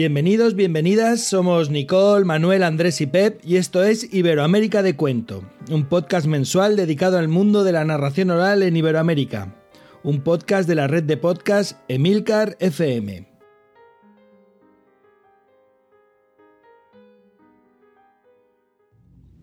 Bienvenidos, bienvenidas, somos Nicole, Manuel, Andrés y Pep y esto es Iberoamérica de Cuento, un podcast mensual dedicado al mundo de la narración oral en Iberoamérica, un podcast de la red de podcast Emilcar FM.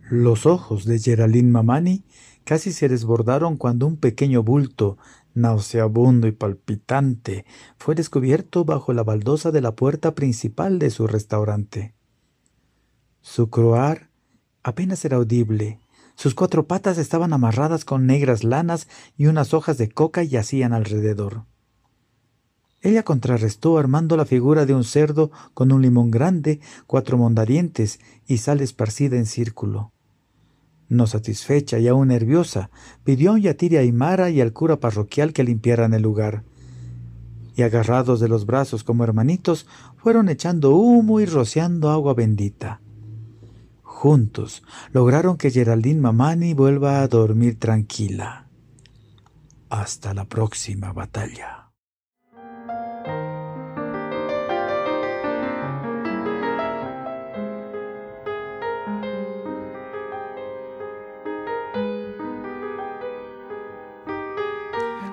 Los ojos de Geraldine Mamani casi se desbordaron cuando un pequeño bulto nauseabundo y palpitante, fue descubierto bajo la baldosa de la puerta principal de su restaurante. Su croar apenas era audible. Sus cuatro patas estaban amarradas con negras lanas y unas hojas de coca yacían alrededor. Ella contrarrestó armando la figura de un cerdo con un limón grande, cuatro mondadientes y sal esparcida en círculo. No satisfecha y aún nerviosa, pidió a un yatiri aymara y al cura parroquial que limpiaran el lugar. Y agarrados de los brazos como hermanitos, fueron echando humo y rociando agua bendita. Juntos lograron que Geraldine Mamani vuelva a dormir tranquila. Hasta la próxima batalla.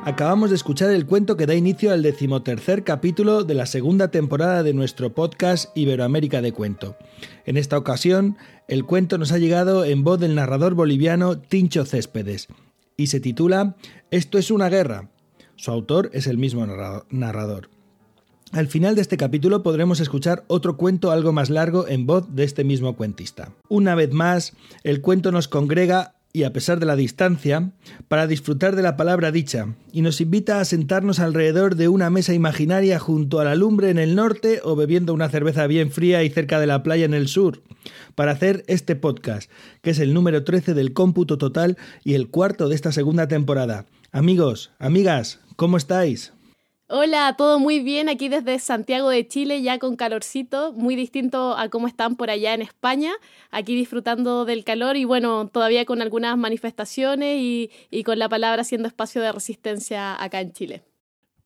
Acabamos de escuchar el cuento que da inicio al decimotercer capítulo de la segunda temporada de nuestro podcast Iberoamérica de Cuento. En esta ocasión, el cuento nos ha llegado en voz del narrador boliviano Tincho Céspedes y se titula Esto es una guerra. Su autor es el mismo narrador. Al final de este capítulo podremos escuchar otro cuento algo más largo en voz de este mismo cuentista. Una vez más, el cuento nos congrega y a pesar de la distancia, para disfrutar de la palabra dicha, y nos invita a sentarnos alrededor de una mesa imaginaria junto a la lumbre en el norte o bebiendo una cerveza bien fría y cerca de la playa en el sur, para hacer este podcast, que es el número 13 del cómputo total y el cuarto de esta segunda temporada. Amigos, amigas, ¿cómo estáis? Hola, todo muy bien aquí desde Santiago de Chile, ya con calorcito, muy distinto a cómo están por allá en España, aquí disfrutando del calor y bueno, todavía con algunas manifestaciones y, con la palabra siendo espacio de resistencia acá en Chile.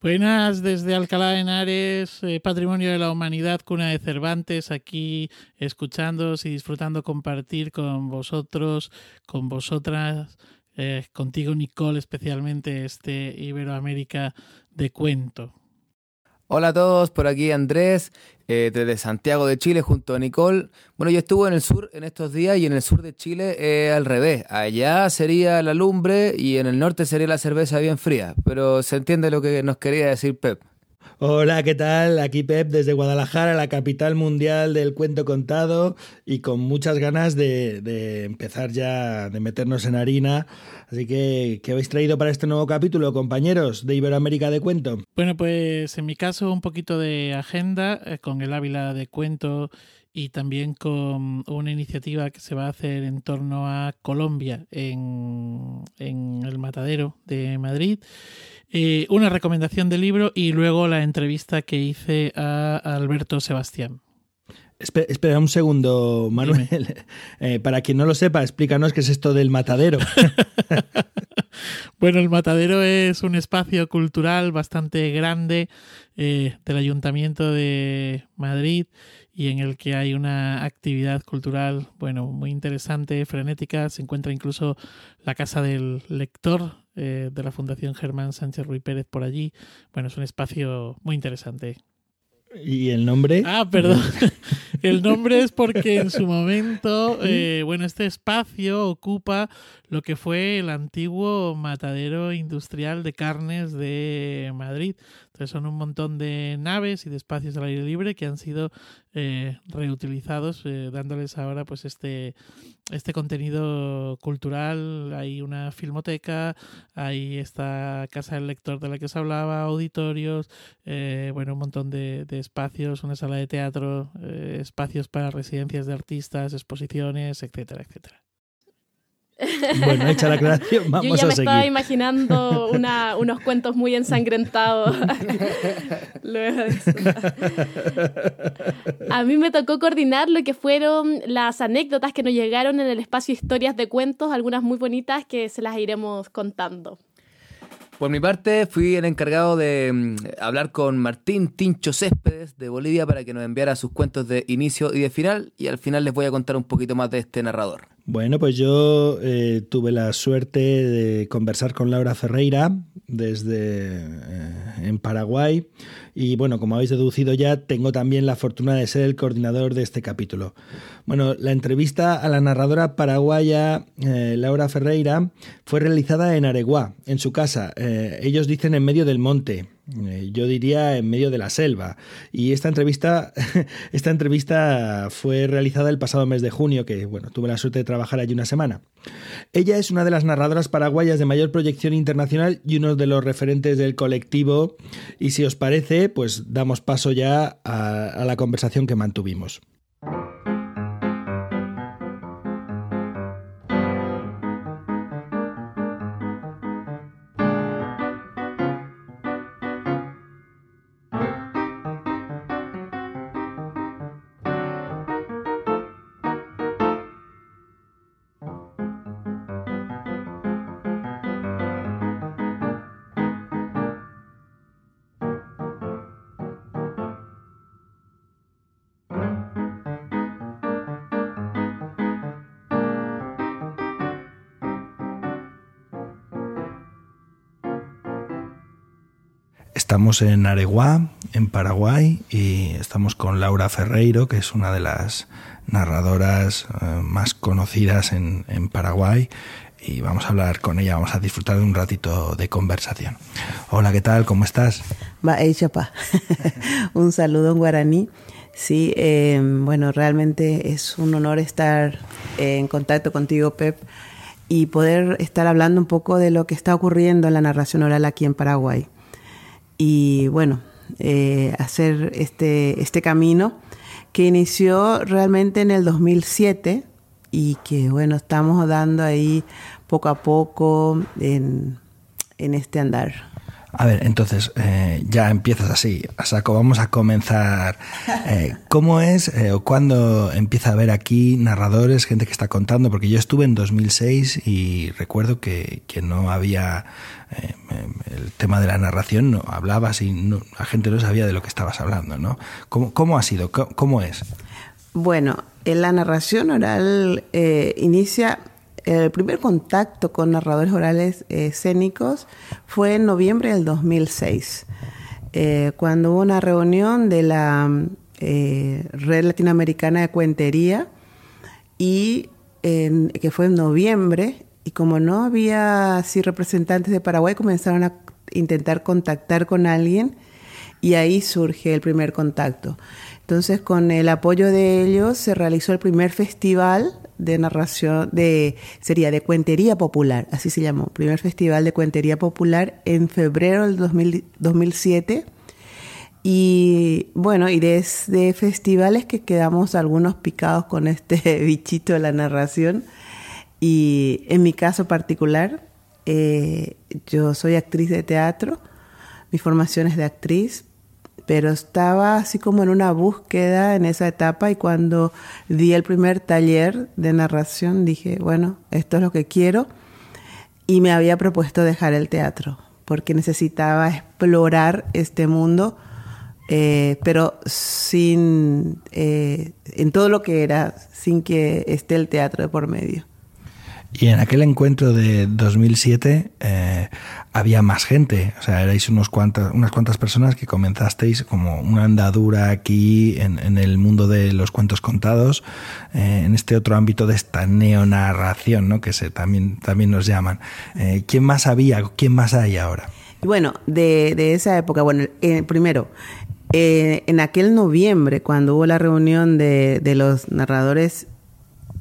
Buenas desde Alcalá de Henares, eh, Patrimonio de la Humanidad, cuna de Cervantes, aquí escuchándoos y disfrutando compartir con vosotros, con vosotras eh, contigo Nicole especialmente este Iberoamérica de cuento. Hola a todos, por aquí Andrés, eh, desde Santiago de Chile junto a Nicole. Bueno, yo estuve en el sur en estos días y en el sur de Chile eh, al revés. Allá sería la lumbre y en el norte sería la cerveza bien fría. Pero se entiende lo que nos quería decir Pep. Hola, ¿qué tal? Aquí Pep desde Guadalajara, la capital mundial del cuento contado y con muchas ganas de, empezar ya, de meternos en harina. Así que, ¿qué habéis traído para este nuevo capítulo, compañeros de Iberoamérica de Cuento? Bueno, pues en mi caso un poquito de agenda eh, con el Ávila de Cuento y también con una iniciativa que se va a hacer en torno a Colombia en, en el Matadero de Madrid. Eh, una recomendación de libro y luego la entrevista que hice a Alberto Sebastián. Espera, un segundo, Manuel. Eh, para quien no lo sepa, explícanos qué es esto del matadero. bueno, el matadero es un espacio cultural bastante grande eh, del Ayuntamiento de Madrid y en el que hay una actividad cultural, bueno, muy interesante, frenética. Se encuentra incluso la Casa del Lector eh, de la Fundación Germán Sánchez Ruiz Pérez por allí. Bueno, es un espacio muy interesante. ¿Y el nombre? Ah, perdón. el nombre es porque en su momento, eh, bueno, este espacio ocupa lo que fue el antiguo matadero industrial de carnes de Madrid. Son un montón de naves y de espacios al aire libre que han sido eh, reutilizados, eh, dándoles ahora pues este, este contenido cultural. Hay una filmoteca, hay esta casa del lector de la que os hablaba, auditorios, eh, bueno, un montón de, de, espacios, una sala de teatro, espacios para residencias de artistas, exposiciones, etcétera, etcétera. Bueno, hecha la aclaración, vamos Yo ya me estaba imaginando unos cuentos muy ensangrentados. A mí me tocó coordinar lo que fueron las anécdotas que nos llegaron en el espacio Historias de Cuentos, algunas muy bonitas que se las iremos contando. Por mi parte, fui el encargado de mm, hablar con Martín Tincho Céspedes de Bolivia para que nos enviara sus cuentos de inicio y de final y al final les voy a contar un poquito más de este narrador. Bueno, pues yo eh, tuve la suerte de conversar con Laura Ferreira desde eh, en Paraguay y bueno, como habéis deducido ya, tengo también la fortuna de ser el coordinador de este capítulo. Bueno, la entrevista a la narradora paraguaya eh, Laura Ferreira fue realizada en Areguá, en su casa. ellos dicen en medio del monte. Eh, yo diría en medio de la selva. Y esta entrevista, esta entrevista fue realizada el pasado mes de junio, que bueno, tuve la suerte de trabajar allí una semana. Ella es una de las narradoras paraguayas de mayor proyección internacional y uno de los referentes del colectivo. Y si os parece, pues damos paso ya a la conversación que mantuvimos. Estamos en Areguá, en Paraguay, y estamos con Laura Ferreiro, que es una de las narradoras eh, más conocidas en, Paraguay, y vamos a hablar con ella, vamos a disfrutar de un ratito de conversación. Hola, ¿qué tal? ¿Cómo estás? Un saludo en guaraní. Sí, eh, bueno, realmente es un honor estar en contacto contigo, Pep, y poder estar hablando un poco de lo que está ocurriendo en la narración oral aquí en Paraguay y bueno, eh, hacer este, este camino que inició realmente en el 2007 y que bueno, estamos dando ahí poco a poco en, en este andar. A ver, entonces eh, ya empiezas así, a saco, vamos a comenzar. Eh, ¿Cómo es eh, o cuándo empieza a haber aquí narradores, gente que está contando? Porque yo estuve en 2006 y recuerdo que, que no había el tema de la narración, no hablabas y la gente no sabía de lo que estabas hablando, ¿no? ¿Cómo, cómo ha sido? ¿Cómo, es? Bueno, en la narración oral inicia el primer contacto con narradores orales eh, escénicos fue en noviembre del 2006, eh, cuando hubo una reunión de la eh, Red Latinoamericana de Cuentería y que fue en noviembre y como no había así representantes de Paraguay comenzaron a intentar contactar con alguien y ahí surge el primer contacto. Entonces, con el apoyo de ellos se realizó el primer festival de narración, de, sería de cuentería popular, así se llamó, primer festival de cuentería popular en febrero del 2007. Y bueno, y desde festivales que quedamos algunos picados con este bichito de la narración. Y en mi caso particular, eh, yo soy actriz de teatro, mi formación es de actriz, pero estaba así como en una búsqueda en esa etapa y cuando di el primer taller de narración dije, bueno, esto es lo que quiero y me había propuesto dejar el teatro porque necesitaba explorar este mundo, eh, pero sin, eh, en todo lo que era, sin que esté el teatro de por medio. Y en aquel encuentro de 2007 eh, había más gente, o sea, erais unos cuantas, unas cuantas personas que comenzasteis como una andadura aquí en, el mundo de los cuentos contados, eh, en este otro ámbito de esta neonarración, ¿no? que se, también, también nos llaman. Eh, ¿Quién más había? ¿Quién más hay ahora? Bueno, de, esa época, bueno, primero, en aquel noviembre, cuando hubo la reunión de, de los narradores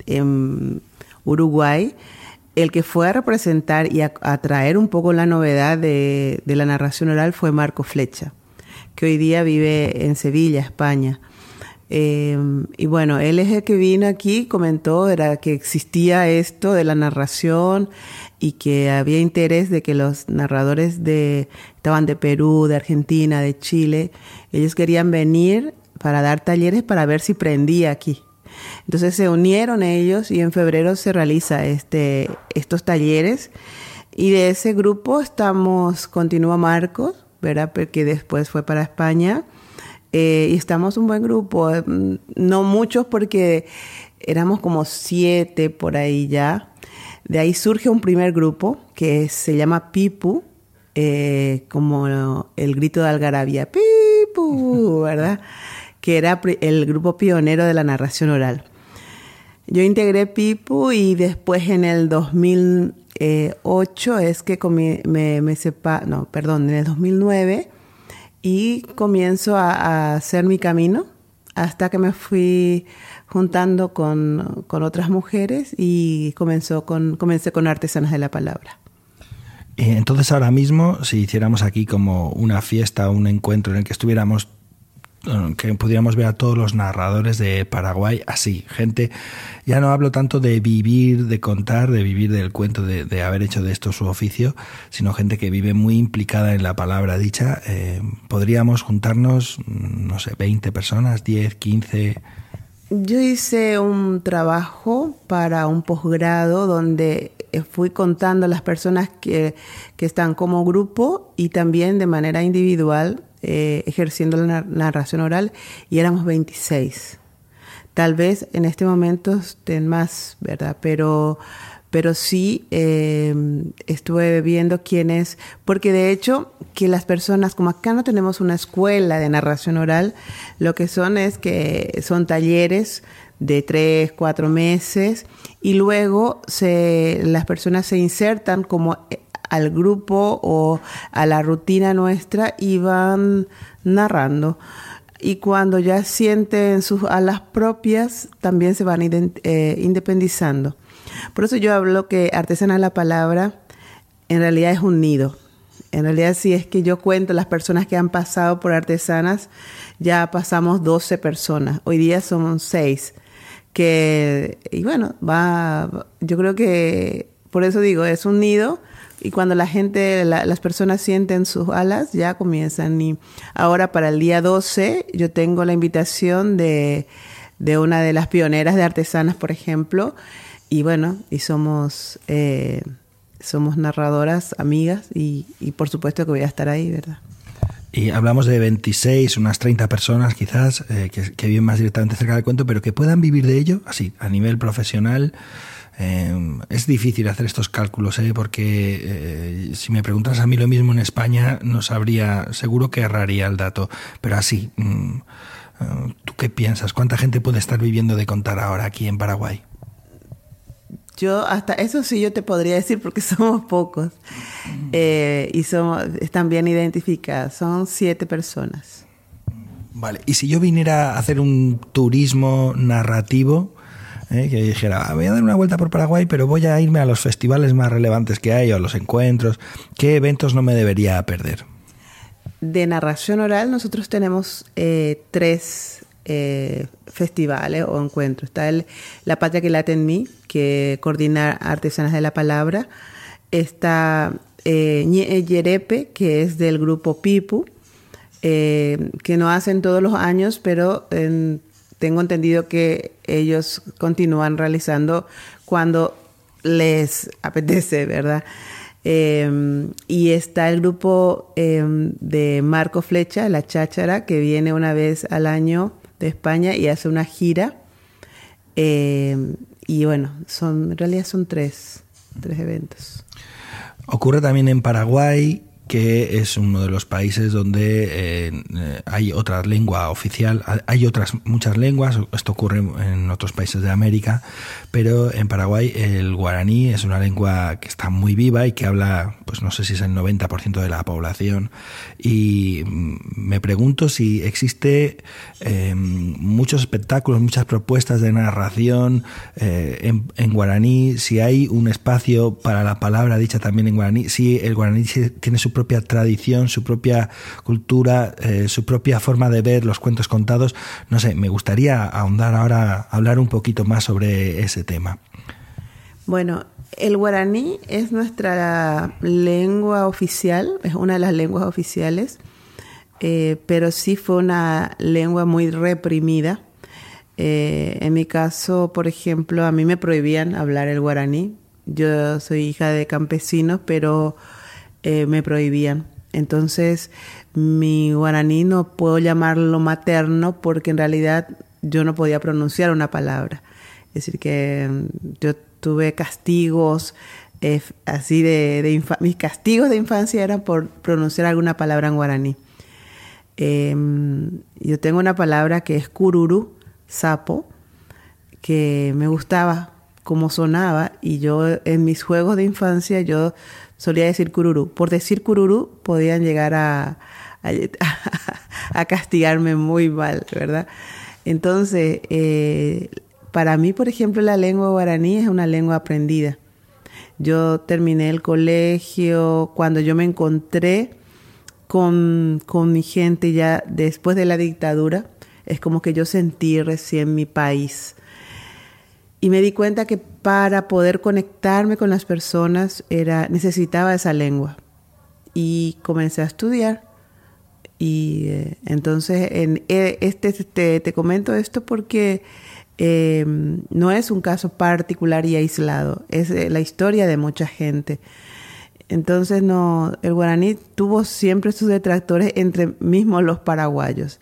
en Uruguay, el que fue a representar y a, traer un poco la novedad de, la narración oral fue Marco Flecha, que hoy día vive en Sevilla, España. Eh, y bueno, él es el que vino aquí, comentó era que existía esto de la narración y que había interés de que los narradores de estaban de Perú, de Argentina, de Chile, ellos querían venir para dar talleres para ver si prendía aquí. Entonces se unieron ellos y en febrero se realiza este, estos talleres Y de ese grupo estamos, continúa Marcos, ¿verdad? Porque después fue para España. Eh, y estamos un buen grupo, mm, no muchos porque éramos como siete por ahí ya. De ahí surge un primer grupo que se llama Pipu, eh, como el grito de Algarabía, Pipu, ¿verdad? Que era el grupo pionero de la narración oral. Yo integré Pipu y después en el 2008 es que me, me sepa, no, perdón, en el 2009 y comienzo a, hacer mi camino hasta que me fui juntando con, otras mujeres y comenzó con, comencé con Artesanas de la Palabra. Entonces ahora mismo, si hiciéramos aquí como una fiesta, un encuentro en el que estuviéramos que pudiéramos ver a todos los narradores de Paraguay así, gente, ya no hablo tanto de vivir, de contar, de vivir del cuento, de, haber hecho de esto su oficio, sino gente que vive muy implicada en la palabra dicha. Eh, podríamos juntarnos, no sé, 20 personas, 10, 15. Yo hice un trabajo para un posgrado donde fui contando a las personas que, que están como grupo y también de manera individual eh, ejerciendo la narración oral y éramos 26. Tal vez en este momento estén más, ¿verdad? Pero, pero sí eh, estuve viendo quiénes, porque de hecho que las personas, como acá no tenemos una escuela de narración oral, lo que son es que son talleres de tres, cuatro meses y luego se, las personas se insertan como al grupo o a la rutina nuestra y van narrando. Y cuando ya sienten sus alas propias, también se van eh, independizando. Por eso yo hablo que artesana la palabra en realidad es un nido. En realidad, si es que yo cuento las personas que han pasado por artesanas, ya pasamos 12 personas. Hoy día somos 6. Que, y bueno, va, yo creo que, por eso digo, es un nido y cuando la gente, las personas sienten sus alas, ya comienzan. Y ahora para el día 12 yo tengo la invitación de, de una de las pioneras de artesanas, por ejemplo, y bueno, y somos, eh, somos narradoras, amigas, y, y por supuesto que voy a estar ahí, ¿verdad? Y hablamos de 26, unas 30 personas quizás, eh, que, que, viven más directamente cerca del cuento, pero que puedan vivir de ello, así, a nivel profesional, eh, es difícil hacer estos cálculos, ¿eh? porque eh, si me preguntas a mí lo mismo en España, no sabría, seguro que erraría el dato, pero así, mm, eh, ¿tú qué piensas? ¿Cuánta gente puede estar viviendo de contar ahora aquí en Paraguay? Yo hasta eso sí yo te podría decir porque somos pocos y somos, están bien identificadas, son siete personas. Vale, y si yo viniera a hacer un turismo narrativo, ¿eh? que dijera, ah, voy a dar una vuelta por Paraguay, pero voy a irme a los festivales más relevantes que hay o a los encuentros. ¿Qué eventos no me debería perder? De narración oral nosotros tenemos eh, tres eh, festivales o encuentros. Está el La Patria que late en mí, que coordina Artesanas de la Palabra. Está eh, Yerepe, que es del grupo Pipu, que no hacen todos los años, pero en tengo entendido que ellos continúan realizando cuando les apetece, ¿verdad? Em, y está el grupo em, de Marco Flecha, La Cháchara, que viene una vez al año de España y hace una gira. Em, y bueno, son, en realidad son tres, tres eventos. Ocurre también en Paraguay que es uno de los países donde eh, hay otra lengua oficial, hay otras muchas lenguas, esto ocurre en otros países de América, pero en Paraguay el guaraní es una lengua que está muy viva y que habla, pues no sé si es el 90% de la población, y mm, me pregunto si existe eh, muchos espectáculos, muchas propuestas de narración eh, en, en guaraní, si hay un espacio para la palabra dicha también en guaraní, si el guaraní tiene su propia tradición, su propia cultura, eh, su propia forma de ver los cuentos contados. No sé, me gustaría ahondar ahora, hablar un poquito más sobre ese tema. Bueno, el guaraní es nuestra lengua oficial, es una de las lenguas oficiales, eh, pero sí fue una lengua muy reprimida. Eh, en mi caso, por ejemplo, a mí me prohibían hablar el guaraní yo soy hija de campesinos, pero eh, me prohibían. Entonces, mi guaraní no puedo llamarlo materno porque en realidad yo no podía pronunciar una palabra. Es decir, que mm, yo tuve castigos eh, así de, mis castigos de infancia eran por pronunciar alguna palabra en guaraní. Em, yo tengo una palabra que es cururu, sapo, que me gustaba cómo sonaba y yo en mis juegos de infancia yo solía decir cururu. Por decir cururu podían llegar a, a, castigarme muy mal, ¿verdad? Entonces, eh, para mí, por ejemplo, la lengua guaraní es una lengua aprendida. Yo terminé el colegio cuando yo me encontré con, con mi gente ya después de la dictadura. Es como que yo sentí recién mi país. Y me di cuenta que para poder conectarme con las personas era, necesitaba esa lengua. Y comencé a estudiar. Y eh, entonces en, eh, este, te, te comento esto porque Em, no es un caso particular y aislado, es eh, la historia de mucha gente. Entonces, no, el guaraní tuvo siempre sus detractores entre mismos los paraguayos,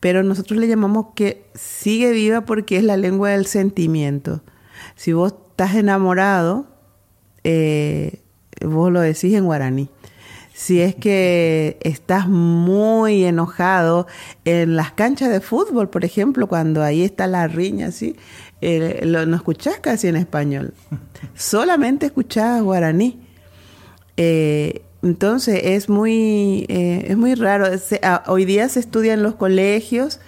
pero nosotros le llamamos que sigue viva porque es la lengua del sentimiento. Si vos estás enamorado, eh, vos lo decís en guaraní si es que estás muy enojado en las canchas de fútbol, por ejemplo, cuando ahí está la riña, ¿sí? Eh, lo, no escuchás casi en español, solamente escuchás guaraní. Eh, entonces es muy, eh, es muy raro. Ah, hoy día se estudia en los colegios,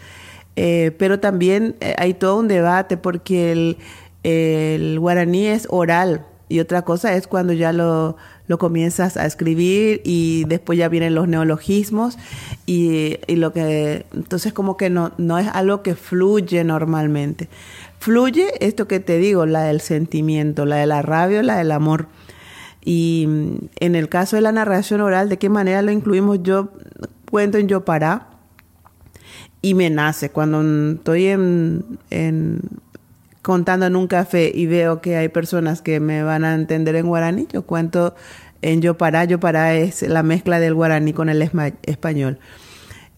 pero también hay todo un debate porque el, el guaraní es oral y otra cosa es cuando ya lo lo comienzas a escribir y después ya vienen los neologismos y, lo que entonces como que no, no es algo que fluye normalmente. Fluye esto que te digo, la del sentimiento, la de la rabia, la del amor. Y en el caso de la narración oral, ¿de qué manera lo incluimos? Yo cuento en yo para y me nace. Cuando estoy en, contando en un café y veo que hay personas que me van a entender en guaraní, yo cuento en yo para, yo para es la mezcla del guaraní con el español.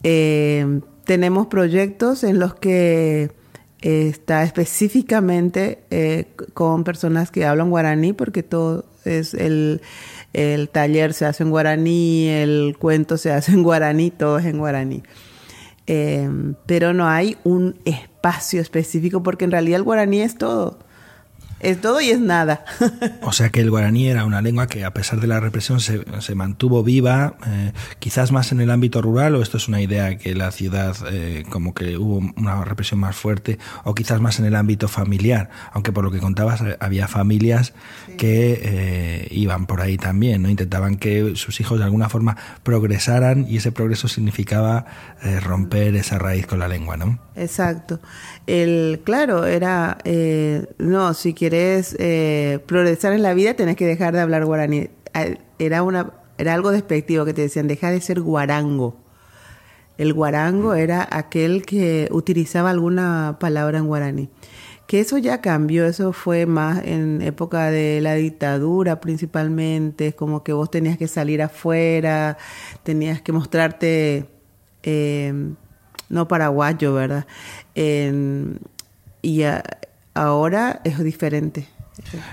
Eh, tenemos proyectos en los que está específicamente eh, con personas que hablan guaraní, porque todo es el, el taller se hace en guaraní, el cuento se hace en guaraní, todo es en guaraní. Em, pero no hay un espacio específico porque en realidad el guaraní es todo. Es todo y es nada. o sea que el guaraní era una lengua que a pesar de la represión se, se mantuvo viva, eh, quizás más en el ámbito rural, o esto es una idea que la ciudad eh, como que hubo una represión más fuerte, o quizás más en el ámbito familiar, aunque por lo que contabas eh, había familias que iban por ahí también, ¿no? intentaban que sus hijos de alguna forma progresaran y ese progreso significaba romper esa raíz con la lengua, ¿no? Exacto. El, claro, era, no, si quieres eh, progresar en la vida, tenés que dejar de hablar guaraní. Ah, era, una, era algo despectivo que te decían, deja de ser guarango. El guarango era aquel que utilizaba alguna palabra en guaraní. Que eso ya cambió, eso fue más en época de la dictadura principalmente, como que vos tenías que salir afuera, tenías que mostrarte, eh, no paraguayo, ¿verdad? y ahora es diferente.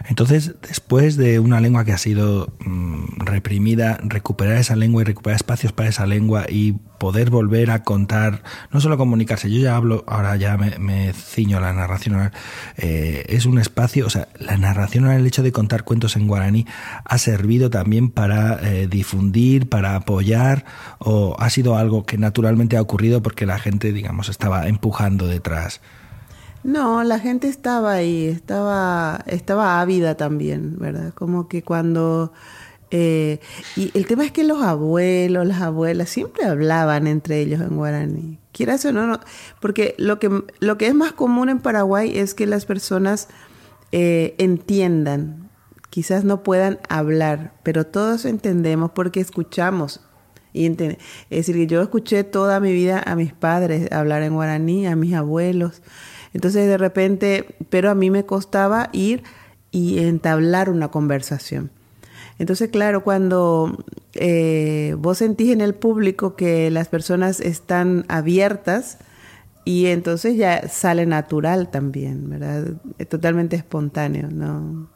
Entonces, después de una lengua que ha sido mm, reprimida, recuperar esa lengua y recuperar espacios para esa lengua y poder volver a contar, no solo comunicarse, yo ya hablo, ahora ya me, ciño la narración eh, es un espacio, o sea, la narración el hecho de contar cuentos en guaraní, ha servido también para eh, difundir, para apoyar, o ha sido algo que naturalmente ha ocurrido porque la gente, digamos, estaba empujando detrás. No, la gente estaba ahí, estaba, estaba ávida también, ¿verdad? Como que cuando... Eh, y el tema es que los abuelos, las abuelas siempre hablaban entre ellos en guaraní. Quieras o no, no porque lo que, lo que es más común en Paraguay es que las personas eh, entiendan, quizás no puedan hablar, pero todos entendemos porque escuchamos. Y es decir, yo escuché toda mi vida a mis padres hablar en guaraní, a mis abuelos. Entonces de repente, pero a mí me costaba ir y entablar una conversación. Entonces, claro, cuando eh, vos sentís en el público que las personas están abiertas, y entonces ya sale natural también, ¿verdad? Es totalmente espontáneo, ¿no?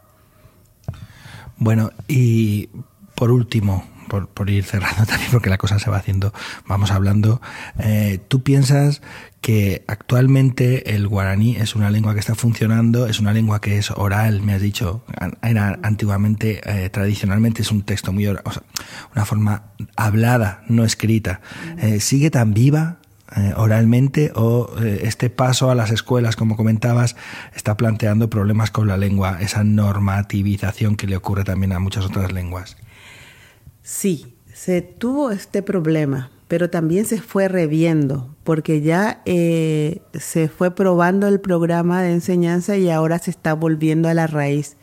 Bueno, y por último, por, ir cerrando también, porque la cosa se va haciendo, vamos hablando, eh, ¿tú piensas que actualmente el guaraní es una lengua que está funcionando, es una lengua que es oral, me has dicho, era antiguamente, eh, tradicionalmente es un texto muy oral, o sea, una forma hablada, no escrita. Eh, ¿Sigue tan viva eh, oralmente o este paso a las escuelas, como comentabas, está planteando problemas con la lengua, esa normativización que le ocurre también a muchas otras lenguas. Sí, se tuvo este problema, pero también se fue reviendo, porque ya eh, se fue probando el programa de enseñanza y ahora se está volviendo a la raíz,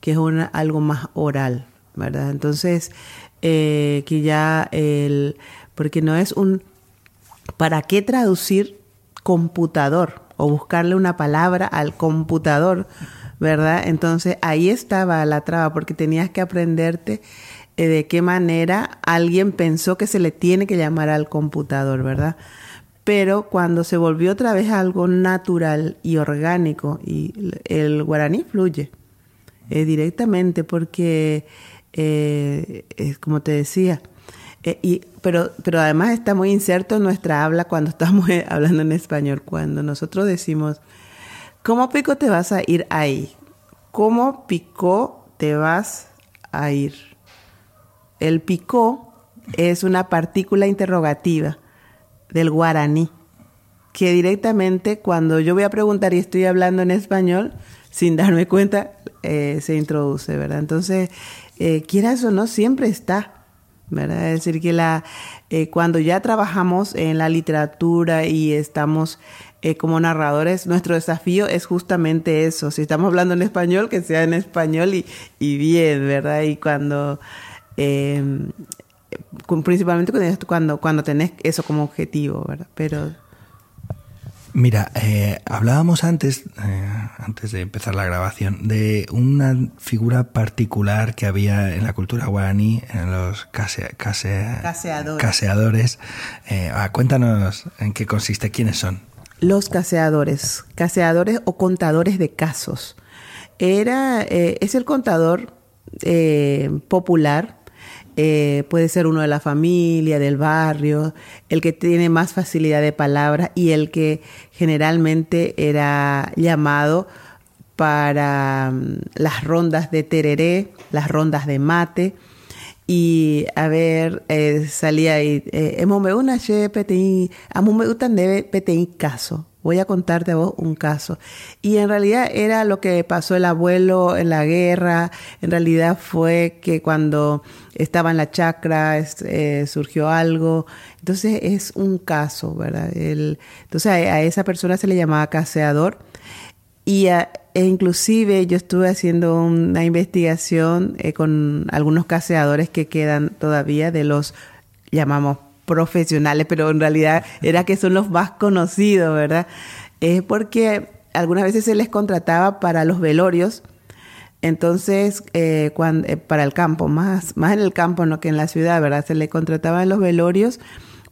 que es algo más oral, ¿verdad? Entonces, que ya el, porque no es un ¿Para qué traducir computador o buscarle una palabra al computador? ¿Verdad? Entonces ahí estaba la traba porque tenías que aprenderte eh, de qué manera alguien pensó que se le tiene que llamar al computador, ¿verdad? Pero cuando se volvió otra vez algo natural y orgánico, y el guaraní fluye eh, directamente porque, eh, es como te decía, y, pero, pero además está muy inserto en nuestra habla cuando estamos hablando en español. Cuando nosotros decimos, ¿cómo pico te vas a ir ahí? ¿Cómo picó te vas a ir? El picó es una partícula interrogativa del guaraní, que directamente cuando yo voy a preguntar y estoy hablando en español, sin darme cuenta, eh, se introduce, ¿verdad? Entonces, quieras o no, siempre está ¿verdad? Es decir, que la, eh, cuando ya trabajamos en la literatura y estamos eh, como narradores, nuestro desafío es justamente eso. Si estamos hablando en español, que sea en español y, y bien, ¿verdad? Y cuando, em, principalmente cuando, cuando tenés eso como objetivo, ¿verdad? Pero Mira, eh, hablábamos antes, eh, antes de empezar la grabación, de una figura particular que había en la cultura guaraní, en los case, caseadores. Eh, ah, cuéntanos en qué consiste, quiénes son. Los caseadores, caseadores o contadores de casos. Era, es el contador popular eh, puede ser uno de la familia, del barrio, el que tiene más facilidad de palabra y el que generalmente era llamado para mm, las rondas de tereré, las rondas de mate. Y a ver, eh, salía ahí, eh, una caso voy a contarte a vos un caso. Y en realidad era lo que pasó el abuelo en la guerra, en realidad fue que cuando estaba en la chacra eh, surgió algo, entonces es un caso, ¿verdad? entonces a, esa persona se le llamaba caseador y e inclusive yo estuve haciendo una investigación eh, con algunos caseadores que quedan todavía de los llamamos profesionales, pero en realidad era que son los más conocidos, ¿verdad? Es porque algunas veces se les contrataba para los velorios, entonces eh, cuando, eh, para el campo, más, más en el campo no que en la ciudad, ¿verdad? Se le contrataba en los velorios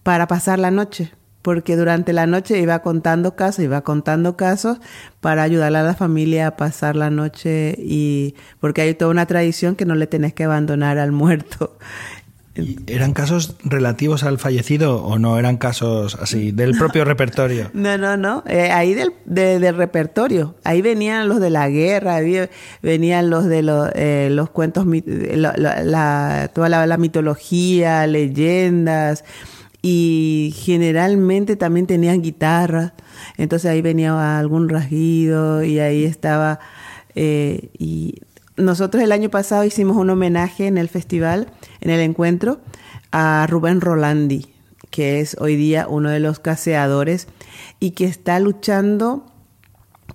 para pasar la noche, porque durante la noche iba contando casos, iba contando casos para ayudar a la familia a pasar la noche y porque hay toda una tradición que no le tenés que abandonar al muerto. ¿Eran casos relativos al fallecido o no eran casos así del propio repertorio? No, no, no. Eh, ahí del, del, repertorio. Ahí venían los de la guerra, venían los de los, eh, los cuentos, la, toda la, mitología, leyendas. Y generalmente también tenían guitarra. Entonces ahí venía algún rasguido y ahí estaba. Eh, y nosotros el año pasado hicimos un homenaje en el festival, en el encuentro, a Rubén Rolandi, que es hoy día uno de los caseadores y que está luchando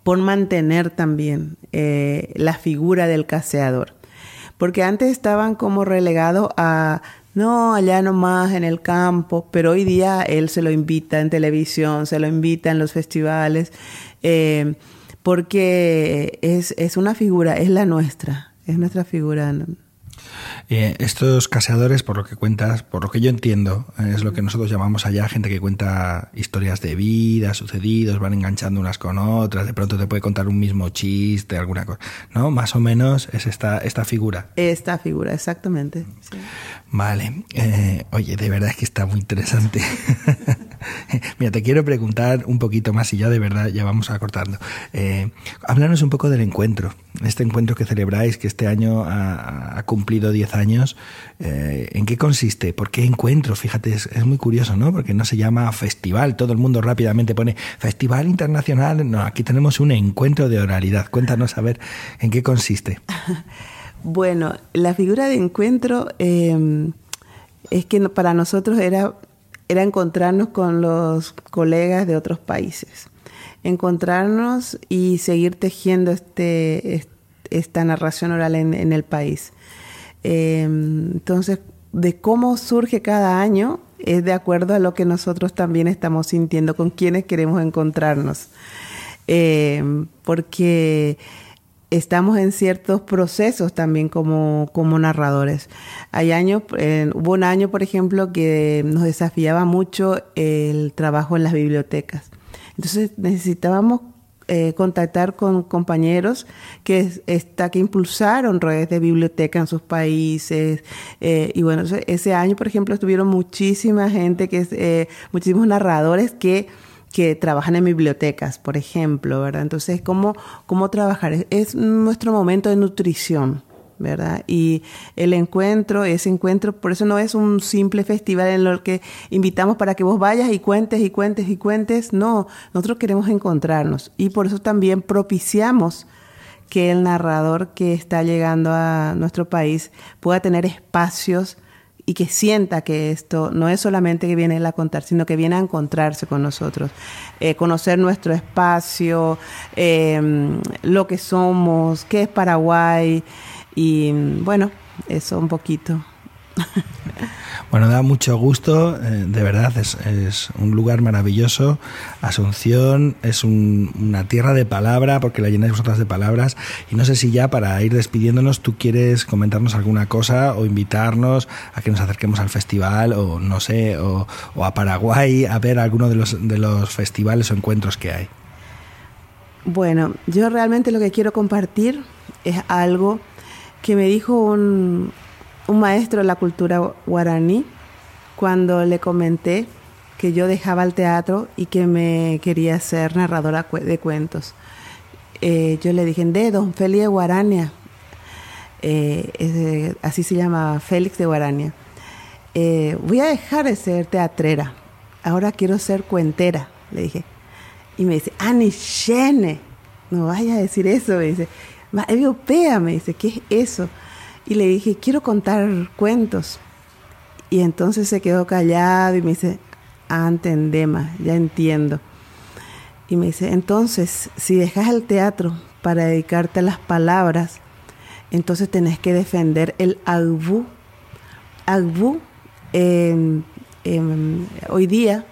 por mantener también eh, la figura del caseador. Porque antes estaban como relegados a, no, allá nomás en el campo, pero hoy día él se lo invita en televisión, se lo invita en los festivales. Eh, porque es, es una figura, es la nuestra, es nuestra figura. Eh, estos caseadores, por lo que cuentas, por lo que yo entiendo, eh, es lo que nosotros llamamos allá gente que cuenta historias de vida, sucedidos, van enganchando unas con otras, de pronto te puede contar un mismo chiste, alguna cosa, ¿no? Más o menos es esta, esta figura. Esta figura, exactamente. Vale. Eh, oye, de verdad es que está muy interesante. Mira, te quiero preguntar un poquito más y ya de verdad ya vamos acortando. Eh, háblanos un poco del encuentro, este encuentro que celebráis, que este año ha, cumplido 10 años. Eh, ¿En qué consiste? ¿Por qué encuentro? Fíjate, es, muy curioso, ¿no? Porque no se llama festival, todo el mundo rápidamente pone Festival Internacional. No, aquí tenemos un encuentro de oralidad. Cuéntanos a ver en qué consiste. Bueno, la figura de encuentro eh, es que para nosotros era era encontrarnos con los colegas de otros países, encontrarnos y seguir tejiendo este, esta narración oral en, el país. Em, entonces, de cómo surge cada año es de acuerdo a lo que nosotros también estamos sintiendo, con quienes queremos encontrarnos. Em, porque estamos en ciertos procesos también como, como narradores. Hay años, hubo un año, por ejemplo, que nos desafiaba mucho el trabajo en las bibliotecas. Entonces necesitábamos eh, contactar con compañeros que, está, impulsaron redes de biblioteca en sus países. Eh, y bueno, ese año, por ejemplo, estuvieron muchísima gente, que eh, muchísimos narradores que que trabajan en bibliotecas, por ejemplo, ¿verdad? Entonces, ¿cómo, cómo trabajar? Es nuestro momento de nutrición, ¿verdad? Y el encuentro, ese encuentro, por eso no es un simple festival en el que invitamos para que vos vayas y cuentes y cuentes y cuentes, no, nosotros queremos encontrarnos y por eso también propiciamos que el narrador que está llegando a nuestro país pueda tener espacios y que sienta que esto no es solamente que viene a contar, sino que viene a encontrarse con nosotros, eh, conocer nuestro espacio, em, lo que somos, qué es Paraguay y bueno, eso un poquito. Bueno, da mucho gusto, eh, de verdad, es, un lugar maravilloso. Asunción es una tierra de palabra, porque la llenáis vosotras de palabras. Y no sé si ya para ir despidiéndonos, tú quieres comentarnos alguna cosa o invitarnos a que nos acerquemos al festival o no sé, o, a Paraguay a ver alguno de los, de los festivales o encuentros que hay. Bueno, yo realmente lo que quiero compartir es algo que me dijo un, un maestro de la cultura guaraní cuando le comenté que yo dejaba el teatro y que me quería ser narradora de cuentos. Eh, yo le dije, de don Félix de Guarania, eh, así se llama Félix de Guarania, eh, voy a dejar de ser teatrera, ahora quiero ser cuentera, le dije. Y me dice, Ani Shene, no vaya a decir eso, me dice, europea, me dice, ¿qué es eso? Y le dije, quiero contar cuentos. Y entonces se quedó callado y me dice, ah, entendema, ya entiendo. Y me dice, entonces, si dejas el teatro para dedicarte a las palabras, entonces tenés que defender el agbu. Agbu, em, em, hoy día,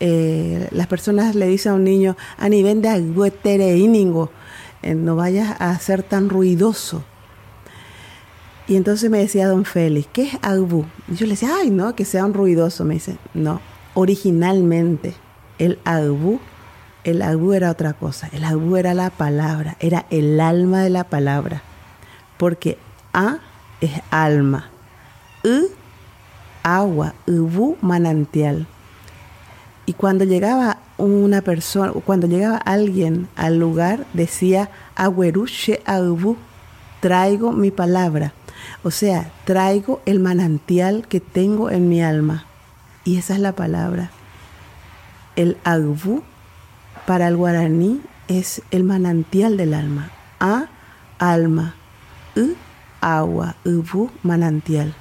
eh, las personas le dicen a un niño, a nivel de agbu eh, no vayas a ser tan ruidoso. Y entonces me decía don Félix, ¿qué es Agbu? Y yo le decía, ay, no, que sea un ruidoso. Me dice, no, originalmente el Agbu, el Agbu era otra cosa. El Agbu era la palabra, era el alma de la palabra. Porque A es alma, U, agua, Ubu, manantial. Y cuando llegaba una persona, cuando llegaba alguien al lugar, decía, Agüeruche Agbu, traigo mi palabra. O sea, traigo el manantial que tengo en mi alma. Y esa es la palabra. El agbu para el guaraní es el manantial del alma. A, alma. U, agua. Ubu, manantial.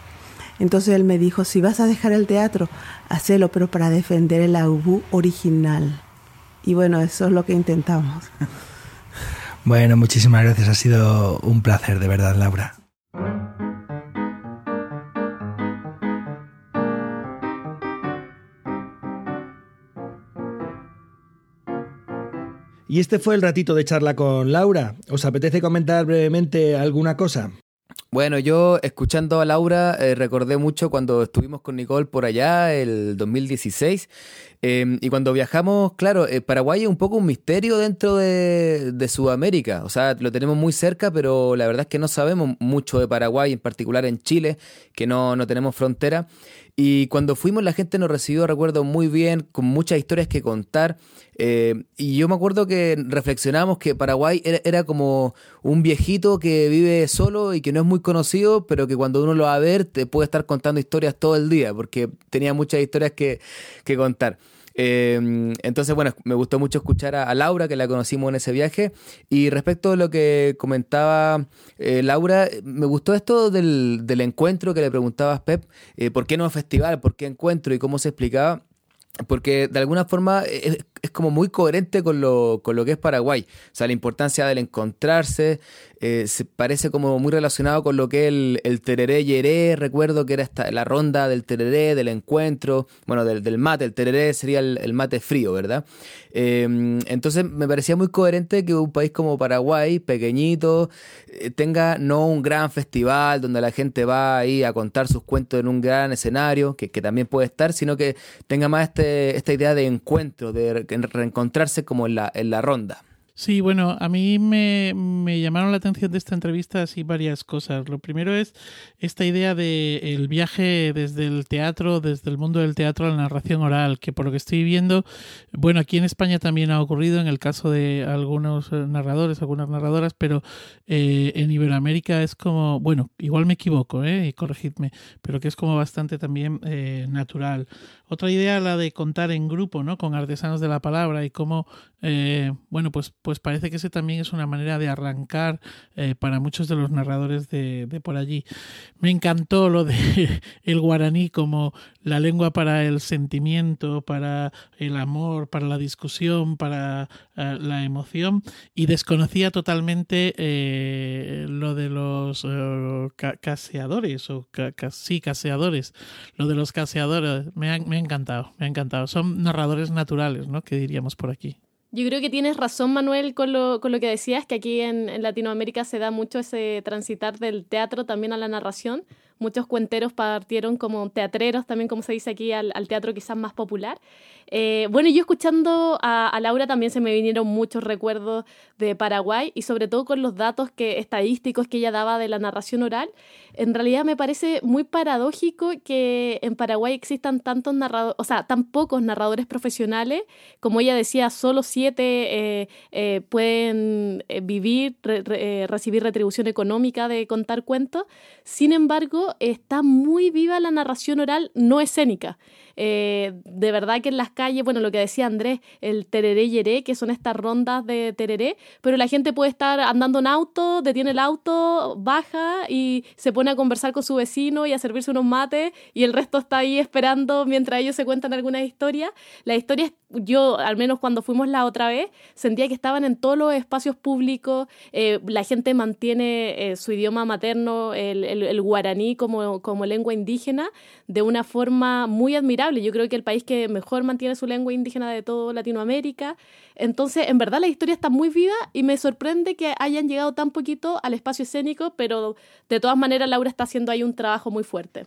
Entonces él me dijo, si vas a dejar el teatro, hacelo, pero para defender el agbu original. Y bueno, eso es lo que intentamos. Bueno, muchísimas gracias. Ha sido un placer, de verdad, Laura. Y este fue el ratito de charla con Laura. ¿Os apetece comentar brevemente alguna cosa? Bueno, yo escuchando a Laura eh, recordé mucho cuando estuvimos con Nicole por allá, el 2016, em, y cuando viajamos, claro, eh, Paraguay es un poco un misterio dentro de, de, Sudamérica, o sea, lo tenemos muy cerca, pero la verdad es que no sabemos mucho de Paraguay, en particular en Chile, que no, no tenemos frontera. Y cuando fuimos la gente nos recibió, recuerdo, muy bien, con muchas historias que contar. Eh, y yo me acuerdo que reflexionamos que Paraguay era, como un viejito que vive solo y que no es muy conocido, pero que cuando uno lo va a ver te puede estar contando historias todo el día, porque tenía muchas historias que, que contar. Em, entonces, bueno, me gustó mucho escuchar a, Laura, que la conocimos en ese viaje. Y respecto a lo que comentaba eh, Laura, me gustó esto del, del, encuentro que le preguntabas, Pep, eh, ¿por qué no festival? ¿Por qué encuentro? Y cómo se explicaba porque de alguna forma es, como muy coherente con lo, con lo que es Paraguay. O sea, la importancia del encontrarse eh, se parece como muy relacionado con lo que es el, el tereré yeré. Recuerdo que era esta, la ronda del tereré, del encuentro, bueno, del, del mate. El tereré sería el, mate frío, ¿verdad? Em, entonces me parecía muy coherente que un país como Paraguay, pequeñito, eh, tenga no un gran festival donde la gente va ahí a contar sus cuentos en un gran escenario, que, que también puede estar, sino que tenga más este, esta idea de encuentro, de reencontrarse como en la, en la ronda. Sí, bueno, a mí me, me, llamaron la atención de esta entrevista así varias cosas. Lo primero es esta idea de el viaje desde el teatro, desde el mundo del teatro a la narración oral, que por lo que estoy viendo, bueno, aquí en España también ha ocurrido en el caso de algunos eh, narradores, algunas narradoras, pero eh, en Iberoamérica es como, bueno, igual me equivoco, ¿eh? y corregidme, pero que es como bastante también eh, natural. Otra idea, la de contar en grupo, ¿no? Con artesanos de la palabra y cómo, eh, bueno, pues, pues parece que ese también es una manera de arrancar eh, para muchos de los narradores de, por allí. Me encantó lo de el guaraní como la lengua para el sentimiento, para el amor, para la discusión, para eh, la emoción y desconocía totalmente lo de los caseadores o sí, caseadores, lo de los caseadores. Me, me ha encantado, me ha encantado. Son narradores naturales, ¿no? Que diríamos por aquí. Yo creo que tienes razón, Manuel, con lo, con lo que decías, que aquí en, en, Latinoamérica se da mucho ese transitar del teatro también a la narración. Muchos cuenteros partieron como teatreros, también como se dice aquí, al, teatro quizás más popular. Eh, bueno, yo escuchando a, Laura también se me vinieron muchos recuerdos de Paraguay y sobre todo con los datos que, estadísticos que ella daba de la narración oral. En realidad me parece muy paradójico que en Paraguay existan tantos narradores, o sea, tan pocos narradores profesionales. Como ella decía, solo siete eh, eh, pueden eh, vivir, re, re, recibir retribución económica de contar cuentos. Sin embargo, está muy viva la narración oral no escénica. Eh, de verdad que en las calles, bueno, lo que decía Andrés, el tereré yeré, que son estas rondas de tereré, pero la gente puede estar andando en auto, detiene el auto, baja y se pone a conversar con su vecino y a servirse unos mates y el resto está ahí esperando mientras ellos se cuentan algunas historias. Las historias, yo al menos cuando fuimos la otra vez, sentía que estaban en todos los espacios públicos, eh, la gente mantiene eh, su idioma materno, el, el, el guaraní como, como lengua indígena, de una forma muy admirable yo creo que el país que mejor mantiene su lengua indígena de todo Latinoamérica. Entonces, en verdad la historia está muy viva y me sorprende que hayan llegado tan poquito al espacio escénico, pero de todas maneras Laura está haciendo ahí un trabajo muy fuerte.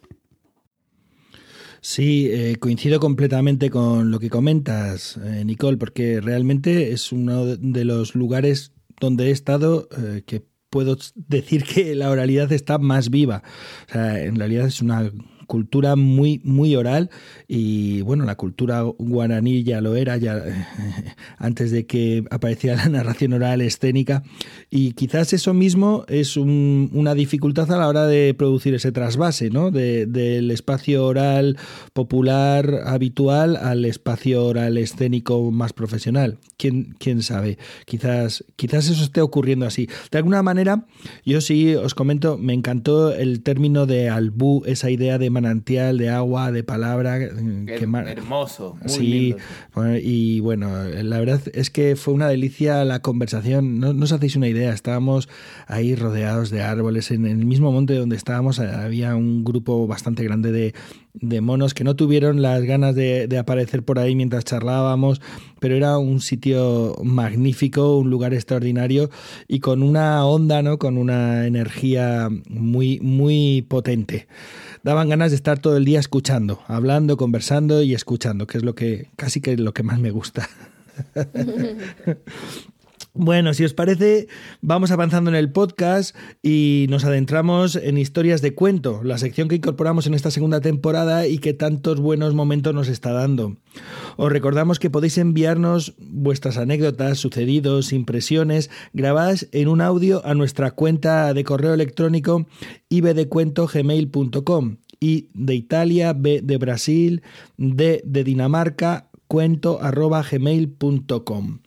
Sí, eh, coincido completamente con lo que comentas, eh, Nicole, porque realmente es uno de los lugares donde he estado eh, que puedo decir que la oralidad está más viva. O sea, en realidad es una cultura muy, muy oral y bueno, la cultura guaraní ya lo era, ya antes de que apareciera la narración oral escénica y quizás eso mismo es un, una dificultad a la hora de producir ese trasvase, ¿no? De, del espacio oral popular habitual al espacio oral escénico más profesional. ¿Quién, quién sabe? Quizás, quizás eso esté ocurriendo así. De alguna manera, yo sí os comento, me encantó el término de albú, esa idea de manantial de agua, de palabra. Qué hermoso, muy sí, lindo. y bueno, la verdad es que fue una delicia la conversación. No, no os hacéis una idea, estábamos ahí rodeados de árboles. En el mismo monte donde estábamos había un grupo bastante grande de, de monos que no tuvieron las ganas de, aparecer por ahí mientras charlábamos, pero era un sitio magnífico, un lugar extraordinario y con una onda, ¿no? con una energía muy, muy potente. Daban ganas de estar todo el día escuchando, hablando, conversando y escuchando, que es lo que casi que es lo que más me gusta. Bueno, si os parece, vamos avanzando en el podcast y nos adentramos en historias de cuento, la sección que incorporamos en esta segunda temporada y que tantos buenos momentos nos está dando. Os recordamos que podéis enviarnos vuestras anécdotas, sucedidos, impresiones grabadas en un audio a nuestra cuenta de correo electrónico ibdecuentogmail.com y de Italia, B de Brasil, D de Dinamarca, cuento arroba gmail.com.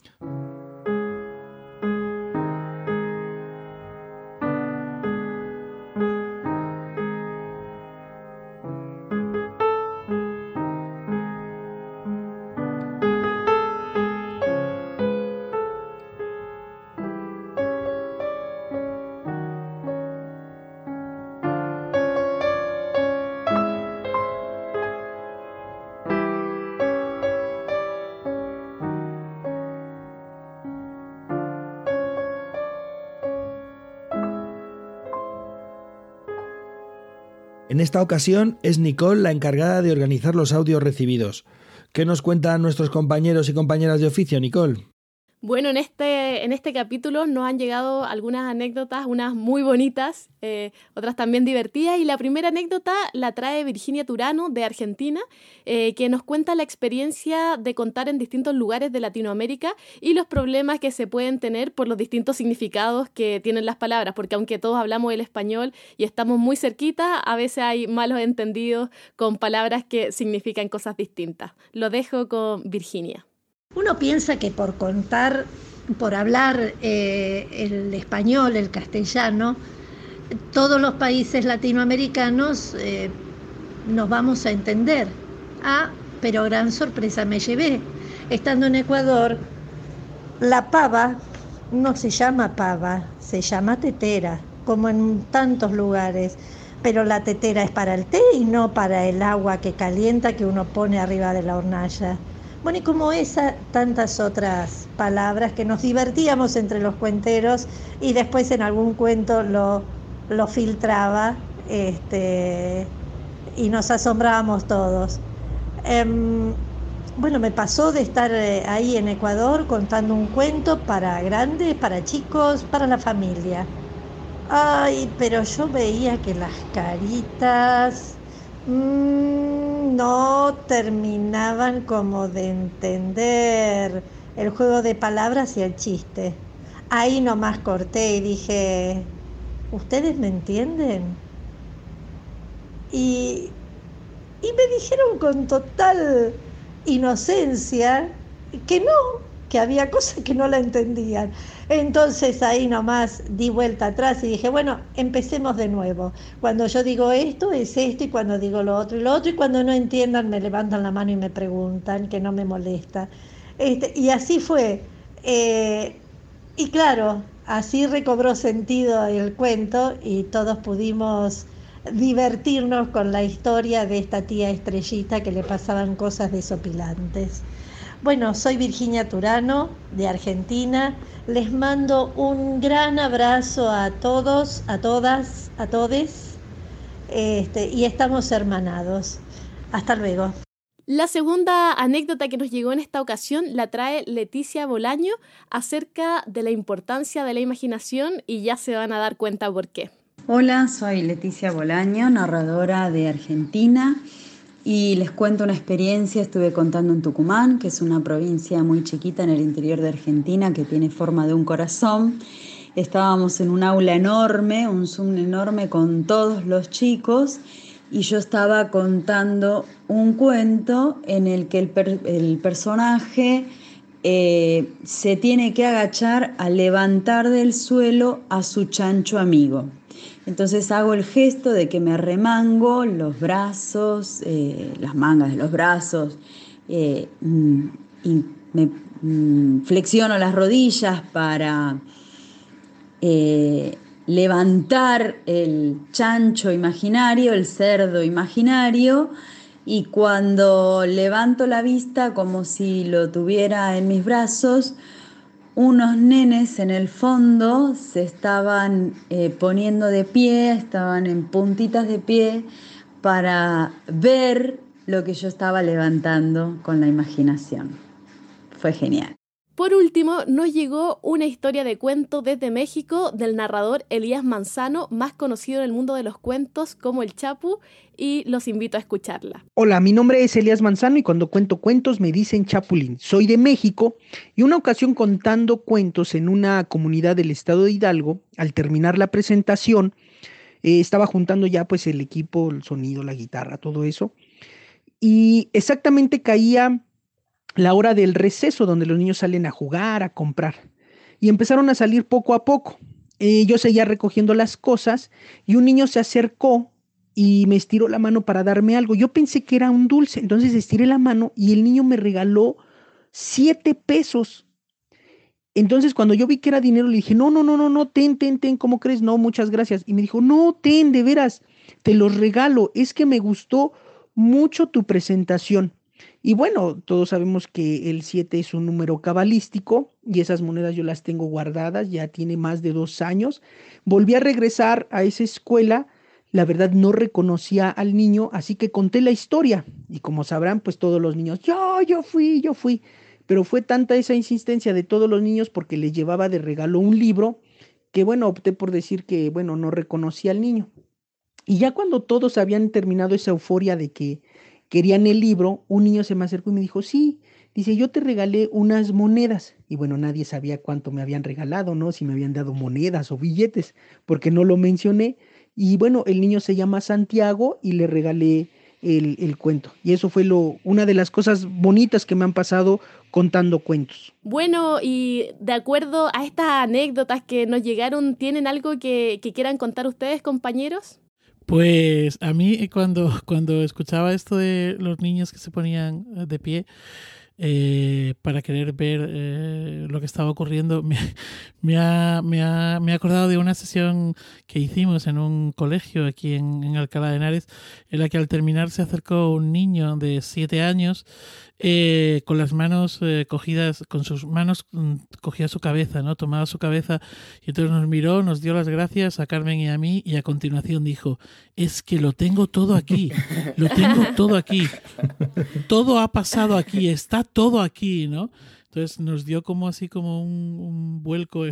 esta ocasión es Nicole la encargada de organizar los audios recibidos. ¿Qué nos cuentan nuestros compañeros y compañeras de oficio, Nicole? Bueno, en este, en este capítulo nos han llegado algunas anécdotas, unas muy bonitas, eh, otras también divertidas. Y la primera anécdota la trae Virginia Turano de Argentina, eh, que nos cuenta la experiencia de contar en distintos lugares de Latinoamérica y los problemas que se pueden tener por los distintos significados que tienen las palabras, porque aunque todos hablamos el español y estamos muy cerquita, a veces hay malos entendidos con palabras que significan cosas distintas. Lo dejo con Virginia. Uno piensa que por contar, por hablar eh, el español, el castellano, todos los países latinoamericanos eh, nos vamos a entender. Ah, pero gran sorpresa me llevé. Estando en Ecuador, la pava no se llama pava, se llama tetera, como en tantos lugares. Pero la tetera es para el té y no para el agua que calienta que uno pone arriba de la hornalla. Bueno, y como esa, tantas otras palabras que nos divertíamos entre los cuenteros y después en algún cuento lo, lo filtraba este, y nos asombrábamos todos. Um, bueno, me pasó de estar eh, ahí en Ecuador contando un cuento para grandes, para chicos, para la familia. Ay, pero yo veía que las caritas mmm, no terminaban como de entender el juego de palabras y el chiste. Ahí nomás corté y dije, ¿ustedes me entienden? Y, y me dijeron con total inocencia que no, que había cosas que no la entendían. Entonces ahí nomás di vuelta atrás y dije, bueno, empecemos de nuevo. Cuando yo digo esto es esto y cuando digo lo otro y lo otro y cuando no entiendan me levantan la mano y me preguntan, que no me molesta. Este, y así fue. Eh, y claro, así recobró sentido el cuento y todos pudimos divertirnos con la historia de esta tía estrellita que le pasaban cosas desopilantes. Bueno, soy Virginia Turano de Argentina. Les mando un gran abrazo a todos, a todas, a todes. Este, y estamos hermanados. Hasta luego. La segunda anécdota que nos llegó en esta ocasión la trae Leticia Bolaño acerca de la importancia de la imaginación y ya se van a dar cuenta por qué. Hola, soy Leticia Bolaño, narradora de Argentina y les cuento una experiencia, estuve contando en Tucumán, que es una provincia muy chiquita en el interior de Argentina que tiene forma de un corazón. Estábamos en un aula enorme, un Zoom enorme con todos los chicos y yo estaba contando un cuento en el que el, per el personaje eh, se tiene que agachar a levantar del suelo a su chancho amigo. Entonces hago el gesto de que me remango los brazos, eh, las mangas de los brazos, eh, mm, y me mm, flexiono las rodillas para eh, levantar el chancho imaginario, el cerdo imaginario, y cuando levanto la vista como si lo tuviera en mis brazos, unos nenes en el fondo se estaban eh, poniendo de pie, estaban en puntitas de pie para ver lo que yo estaba levantando con la imaginación. Fue genial. Por último, nos llegó una historia de cuento desde México del narrador Elías Manzano, más conocido en el mundo de los cuentos como el Chapu, y los invito a escucharla. Hola, mi nombre es Elías Manzano y cuando cuento cuentos me dicen Chapulín. Soy de México y una ocasión contando cuentos en una comunidad del estado de Hidalgo, al terminar la presentación, eh, estaba juntando ya pues el equipo, el sonido, la guitarra, todo eso, y exactamente caía la hora del receso, donde los niños salen a jugar, a comprar. Y empezaron a salir poco a poco. Eh, yo seguía recogiendo las cosas y un niño se acercó y me estiró la mano para darme algo. Yo pensé que era un dulce, entonces estiré la mano y el niño me regaló siete pesos. Entonces cuando yo vi que era dinero le dije, no, no, no, no, no, ten, ten, ten, ¿cómo crees? No, muchas gracias. Y me dijo, no, ten, de veras, te los regalo, es que me gustó mucho tu presentación. Y bueno, todos sabemos que el 7 es un número cabalístico y esas monedas yo las tengo guardadas, ya tiene más de dos años. Volví a regresar a esa escuela, la verdad no reconocía al niño, así que conté la historia. Y como sabrán, pues todos los niños, yo, yo fui, yo fui. Pero fue tanta esa insistencia de todos los niños porque les llevaba de regalo un libro que bueno, opté por decir que bueno, no reconocía al niño. Y ya cuando todos habían terminado esa euforia de que querían el libro, un niño se me acercó y me dijo, sí, dice, yo te regalé unas monedas. Y bueno, nadie sabía cuánto me habían regalado, ¿no? Si me habían dado monedas o billetes, porque no lo mencioné. Y bueno, el niño se llama Santiago y le regalé el, el, cuento. Y eso fue lo, una de las cosas bonitas que me han pasado contando cuentos. Bueno, y de acuerdo a estas anécdotas que nos llegaron, ¿tienen algo que, que quieran contar ustedes, compañeros? Pues a mí eh, cuando, cuando escuchaba esto de los niños que se ponían eh, de pie eh, para querer ver eh, lo que estaba ocurriendo, me, ha, me, ha, me, ha, acordado de una sesión que hicimos en un colegio aquí en, en Alcalá de Henares, en la que al terminar se acercó un niño de siete años eh, con las manos eh, cogidas, con sus manos mm, cogía su cabeza, ¿no? Tomaba su cabeza y entonces nos miró, nos dio las gracias a Carmen y a mí y a continuación dijo, es que lo tengo todo aquí, lo tengo todo aquí, todo ha pasado aquí, está todo aquí, ¿no? Entonces nos dio como así como un, un vuelco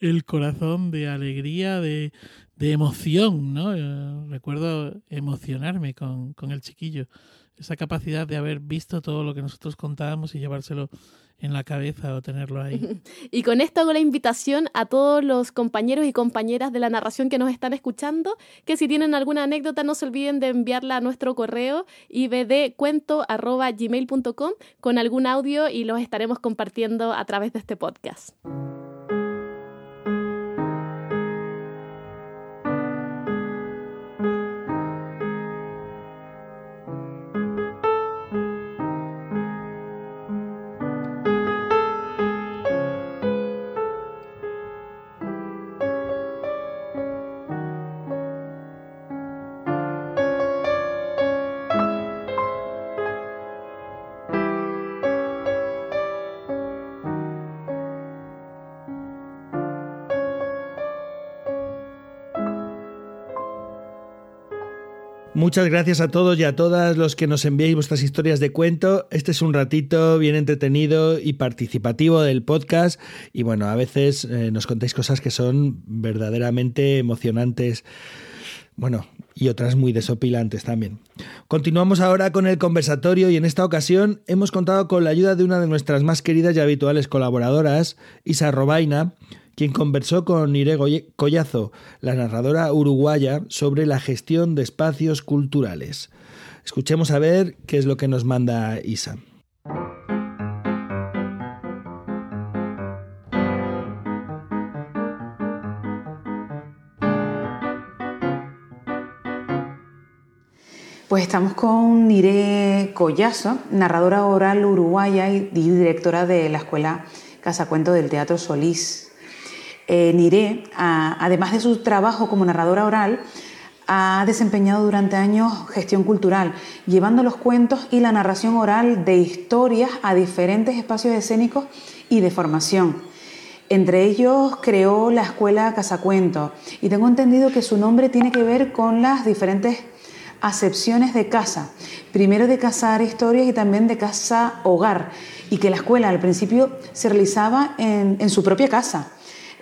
el, corazón de alegría, de, de emoción, ¿no? Eh, recuerdo emocionarme con, con el chiquillo esa capacidad de haber visto todo lo que nosotros contábamos y llevárselo en la cabeza o tenerlo ahí. Y con esto hago la invitación a todos los compañeros y compañeras de la narración que nos están escuchando, que si tienen alguna anécdota no se olviden de enviarla a nuestro correo ibdcuento.gmail.com con algún audio y los estaremos compartiendo a través de este podcast. Muchas gracias a todos y a todas los que nos enviáis vuestras historias de cuento. Este es un ratito bien entretenido y participativo del podcast. Y bueno, a veces eh, nos contáis cosas que son verdaderamente emocionantes. Bueno, y otras muy desopilantes también. Continuamos ahora con el conversatorio y en esta ocasión hemos contado con la ayuda de una de nuestras más queridas y habituales colaboradoras, Isa Robaina, quien conversó con Ire Collazo, la narradora uruguaya, sobre la gestión de espacios culturales. Escuchemos a ver qué es lo que nos manda Isa. Pues estamos con Nire Collazo, narradora oral uruguaya y directora de la Escuela Casacuento del Teatro Solís. Eh, Nire, además de su trabajo como narradora oral, ha desempeñado durante años gestión cultural, llevando los cuentos y la narración oral de historias a diferentes espacios escénicos y de formación. Entre ellos creó la escuela Casacuento y tengo entendido que su nombre tiene que ver con las diferentes acepciones de casa. Primero de casar historias y también de casa hogar. Y que la escuela al principio se realizaba en, su propia casa.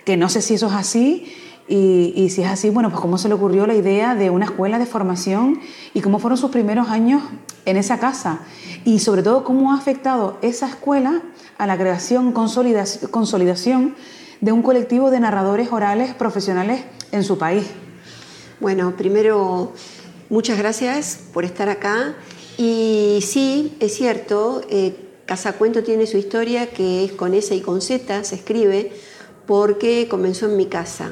Que no sé si eso es así y, si es así, bueno, pues cómo se le ocurrió la idea de una escuela de formación y cómo fueron sus primeros años en esa casa. Y sobre todo, cómo ha afectado esa escuela a la creación, consolidación de un colectivo de narradores orales profesionales en su país. Bueno, primero, muchas gracias por estar acá. Y sí, es cierto, eh, Casacuento tiene su historia que es con S y con Z, se escribe, porque comenzó en mi casa.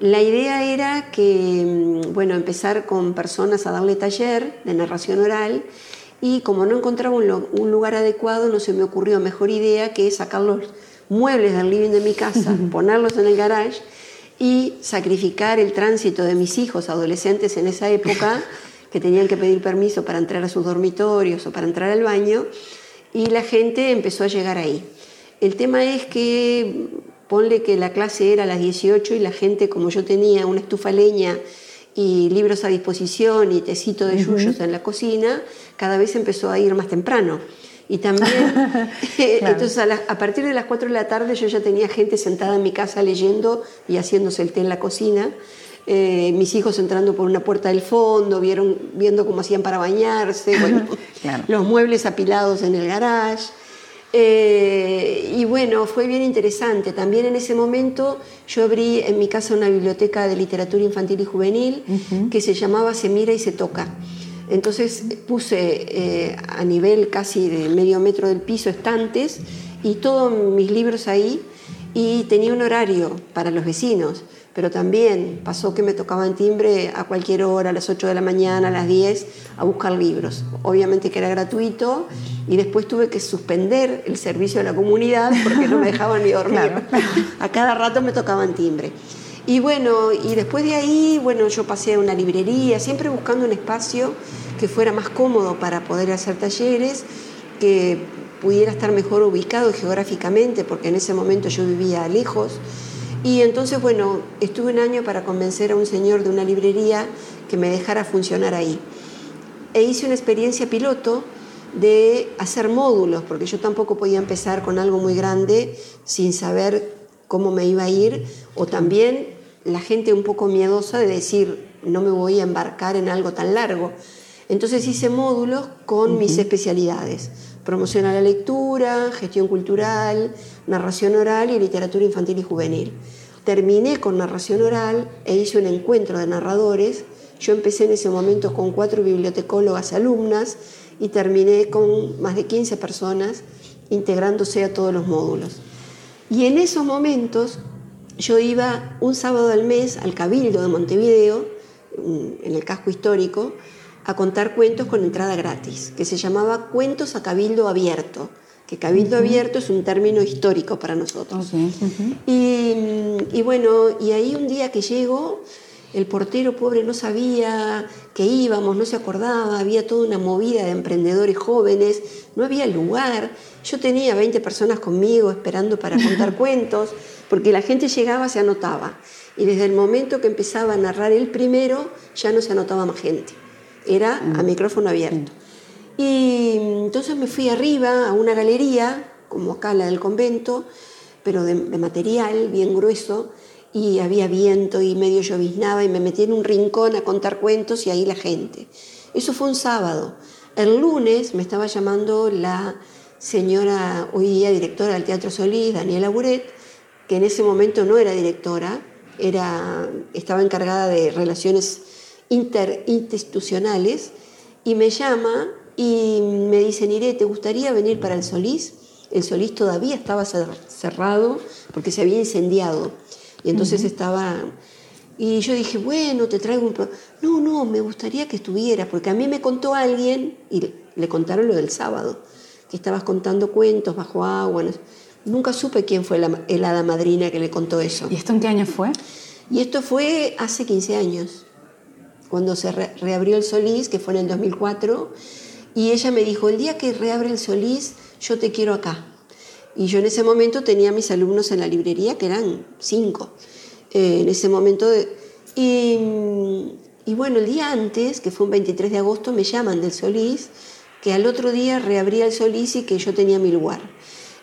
La idea era que, mm, bueno, empezar con personas a darle taller de narración oral y como no encontraba un, lugar adecuado, no se me ocurrió mejor idea que sacar los muebles del living de mi casa, ponerlos en el garage y sacrificar el tránsito de mis hijos adolescentes en esa época, que tenían que pedir permiso para entrar a sus dormitorios o para entrar al baño, y la gente empezó a llegar ahí. El tema es que ponle que la clase era a las 18 y la gente, como yo tenía una estufa leña y libros a disposición y tecito de yuyos en la cocina, cada vez empezó a ir más temprano. Y también, entonces a, partir de las 4 de la tarde yo ya tenía gente sentada en mi casa leyendo y haciéndose el té en la cocina. Eh, mis hijos entrando por una puerta del fondo, vieron, viendo cómo hacían para bañarse, los muebles apilados en el garage. Eh, y bueno, fue bien interesante. También en ese momento yo abrí en mi casa una biblioteca de literatura infantil y juvenil que se llamaba Se mira y se toca. Entonces puse eh, a nivel casi de medio metro del piso estantes y todos mis libros ahí y tenía un horario para los vecinos pero también pasó que me tocaban timbre a cualquier hora, a las 8 de la mañana, a las 10, a buscar libros. Obviamente que era gratuito y después tuve que suspender el servicio de la comunidad porque no me dejaban ni dormir. A cada rato me tocaban timbre. Y bueno, y después de ahí, bueno, yo pasé a una librería, siempre buscando un espacio que fuera más cómodo para poder hacer talleres, que pudiera estar mejor ubicado geográficamente, porque en ese momento yo vivía lejos. Y entonces, bueno, estuve un año para convencer a un señor de una librería que me dejara funcionar ahí. E hice una experiencia piloto de hacer módulos, porque yo tampoco podía empezar con algo muy grande sin saber cómo me iba a ir, o también la gente un poco miedosa de decir, no me voy a embarcar en algo tan largo. Entonces hice módulos con mis especialidades, promoción a la lectura, gestión cultural, narración oral y literatura infantil y juvenil. Terminé con narración oral e hice un encuentro de narradores. Yo empecé en ese momento con cuatro bibliotecólogas alumnas y terminé con más de 15 personas integrándose a todos los módulos. Y en esos momentos yo iba un sábado al mes al Cabildo de Montevideo, en el casco histórico, a contar cuentos con entrada gratis, que se llamaba Cuentos a Cabildo Abierto que cabildo abierto es un término histórico para nosotros. y, bueno, y ahí un día que llego, el portero pobre no sabía que íbamos, no se acordaba, había toda una movida de emprendedores jóvenes, no había lugar. Yo tenía 20 personas conmigo esperando para contar cuentos, porque la gente llegaba, se anotaba. Y desde el momento que empezaba a narrar el primero, ya no se anotaba más gente. Era a micrófono abierto. Y entonces me fui arriba a una galería, como acá la del convento, pero de, material bien grueso, y había viento y medio lloviznaba y me metí en un rincón a contar cuentos y ahí la gente. Eso fue un sábado. El lunes me estaba llamando la señora, hoy día directora del Teatro Solís, Daniela Buret, que en ese momento no era directora, era, estaba encargada de relaciones interinstitucionales, y me llama y me dicen, Iré, ¿te gustaría venir para el Solís? El Solís todavía estaba cerrado porque se había incendiado. Y entonces estaba... Y yo dije, bueno, te traigo un... No, no, me gustaría que estuvieras, porque a mí me contó alguien, y le contaron lo del sábado, que estabas contando cuentos bajo agua. Nunca supe quién fue la, el hada madrina que le contó eso. ¿Y esto en qué año fue? Y esto fue hace 15 años, cuando se reabrió el Solís, que fue en el 2004, y ella me dijo, el día que reabre el Solís, yo te quiero acá. Y yo en ese momento tenía a mis alumnos en la librería, que eran cinco. Eh, en ese momento, y, y, bueno, el día antes, que fue un 23 de agosto, me llaman del Solís, que al otro día reabría el Solís y que yo tenía mi lugar.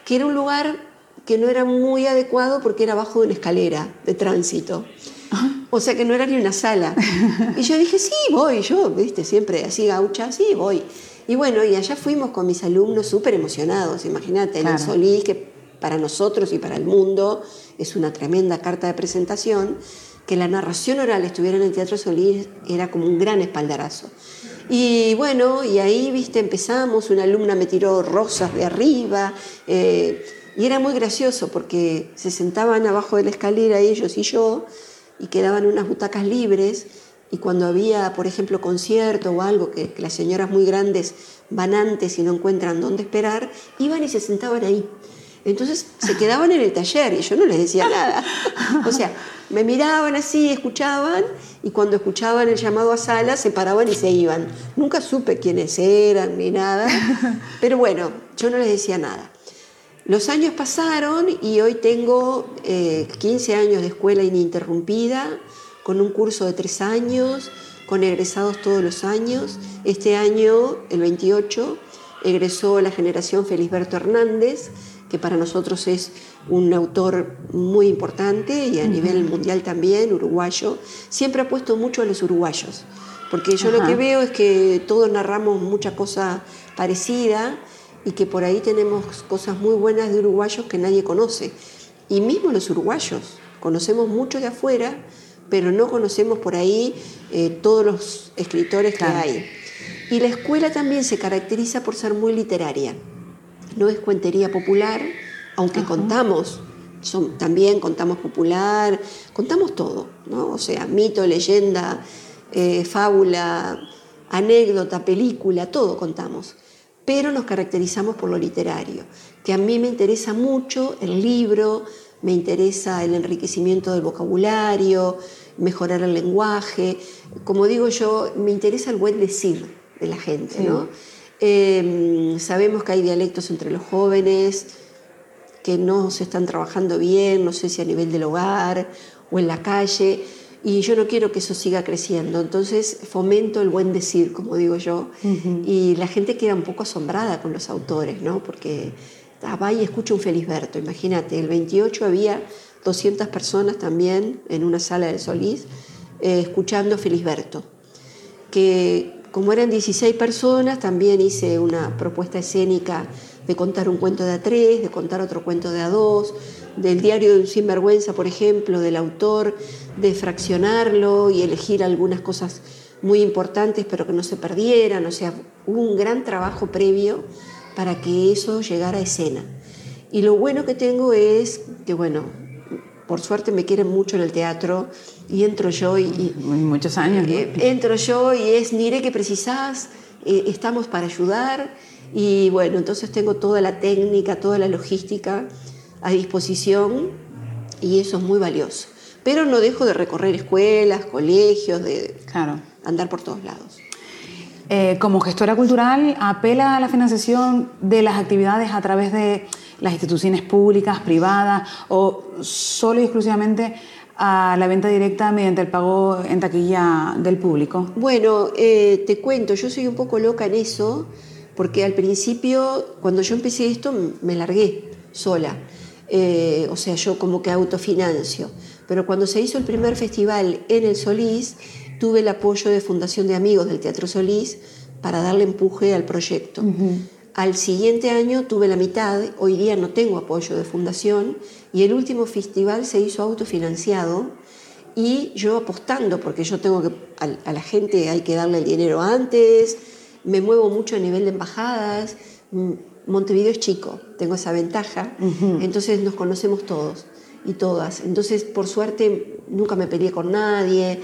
Que era un lugar que no era muy adecuado porque era abajo de una escalera de tránsito. O sea que no era ni una sala. Y yo dije, sí, voy, yo, viste, siempre así gaucha, sí, voy. Y bueno, y allá fuimos con mis alumnos súper emocionados, imagínate, en el Solís, que para nosotros y para el mundo es una tremenda carta de presentación, que la narración oral estuviera en el Teatro Solís era como un gran espaldarazo. Y bueno, y ahí, viste, empezamos, una alumna me tiró rosas de arriba, eh, y era muy gracioso porque se sentaban abajo de la escalera ellos y yo y quedaban unas butacas libres y cuando había, por ejemplo, concierto o algo que, las señoras muy grandes van antes y no encuentran dónde esperar, iban y se sentaban ahí. Entonces se quedaban en el taller y yo no les decía nada. O sea, me miraban así, escuchaban y cuando escuchaban el llamado a sala se paraban y se iban. Nunca supe quiénes eran ni nada, pero bueno, yo no les decía nada. Los años pasaron y hoy tengo 15 eh, años de escuela ininterrumpida, con un curso de tres años, con egresados todos los años. Este año, el 28, egresó la generación Felisberto Hernández, que para nosotros es un autor muy importante y a nivel mundial también, uruguayo. Siempre ha puesto mucho a los uruguayos, porque yo lo que veo es que todos narramos mucha cosa parecida y que por ahí tenemos cosas muy buenas de uruguayos que nadie conoce. Y mismo los uruguayos, conocemos mucho de afuera, pero no conocemos por ahí eh, todos los escritores que hay. Y la escuela también se caracteriza por ser muy literaria. No es cuentería popular, aunque contamos, son, también contamos popular, contamos todo, ¿no? O sea, mito, leyenda, eh, fábula, anécdota, película, todo contamos pero nos caracterizamos por lo literario, que a mí me interesa mucho el libro, me interesa el enriquecimiento del vocabulario, mejorar el lenguaje, como digo yo, me interesa el buen decir de la gente, ¿no? Em, sabemos que hay dialectos entre los jóvenes que no se están trabajando bien, no sé si a nivel del hogar o en la calle, y yo no quiero que eso siga creciendo. Entonces fomento el buen decir, como digo yo, y la gente queda un poco asombrada con los autores, ¿no? Porque va y escucha un Felisberto, imagínate, el 28 había 200 personas también en una sala del Solís eh, escuchando Felisberto, que como eran 16 personas, también hice una propuesta escénica de contar un cuento de a tres, de contar otro cuento de a dos, del diario de un sinvergüenza, por ejemplo, del autor, de fraccionarlo y elegir algunas cosas muy importantes pero que no se perdieran, o sea, hubo un gran trabajo previo para que eso llegara a escena. Y lo bueno que tengo es que, bueno, por suerte me quieren mucho en el teatro y entro yo y... muchos años. Eh, entro yo y es, mire que precisás, eh, estamos para ayudar y bueno, entonces tengo toda la técnica, toda la logística a disposición y eso es muy valioso. Pero no dejo de recorrer escuelas, colegios, de claro. andar por todos lados. Eh, como gestora cultural, apela a la financiación de las actividades a través de las instituciones públicas, privadas o solo y exclusivamente a la venta directa mediante el pago en taquilla del público? Bueno, eh, te cuento, yo soy un poco loca en eso, porque al principio, cuando yo empecé esto, me largué sola. Eh, o sea, yo como que autofinancio. Pero cuando se hizo el primer festival en el Solís, tuve el apoyo de Fundación de Amigos del Teatro Solís para darle empuje al proyecto. Al siguiente año tuve la mitad, hoy día no tengo apoyo de fundación, y el último festival se hizo autofinanciado y yo apostando, porque yo tengo que, a, la gente hay que darle el dinero antes, me muevo mucho a nivel de embajadas, Montevideo es chico, tengo esa ventaja, entonces nos conocemos todos y todas. Entonces, por suerte, nunca me peleé con nadie,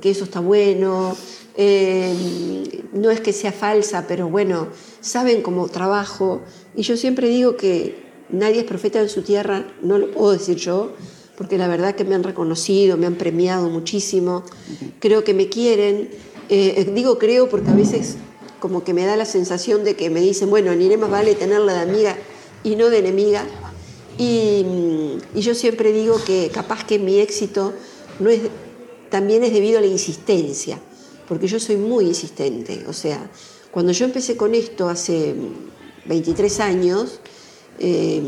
que eso está bueno. Eh, no es que sea falsa, pero bueno, saben cómo trabajo. Y yo siempre digo que nadie es profeta en su tierra, no lo puedo decir yo, porque la verdad que me han reconocido, me han premiado muchísimo, creo que me quieren. Eh, digo creo porque a veces como que me da la sensación de que me dicen, bueno, ni más vale tenerla de amiga y no de enemiga. Y, y, yo siempre digo que capaz que mi éxito no es, también es debido a la insistencia, porque yo soy muy insistente. O sea, cuando yo empecé con esto hace 23 años, eh,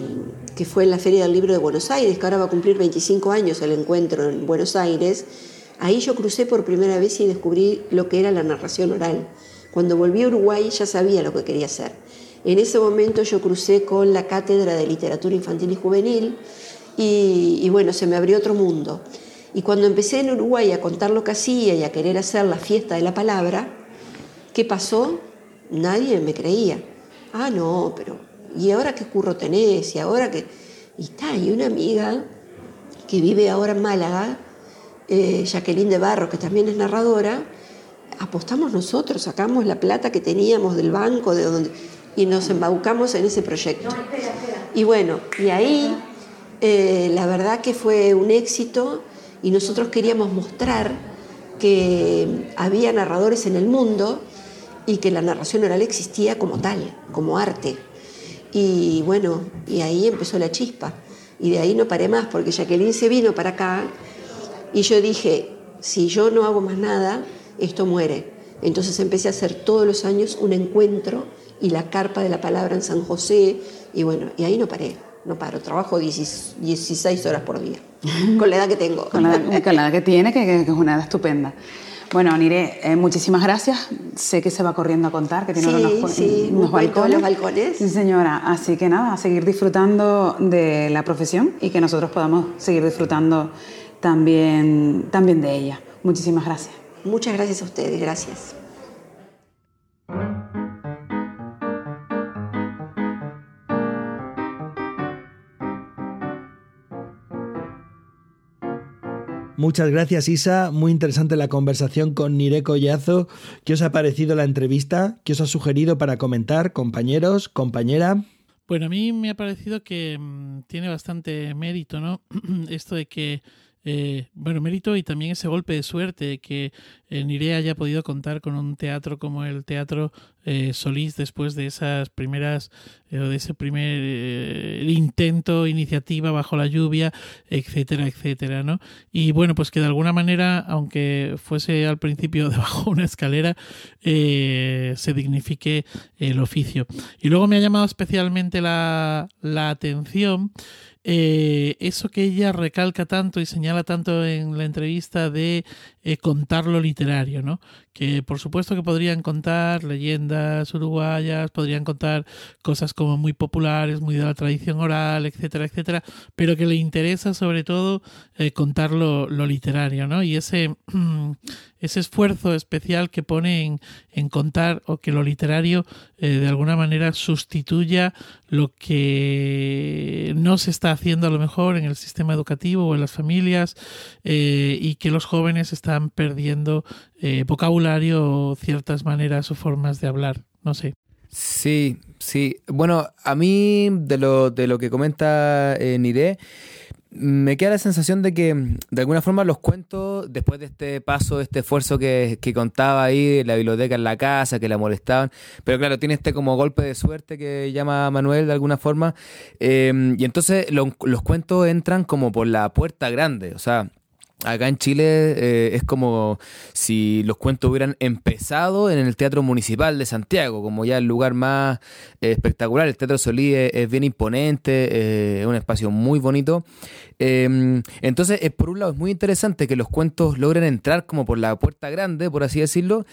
que fue en la Feria del Libro de Buenos Aires, que ahora va a cumplir 25 años el encuentro en Buenos Aires, ahí yo crucé por primera vez y descubrí lo que era la narración oral. Cuando volví a Uruguay ya sabía lo que quería hacer. En ese momento yo crucé con la cátedra de literatura infantil y juvenil y, bueno, se me abrió otro mundo. Y cuando empecé en Uruguay a contar lo que hacía y a querer hacer la fiesta de la palabra, ¿qué pasó? Nadie me creía. Ah, no, pero ¿y ahora qué curro tenés? ¿Y ahora qué? Y está, y una amiga que vive ahora en Málaga, eh, Jacqueline de Barro, que también es narradora, apostamos nosotros, sacamos la plata que teníamos del banco, de donde y nos embaucamos en ese proyecto. Y bueno, y ahí eh, la verdad que fue un éxito y nosotros queríamos mostrar que había narradores en el mundo y que la narración oral existía como tal, como arte. Y bueno, y ahí empezó la chispa. Y de ahí no paré más, porque Jacqueline se vino para acá y yo dije, si yo no hago más nada, esto muere. Entonces empecé a hacer todos los años un encuentro y la carpa de la palabra en San José, y bueno, y ahí no paré, no paro, trabajo 16 horas por día, con la edad que tengo. Con la, edad que tiene, que, es una edad estupenda. Bueno, Nire, eh, muchísimas gracias. Sé que se va corriendo a contar, que tiene unos, sí, unos balcones. Los balcones. Sí, señora. Así que nada, a seguir disfrutando de la profesión y que nosotros podamos seguir disfrutando también, también de ella. Muchísimas gracias. Muchas gracias a ustedes, gracias. Muchas gracias Isa, muy interesante la conversación con Nire Collazo. ¿Qué os ha parecido la entrevista? ¿Qué os ha sugerido para comentar, compañeros, compañera? Bueno, a mí me ha parecido que mm, tiene bastante mérito, ¿no? Esto de que eh, bueno, mérito y también ese golpe de suerte que eh, Nire haya podido contar con un teatro como el Teatro eh, Solís después de esas primeras, o de ese primer intento, iniciativa bajo la lluvia, etcétera, etcétera, ¿no? Y bueno, pues que de alguna manera, aunque fuese al principio debajo una escalera, se dignifique el oficio. Y luego me ha llamado especialmente la, la atención eh, eso que ella recalca tanto y señala tanto en la entrevista de eh, contar lo literario, ¿no? Que por supuesto que podrían contar leyendas uruguayas, podrían contar cosas como muy populares, muy de la tradición oral, etcétera, etcétera, pero que le interesa sobre todo eh, contar lo, literario, ¿no? Y ese, ese esfuerzo especial que pone en, en contar o que lo literario de alguna manera sustituya lo que no se está haciendo a lo mejor en el sistema educativo o en las familias eh, y que los jóvenes están perdiendo eh, vocabulario ciertas maneras o formas de hablar. No sé. Sí, sí. Bueno, a mí de lo, de lo que comenta eh, me queda la sensación de que de alguna forma los cuentos, después de este paso, de este esfuerzo que, contaba ahí, la biblioteca en la casa, que la molestaban, pero claro, tiene este como golpe de suerte que llama Manuel de alguna forma, eh, y entonces los cuentos entran como por la puerta grande, o sea, Acá en Chile eh, es como si los cuentos hubieran empezado en el Teatro Municipal de Santiago, como ya el lugar más eh, espectacular. El Teatro Solí es, bien imponente, eh, es un espacio muy bonito. Em, entonces, por un lado, es muy interesante que los cuentos logren entrar como por la puerta grande, por así decirlo,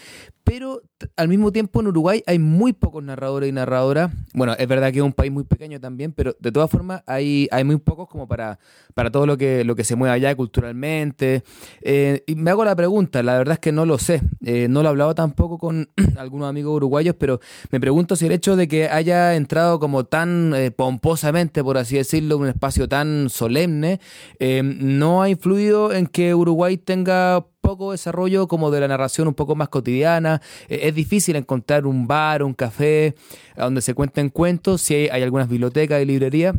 pero al mismo tiempo en Uruguay hay muy pocos narradores y narradoras. Bueno, es verdad que es un país muy pequeño también, pero de todas formas hay, hay muy pocos como para, para todo lo que, lo que se mueve allá culturalmente Eh, y me hago la pregunta, la verdad es que no lo sé, eh, no lo he hablado tampoco con algunos amigos uruguayos, pero me pregunto si el hecho de que haya entrado como tan eh, pomposamente, por así decirlo, un espacio tan solemne, no ha influido en que Uruguay tenga poco desarrollo como de la narración un poco más cotidiana. es difícil encontrar un bar, un café donde se cuenten cuentos, si hay, hay algunas bibliotecas y librerías.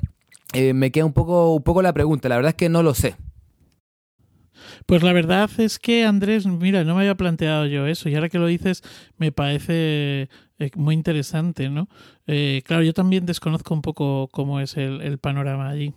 me queda un poco, un poco la pregunta, la verdad es que no lo sé. Pues la verdad es que Andrés, mira, no me había planteado yo eso y ahora que lo dices me parece eh, muy interesante, ¿no? Eh, claro, yo también desconozco un poco cómo es el, panorama allí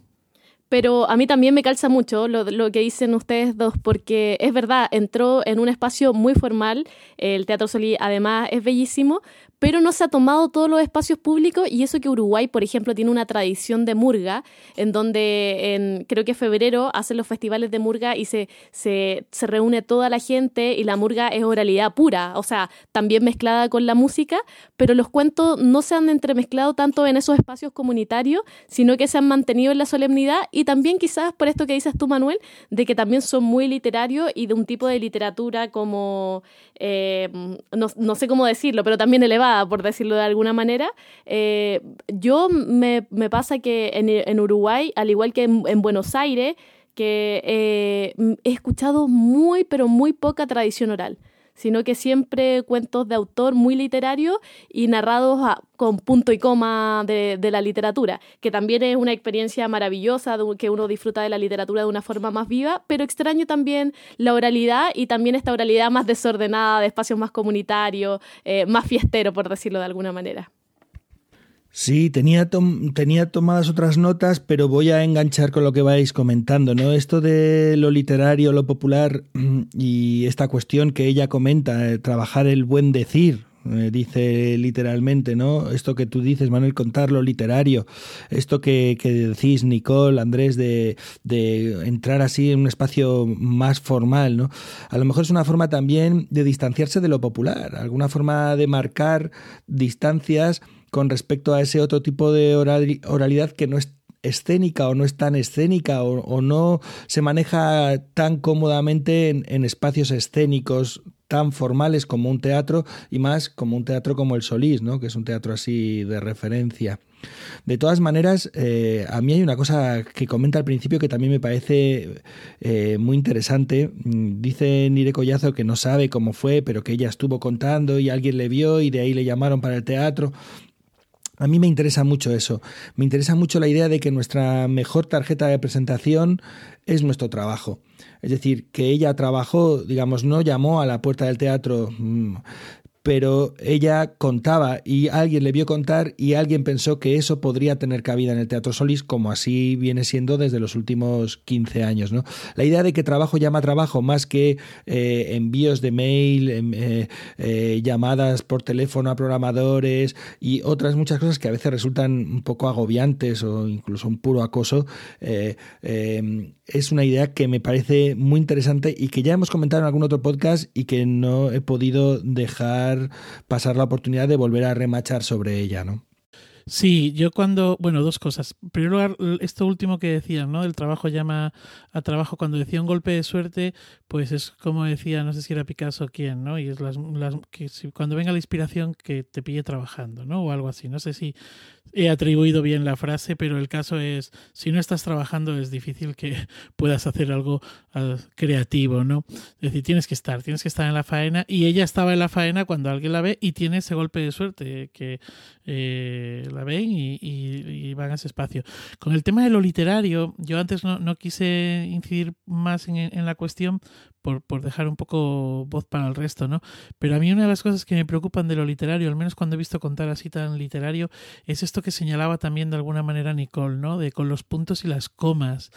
pero a mí también me calza mucho lo, lo, que dicen ustedes dos, porque es verdad, entró en un espacio muy formal, el Teatro Solí además es bellísimo, pero no se ha tomado todos los espacios públicos y eso que Uruguay, por ejemplo, tiene una tradición de murga, en donde creo que en febrero hacen los festivales de murga y se, se, se reúne toda la gente y la murga es oralidad pura, o sea, también mezclada con la música, pero los cuentos no se han entremezclado tanto en esos espacios comunitarios, sino que se han mantenido en la solemnidad y también quizás por esto que dices tú, Manuel, de que también son muy literarios y de un tipo de literatura como, eh, no, no sé cómo decirlo, pero también elevada por decirlo de alguna manera. Eh, yo me, me, pasa que en, en, Uruguay, al igual que en, en Buenos Aires, que eh, he escuchado muy, pero muy poca tradición oral sino que siempre cuentos de autor muy literario y narrados con punto y coma de, de, la literatura, que también es una experiencia maravillosa, de, que uno disfruta de la literatura de una forma más viva, pero extraño también la oralidad y también esta oralidad más desordenada, de espacios más comunitarios, eh, más fiestero, por decirlo de alguna manera. Sí, tenía, tenía tomadas otras notas, pero voy a enganchar con lo que vais comentando, ¿no? Esto de lo literario, lo popular y esta cuestión que ella comenta, eh, trabajar el buen decir, eh, dice literalmente, ¿no? Esto que tú dices, Manuel, contar lo literario, esto que, que decís, Nicole, Andrés, de, de, entrar así en un espacio más formal, ¿no? A lo mejor es una forma también de distanciarse de lo popular, alguna forma de marcar distancias con respecto a ese otro tipo de oralidad que no es escénica o no es tan escénica o, no se maneja tan cómodamente en, espacios escénicos tan formales como un teatro y más como un teatro como el Solís, ¿no? que es un teatro así de referencia. De todas maneras, eh, a mí hay una cosa que comenta al principio que también me parece eh, muy interesante. Dice Nire Collazo que no sabe cómo fue, pero que ella estuvo contando y alguien le vio y de ahí le llamaron para el teatro. A mí me interesa mucho eso. Me interesa mucho la idea de que nuestra mejor tarjeta de presentación es nuestro trabajo. Es decir, que ella trabajó, digamos, no llamó a la puerta del teatro mm, pero ella contaba y alguien le vio contar y alguien pensó que eso podría tener cabida en el Teatro Solís, como así viene siendo desde los últimos 15 años. ¿no? La idea de que trabajo llama trabajo más que eh, envíos de mail, eh, eh, llamadas por teléfono a programadores y otras muchas cosas que a veces resultan un poco agobiantes o incluso un puro acoso, eh, es una idea que me parece muy interesante y que ya hemos comentado en algún otro podcast y que no he podido dejar pasar la oportunidad de volver a remachar sobre ella, ¿no? Sí, yo cuando, bueno, dos cosas. En primer lugar, esto último que decías, ¿no? El trabajo llama a trabajo. Cuando decía un golpe de suerte, pues es como decía, no sé si era Picasso o quién, ¿no? Y es las, las que si, cuando venga la inspiración que te pille trabajando, ¿no? O algo así. No sé si he atribuido bien la frase, pero el caso es, si no estás trabajando es difícil que puedas hacer algo uh, creativo, ¿no? Es decir, tienes que estar, tienes que estar en la faena y ella estaba en la faena cuando alguien la ve y tiene ese golpe de suerte que eh, la ven y, y, van a ese espacio. Con el tema de lo literario, yo antes no, no quise incidir más en, en la cuestión por, por, dejar un poco voz para el resto, ¿no? Pero a mí una de las cosas que me preocupan de lo literario, al menos cuando he visto contar así tan literario, es esto que señalaba también de alguna manera Nicole, ¿no? De con los puntos y las comas.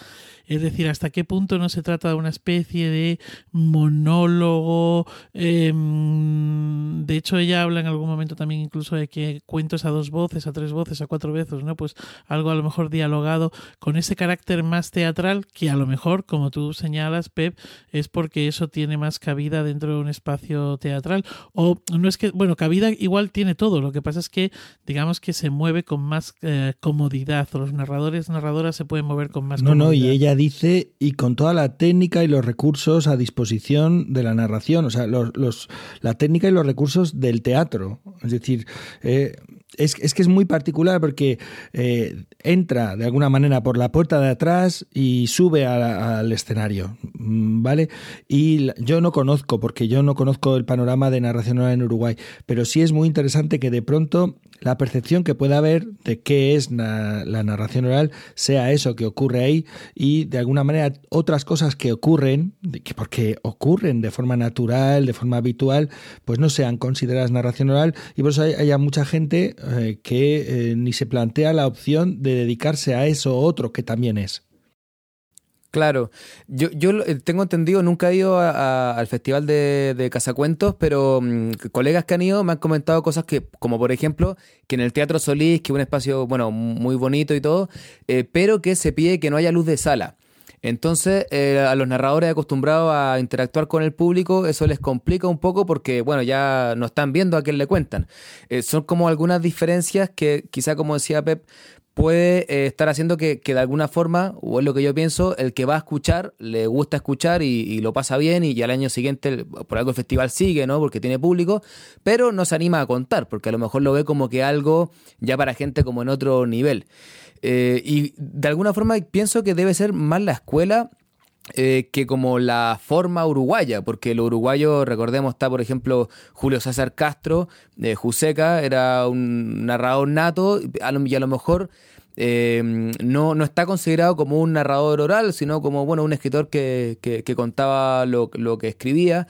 Es decir, hasta qué punto no se trata de una especie de monólogo. Eh, de hecho, ella habla en algún momento también incluso de que cuentos a dos voces, a tres voces, a cuatro veces, ¿no? Pues algo a lo mejor dialogado con ese carácter más teatral que a lo mejor, como tú señalas, Pep, es porque que eso tiene más cabida dentro de un espacio teatral. O no es que, bueno, cabida igual tiene todo, lo que pasa es que digamos que se mueve con más eh, comodidad, los narradores, narradoras se pueden mover con más no, comodidad. No, y ella dice, y con toda la técnica y los recursos a disposición de la narración, o sea, los, los la técnica y los recursos del teatro. Es decir, eh, es, que es muy particular porque eh, entra de alguna manera por la puerta de atrás y sube al escenario, mm, ¿vale? Y yo no conozco, porque yo no conozco el panorama de narración oral en Uruguay, pero sí es muy interesante que de pronto la percepción que pueda haber de qué es na la narración oral sea eso que ocurre ahí y de alguna manera otras cosas que ocurren, que porque ocurren de forma natural, de forma habitual, pues no sean consideradas narración oral y por eso hay, haya mucha gente eh, que eh, ni se plantea la opción de dedicarse a eso otro que también es. Claro, yo, yo tengo entendido, nunca he ido al festival de, de Cazacuentos, pero mmm, colegas que han ido me han comentado cosas que, como por ejemplo, que en el Teatro Solís, que es un espacio, bueno, muy bonito y todo, eh, pero que se pide que no haya luz de sala. Entonces, eh, a los narradores acostumbrados a interactuar con el público, eso les complica un poco porque, bueno, ya no están viendo a quién le cuentan. Eh, son como algunas diferencias que, quizá como decía Pep, puede eh, estar haciendo que, que, de alguna forma, o es lo que yo pienso, el que va a escuchar le gusta escuchar y, y, lo pasa bien y al año siguiente por algo el festival sigue, ¿no? Porque tiene público, pero no se anima a contar, porque a lo mejor lo ve como que algo ya para gente como en otro nivel. Eh, y de alguna forma pienso que debe ser más la escuela eh, que como la forma uruguaya, porque lo uruguayo, recordemos, está por ejemplo Julio César Castro, de Juseca, era un narrador nato, y a lo, mejor eh, no, no está considerado como un narrador oral, sino como bueno, un escritor que, que, que contaba lo, lo, que escribía.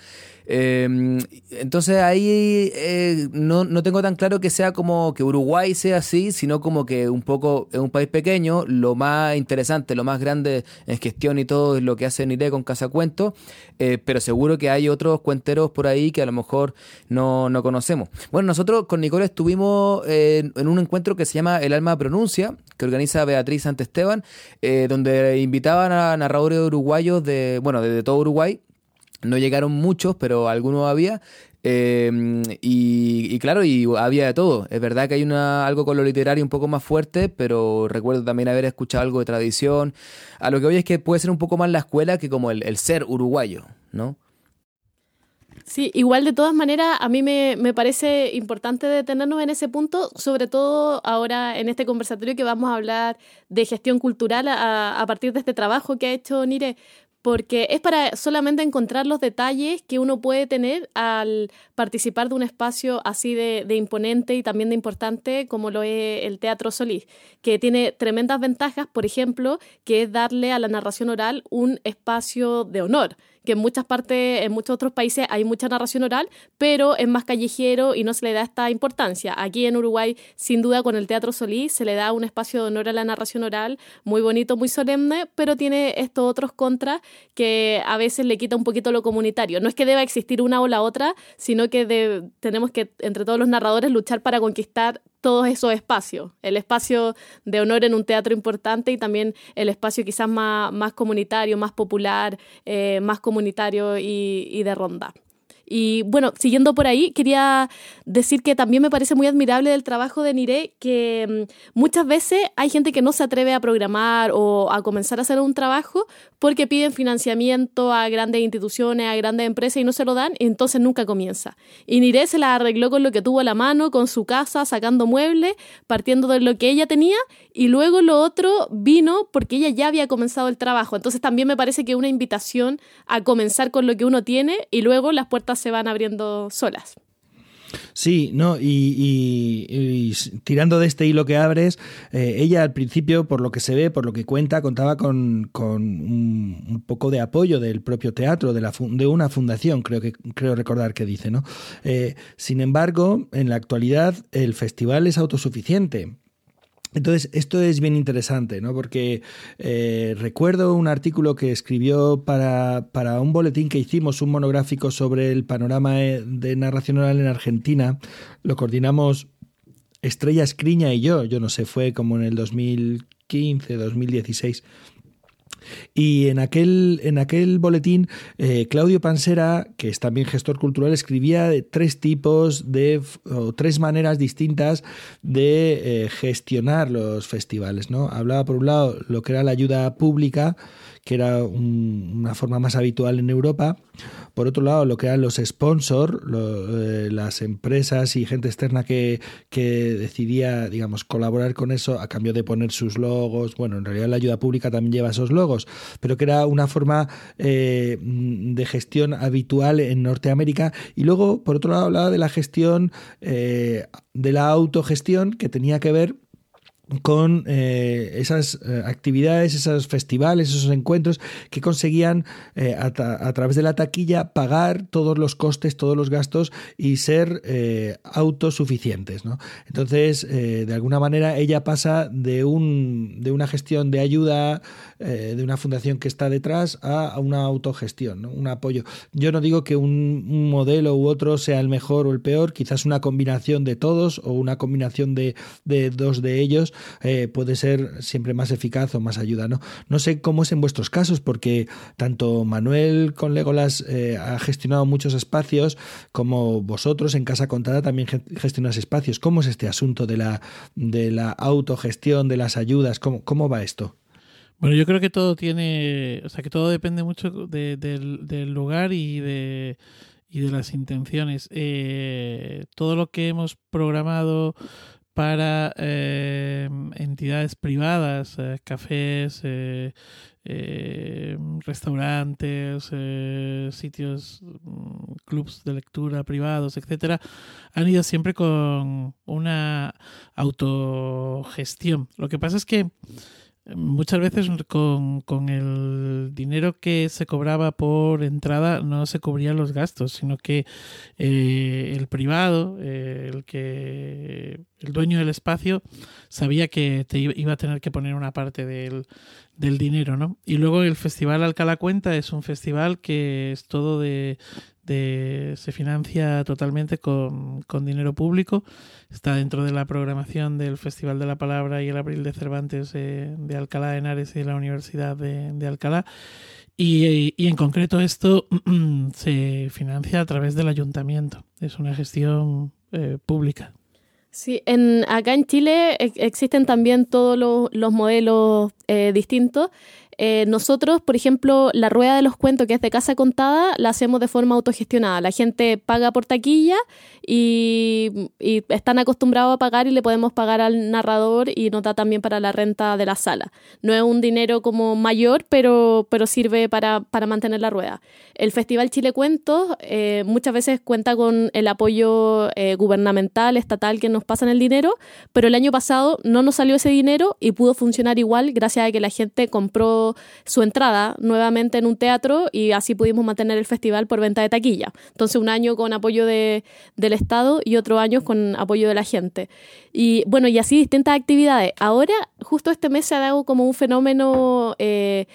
Eh, entonces ahí eh, no, no, tengo tan claro que sea como que Uruguay sea así, sino como que un poco es un país pequeño, lo más interesante, lo más grande en gestión y todo es lo que hace Nire con Casacuento, eh, pero seguro que hay otros cuenteros por ahí que a lo mejor no, no conocemos. Bueno, nosotros con Nicole estuvimos en un encuentro que se llama El Alma Pronuncia, que organiza Beatriz Santesteban, eh, donde invitaban a narradores uruguayos de, bueno, de, de todo Uruguay, no llegaron muchos, pero algunos había. Eh, y, y, claro, y había de todo. Es verdad que hay una, algo con lo literario un poco más fuerte, pero recuerdo también haber escuchado algo de tradición. A lo que hoy es que puede ser un poco más la escuela que como el, el ser uruguayo, ¿no? Sí, igual de todas maneras, a mí me, me, parece importante detenernos en ese punto, sobre todo ahora en este conversatorio que vamos a hablar de gestión cultural a, a partir de este trabajo que ha hecho Nire, porque es para solamente encontrar los detalles que uno puede tener al participar de un espacio así de, imponente y también de importante como lo es el Teatro Solís, que tiene tremendas ventajas, por ejemplo, que es darle a la narración oral un espacio de honor que en muchas partes, en muchos otros países hay mucha narración oral, pero es más callejero y no se le da esta importancia. Aquí en Uruguay, sin duda, con el Teatro Solís se le da un espacio de honor a la narración oral, muy bonito, muy solemne, pero tiene estos otros contras que a veces le quita un poquito lo comunitario. No es que deba existir una o la otra, sino que tenemos que, entre todos los narradores, luchar para conquistar todos esos espacios, el espacio de honor en un teatro importante y también el espacio quizás más, comunitario, más popular, eh, más comunitario y de ronda. Y bueno, siguiendo por ahí, quería decir que también me parece muy admirable del trabajo de Nire que mm, muchas veces hay gente que no se atreve a programar o a comenzar a hacer un trabajo porque piden financiamiento a grandes instituciones, a grandes empresas y no se lo dan, y entonces nunca comienza. Y Nire se la arregló con lo que tuvo a la mano, con su casa, sacando muebles, partiendo de lo que ella tenía, y luego lo otro vino porque ella ya había comenzado el trabajo. Entonces también me parece que una invitación a comenzar con lo que uno tiene y luego las puertas se van abriendo solas. Sí, no, y, tirando de este hilo que abres, eh, ella al principio, por lo que se ve, por lo que cuenta, contaba con, con un, un, poco de apoyo del propio teatro, de, la, de una fundación, creo que creo recordar que dice, ¿no? Eh, sin embargo, en la actualidad el festival es autosuficiente. Entonces, esto es bien interesante, ¿no? Porque eh, recuerdo un artículo que escribió para, para, un boletín que hicimos, un monográfico sobre el panorama de narración oral en Argentina. Lo coordinamos Estrella Escriña y yo, yo no sé, fue como en el 2015, 2016. Y en aquel, en aquel boletín, eh, Claudio Pansera, que es también gestor cultural, escribía de tres tipos de, o tres maneras distintas de eh, gestionar los festivales. ¿no? Hablaba, por un lado, lo que era la ayuda pública, que era una forma más habitual en Europa. Por otro lado, lo que eran los sponsors, eh, las empresas y gente externa que, que, decidía, digamos, colaborar con eso a cambio de poner sus logos. Bueno, en realidad la ayuda pública también lleva esos logos, pero que era una forma eh, de gestión habitual en Norteamérica. Y luego, por otro lado, hablaba de la gestión, eh, de la autogestión, que tenía que ver con eh, esas eh, actividades, esos festivales, esos encuentros que conseguían eh, a, través de la taquilla pagar todos los costes, todos los gastos y ser autosuficientes. ¿no? Entonces, de alguna manera, ella pasa de, un, de una gestión de ayuda de una fundación que está detrás a, una autogestión, un apoyo. Yo no digo que un, modelo u otro sea el mejor o el peor, quizás una combinación de todos o una combinación de, de dos de ellos eh, puede ser siempre más eficaz o más ayuda. ¿no? no sé cómo es en vuestros casos, porque tanto Manuel con Legolas eh, ha gestionado muchos espacios, como vosotros en Casa Contada también gestionáis espacios. ¿Cómo es este asunto de la, de la autogestión, de las ayudas? ¿Cómo, cómo va esto? Bueno, yo creo que todo tiene, o sea, que todo depende mucho del lugar y de, y de las intenciones. Eh, todo lo que hemos programado para eh, entidades privadas, eh, cafés, eh, restaurantes, sitios, mm, clubs de lectura privados, etcétera, han ido siempre con una autogestión. Lo que pasa es que muchas veces con, con, el dinero que se cobraba por entrada no se cubrían los gastos, sino que eh, el privado, eh, el que el dueño del espacio, sabía que te iba a tener que poner una parte del, del dinero, ¿no? Y luego el Festival Alcalá Cuenta es un festival que es todo de, de, se financia totalmente con, con, dinero público. Está dentro de la programación del Festival de la Palabra y el Abril de Cervantes de Alcalá de Henares y de la Universidad de, Alcalá. Y, y, en concreto esto se financia a través del ayuntamiento. Es una gestión eh, pública. Sí, en, acá en Chile existen también todos los, los modelos eh, distintos. Eh, nosotros, por ejemplo, la rueda de los cuentos, que es de casa contada, la hacemos de forma autogestionada. La gente paga por taquilla y, están acostumbrados a pagar y le podemos pagar al narrador y nota también para la renta de la sala. No es un dinero como mayor, pero, pero sirve para, para mantener la rueda. El Festival Chile Cuentos eh, muchas veces cuenta con el apoyo eh, gubernamental, estatal, que nos pasan el dinero, pero el año pasado no nos salió ese dinero y pudo funcionar igual gracias a que la gente compró su entrada nuevamente en un teatro y así pudimos mantener el festival por venta de taquilla. Entonces un año con apoyo de, del Estado y otro año con apoyo de la gente. Y bueno, y así distintas actividades. Ahora, justo este mes se ha dado como un fenómeno... Eh,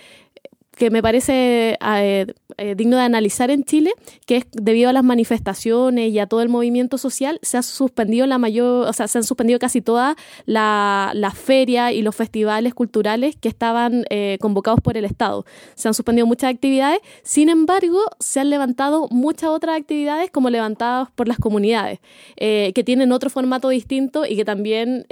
que me parece eh, eh, digno de analizar en Chile, que es debido a las manifestaciones y a todo el movimiento social, se ha suspendido la mayor, o sea, se han suspendido casi todas las la ferias y los festivales culturales que estaban eh, convocados por el Estado. Se han suspendido muchas actividades, sin embargo, se han levantado muchas otras actividades como levantadas por las comunidades, que tienen otro formato distinto y que también,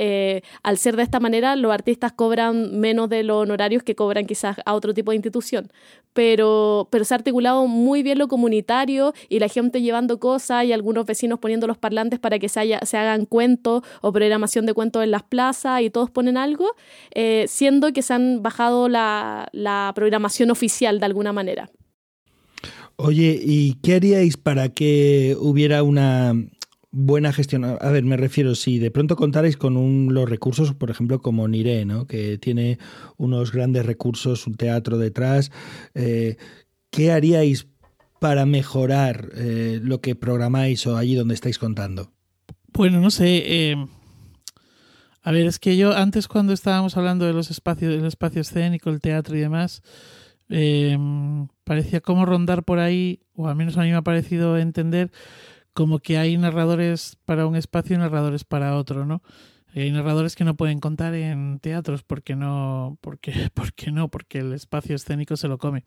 al ser de esta manera, los artistas cobran menos de los honorarios que cobran quizás a otro tipo de instituciones pero, pero se ha muy bien lo comunitario y la gente llevando cosas y algunos vecinos poniendo los parlantes para que se, haya, se hagan cuentos o programación de cuentos en las plazas y todos ponen algo, eh, siendo que se han bajado la, la programación oficial de alguna manera. Oye, ¿y qué haríais para que hubiera una, buena gestión. A ver, me refiero, si de pronto contarais con un, los recursos, por ejemplo, como Nire, ¿no? que tiene unos grandes recursos, un teatro detrás, eh, ¿qué haríais para mejorar eh, lo que programáis o allí donde estáis contando? Bueno, no sé. Eh, a ver, es que yo antes cuando estábamos hablando de los espacios, del espacio escénico, el teatro y demás, parecía como rondar por ahí, o al menos a mí me ha parecido entender como que hay narradores para un espacio y narradores para otro, ¿no? Hay narradores que no pueden contar en teatros porque no, porque, porque no, porque el espacio escénico se lo come.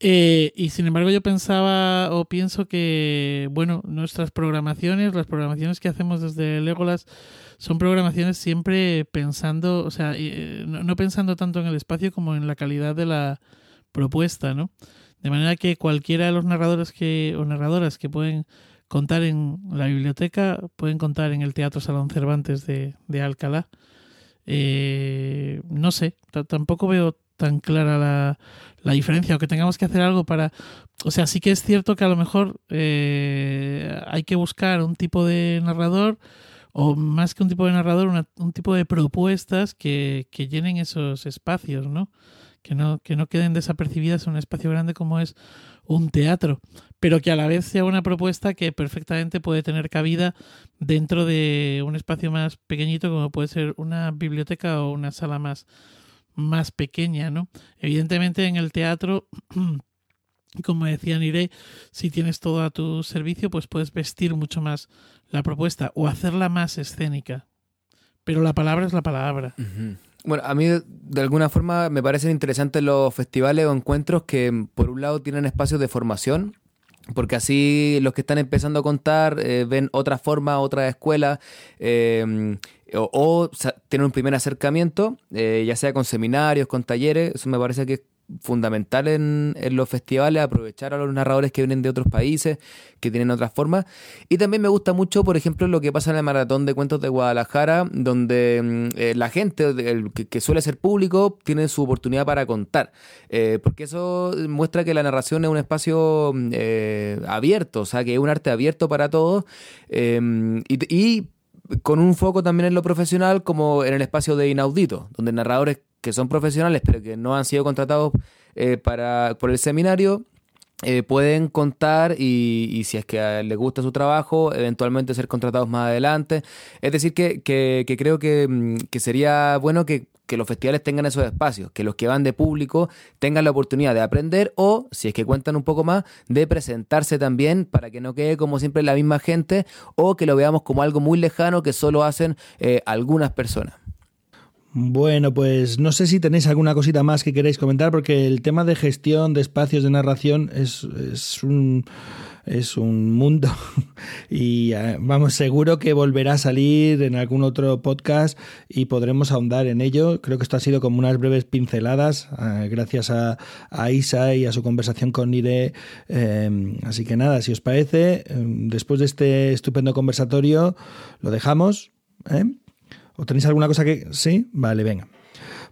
Eh, y sin embargo yo pensaba o pienso que, bueno, nuestras programaciones, las programaciones que hacemos desde Legolas, son programaciones siempre pensando, o sea, eh, no, pensando tanto en el espacio como en la calidad de la propuesta, ¿no? De manera que cualquiera de los narradores que, o narradoras que pueden contar en la biblioteca, pueden contar en el Teatro Salón Cervantes de, de Alcalá. Eh, no sé, tampoco veo tan clara la, la, diferencia o que tengamos que hacer algo para... O sea, sí que es cierto que a lo mejor eh, hay que buscar un tipo de narrador o más que un tipo de narrador, un tipo de propuestas que, que llenen esos espacios, ¿no? Que, ¿no? que no queden desapercibidas en un espacio grande como es un teatro, pero que a la vez sea una propuesta que perfectamente puede tener cabida dentro de un espacio más pequeñito como puede ser una biblioteca o una sala más más pequeña, ¿no? Evidentemente en el teatro, como decía Nire, si tienes todo a tu servicio, pues puedes vestir mucho más la propuesta o hacerla más escénica. Pero la palabra es la palabra. Bueno, a mí de alguna forma me parecen interesantes los festivales o encuentros que por un lado tienen espacios de formación porque así los que están empezando a contar eh, ven otra forma, otra escuela, eh, o, tienen un primer acercamiento, eh, ya sea con seminarios, con talleres, eso me parece que es fundamental en, los festivales, aprovechar a los narradores que vienen de otros países, que tienen otras formas. Y también me gusta mucho, por ejemplo, lo que pasa en el Maratón de Cuentos de Guadalajara, donde mm, la gente que, suele ser público tiene su oportunidad para contar, porque eso muestra que la narración es un espacio mm, abierto, o sea, que es un arte abierto para todos. y con un foco también en lo profesional, como en el espacio de Inaudito, donde narradores que son profesionales pero que no han sido contratados eh, para, por el seminario eh, pueden contar y, si es que les gusta su trabajo, eventualmente ser contratados más adelante. Es decir, que, que, creo que, mm, que, sería bueno que, los festivales tengan esos espacios, que los que van de público tengan la oportunidad de aprender o, si es que cuentan un poco más, de presentarse también para que no quede como siempre la misma gente o que lo veamos como algo muy lejano que solo hacen eh, algunas personas. Bueno, pues no sé si tenéis alguna cosita más que queréis comentar, porque el tema de gestión de espacios de narración es, es un es un mundo y eh, vamos seguro que volverá a salir en algún otro podcast y podremos ahondar en ello. Creo que esto ha sido como unas breves pinceladas eh, gracias a, Isa y a su conversación con Nire. Eh, así que nada, si os parece, después de este estupendo conversatorio lo dejamos. ¿O tenéis alguna cosa que...? Sí, vale, venga.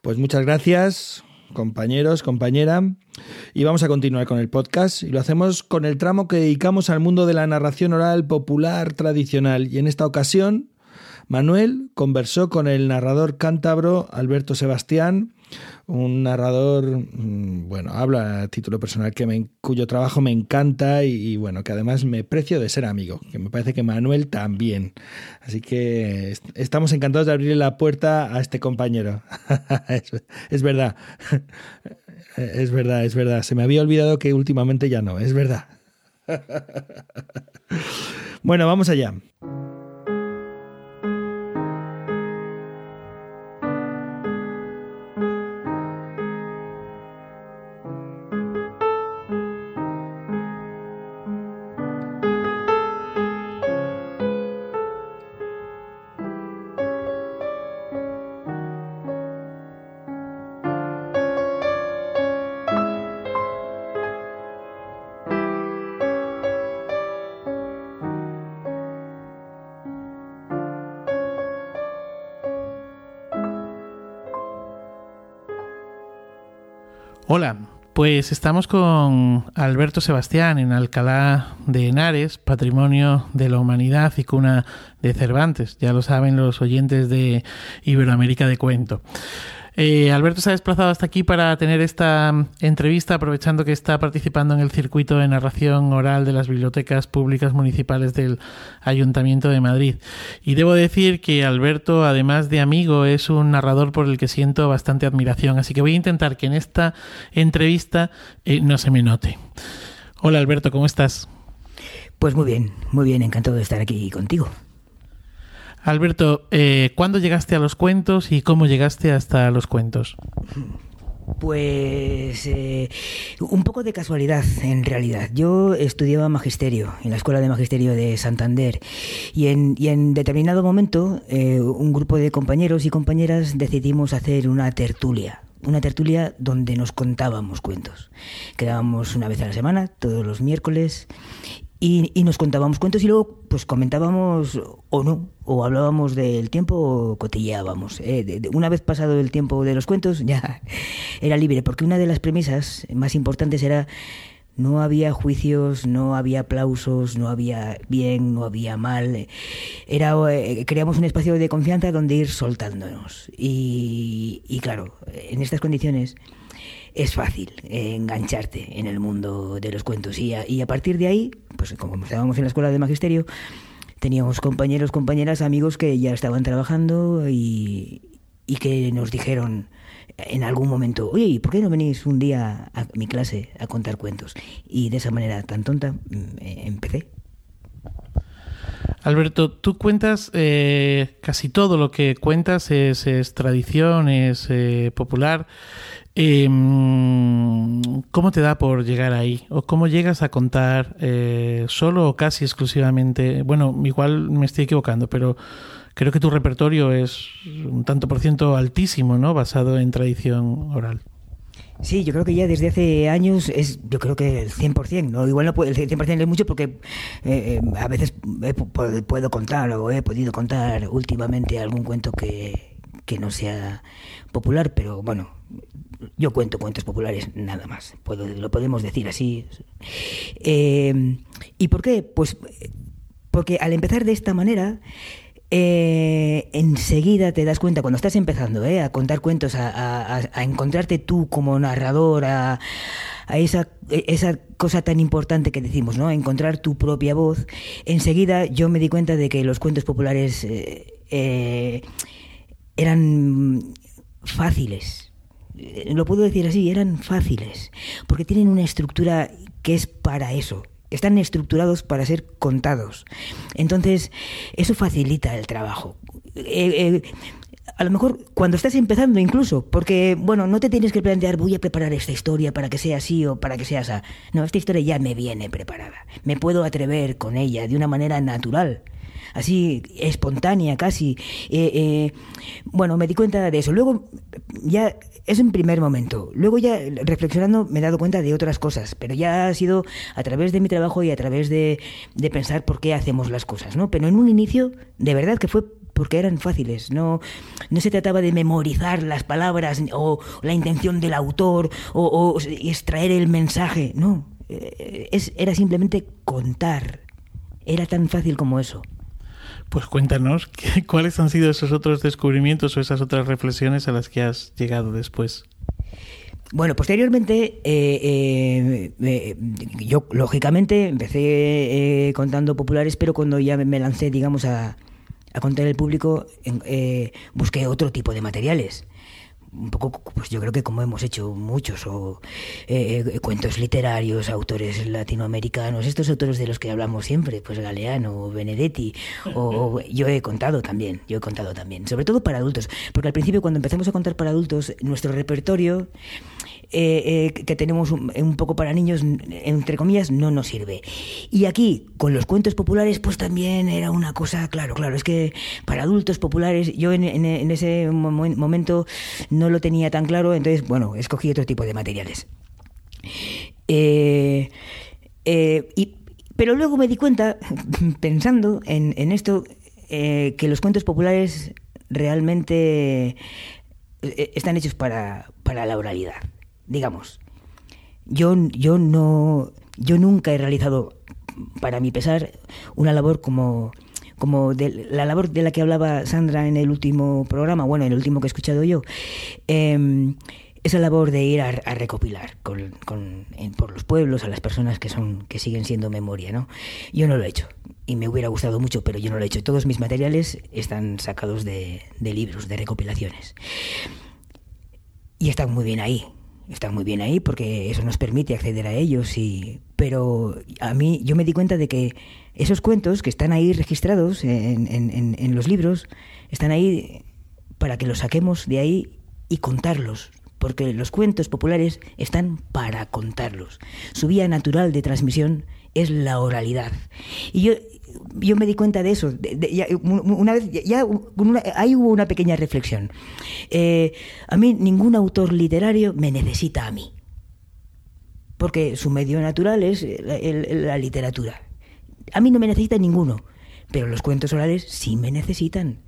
Pues muchas gracias, compañeros, compañera. Y vamos a continuar con el podcast y lo hacemos con el tramo que dedicamos al mundo de la narración oral popular tradicional. Y en esta ocasión, Manuel conversó con el narrador cántabro Alberto Sebastián un narrador, mm, bueno, habla a título personal, que me, cuyo trabajo me encanta y, bueno, que además me precio de ser amigo, que me parece que Manuel también. Así que estamos encantados de abrirle la puerta a este compañero. es, verdad, es verdad, es verdad. Se me había olvidado que últimamente ya no, es verdad. bueno, vamos allá. Pues estamos con Alberto Sebastián en Alcalá de Henares, Patrimonio de la Humanidad y cuna de Cervantes. Ya lo saben los oyentes de Iberoamérica de Cuento. Eh, Alberto se ha desplazado hasta aquí para tener esta mm, entrevista, aprovechando que está participando en el circuito de narración oral de las bibliotecas públicas municipales del Ayuntamiento de Madrid. Y debo decir que Alberto, además de amigo, es un narrador por el que siento bastante admiración. Así que voy a intentar que en esta entrevista eh, no se me note. Hola Alberto, ¿cómo estás? Pues muy bien, muy bien, encantado de estar aquí contigo. Alberto, eh, ¿cuándo llegaste a los cuentos y cómo llegaste hasta los cuentos? Pues eh, un poco de casualidad en realidad. Yo estudiaba magisterio en la Escuela de Magisterio de Santander y en, y determinado momento eh, un grupo de compañeros y compañeras decidimos hacer una tertulia. Una tertulia donde nos contábamos cuentos. Quedábamos una vez a la semana, todos los miércoles, y, y, nos contábamos cuentos y luego pues comentábamos o no, o hablábamos del tiempo o cotilleábamos. Eh, una vez pasado el tiempo de los cuentos ya era libre, porque una de las premisas más importantes era no había juicios, no había aplausos, no había bien, no había mal. Era, eh, un espacio de confianza donde ir soltándonos. Y, y claro, en estas condiciones es fácil engancharte en el mundo de los cuentos. Y a, y a, partir de ahí, pues como estábamos en la escuela de magisterio, teníamos compañeros, compañeras, amigos que ya estaban trabajando y, que nos dijeron en algún momento, oye, ¿por qué no venís un día a mi clase a contar cuentos? Y de esa manera tan tonta empecé. Alberto, tú cuentas, eh, casi todo lo que cuentas es, es tradición, es eh, popular. Eh, ¿Cómo te da por llegar ahí? ¿O cómo llegas a contar eh, solo o casi exclusivamente? Bueno, igual me estoy equivocando, pero creo que tu repertorio es un tanto por ciento altísimo, ¿no? Basado en tradición oral. Sí, yo creo que ya desde hace años es, yo creo que el 100%, ¿no? Igual no puede, el 100% es mucho porque eh, a veces he, puedo contar o he podido contar últimamente algún cuento que, que no sea popular, pero bueno, yo cuento cuentos populares nada más, Puedo, lo podemos decir así. Eh, ¿Y por qué? Pues porque al empezar de esta manera, eh, enseguida te das cuenta, cuando estás empezando eh, a contar cuentos, a, encontrarte tú como narrador, a, a esa, esa cosa tan importante que decimos, ¿no? encontrar tu propia voz, enseguida yo me di cuenta de que los cuentos populares eran fáciles. Lo puedo decir así, eran fáciles, porque tienen una estructura que es para eso, están estructurados para ser contados. Entonces, eso facilita el trabajo. Eh, eh, a lo mejor cuando estás empezando incluso, porque, bueno, no te tienes que plantear, voy a preparar esta historia para que sea así o para que sea así. No, esta historia ya me viene preparada. Me puedo atrever con ella de una manera natural así espontánea casi. Eh, eh, bueno, me di cuenta de eso. Luego, ya es un primer momento. Luego ya reflexionando me he dado cuenta de otras cosas, pero ya ha sido a través de mi trabajo y a través de, de pensar por qué hacemos las cosas, ¿no? Pero en un inicio, de verdad que fue porque eran fáciles, no, no se trataba de memorizar las palabras o la intención del autor o, o extraer el mensaje, no, eh, es, era simplemente contar, era tan fácil como eso. Pues cuéntanos cuáles han sido esos otros descubrimientos o esas otras reflexiones a las que has llegado después. Bueno, posteriormente, eh, eh, yo lógicamente empecé eh, contando populares, pero cuando ya me lancé, digamos, a, a contar al público, eh, busqué otro tipo de materiales un poco, pues yo creo que como hemos hecho muchos, o eh, eh, cuentos literarios, autores latinoamericanos, estos autores de los que hablamos siempre, pues Galeano, Benedetti, o, o, yo he contado también, yo he contado también, sobre todo para adultos, porque al principio cuando empezamos a contar para adultos, nuestro repertorio eh, eh, que tenemos un, poco para niños, entre comillas, no nos sirve. Y aquí, con los cuentos populares, pues también era una cosa, claro, claro, es que para adultos populares, yo en, en, ese momento no lo tenía tan claro, entonces, bueno, escogí otro tipo de materiales. Eh, y, pero luego me di cuenta, pensando en, en esto, que los cuentos populares realmente están hechos para, para la oralidad digamos, yo, yo no, yo nunca he realizado, para mi pesar, una labor como, como de, la labor de la que hablaba Sandra en el último programa, bueno, en el último que he escuchado yo, eh, esa labor de ir a, recopilar con, con, en, por los pueblos a las personas que son que siguen siendo memoria, ¿no? Yo no lo he hecho y me hubiera gustado mucho, pero yo no lo he hecho. Todos mis materiales están sacados de, de libros, de recopilaciones y están muy bien ahí están muy bien ahí porque eso nos permite acceder a ellos, y, pero a mí yo me di cuenta de que esos cuentos que están ahí registrados en, en, en los libros, están ahí para que los saquemos de ahí y contarlos, porque los cuentos populares están para contarlos. Su vía natural de transmisión es la oralidad. Y yo, yo me di cuenta de eso. una vez, ya ahí hubo una pequeña reflexión. Eh, a mí ningún autor literario me necesita a mí, porque su medio natural es la literatura. A mí no me necesita ninguno, pero los cuentos orales sí me necesitan.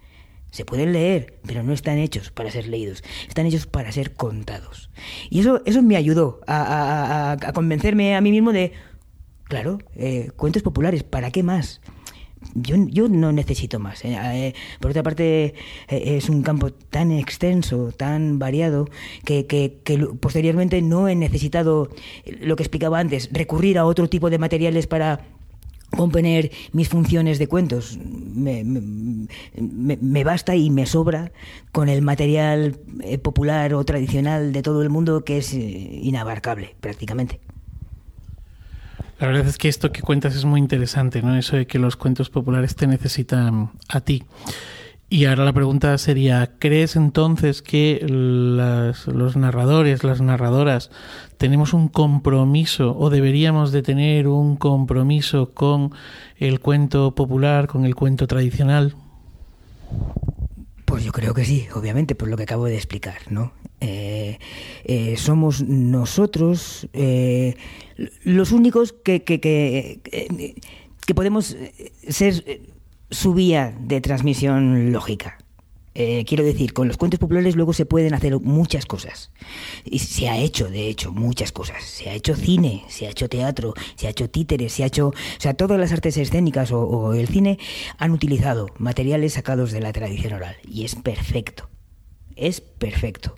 Se pueden leer, pero no están hechos para ser leídos, están hechos para ser contados. Y eso, eso me ayudó a, convencerme a mí mismo de, claro, eh, cuentos populares, ¿para qué más? Yo, yo no necesito más. Eh, eh, por otra parte, es un campo tan extenso, tan variado, que, posteriormente no he necesitado, lo que explicaba antes, recurrir a otro tipo de materiales para componer mis funciones de cuentos. Me, me, basta y me sobra con el material eh, popular o tradicional de todo el mundo que es eh, inabarcable prácticamente. La verdad es que esto que cuentas es muy interesante, ¿no? Eso de que los cuentos populares te necesitan a ti. Y ahora la pregunta sería, ¿crees entonces que los narradores, las narradoras, tenemos un compromiso o deberíamos de tener un compromiso con el cuento popular, con el cuento tradicional? Pues yo creo que sí, obviamente, por lo que acabo de explicar, ¿no? Eh, eh, somos nosotros eh, los únicos que, que, que, que podemos ser su vía de transmisión lógica. Eh, quiero decir, con los cuentos populares luego se pueden hacer muchas cosas. Y se ha hecho, de hecho, muchas cosas. Se ha hecho cine, se ha hecho teatro, se ha hecho títeres, se ha hecho... O sea, todas las artes escénicas o, el cine han utilizado materiales sacados de la tradición oral. Y es perfecto. Es perfecto.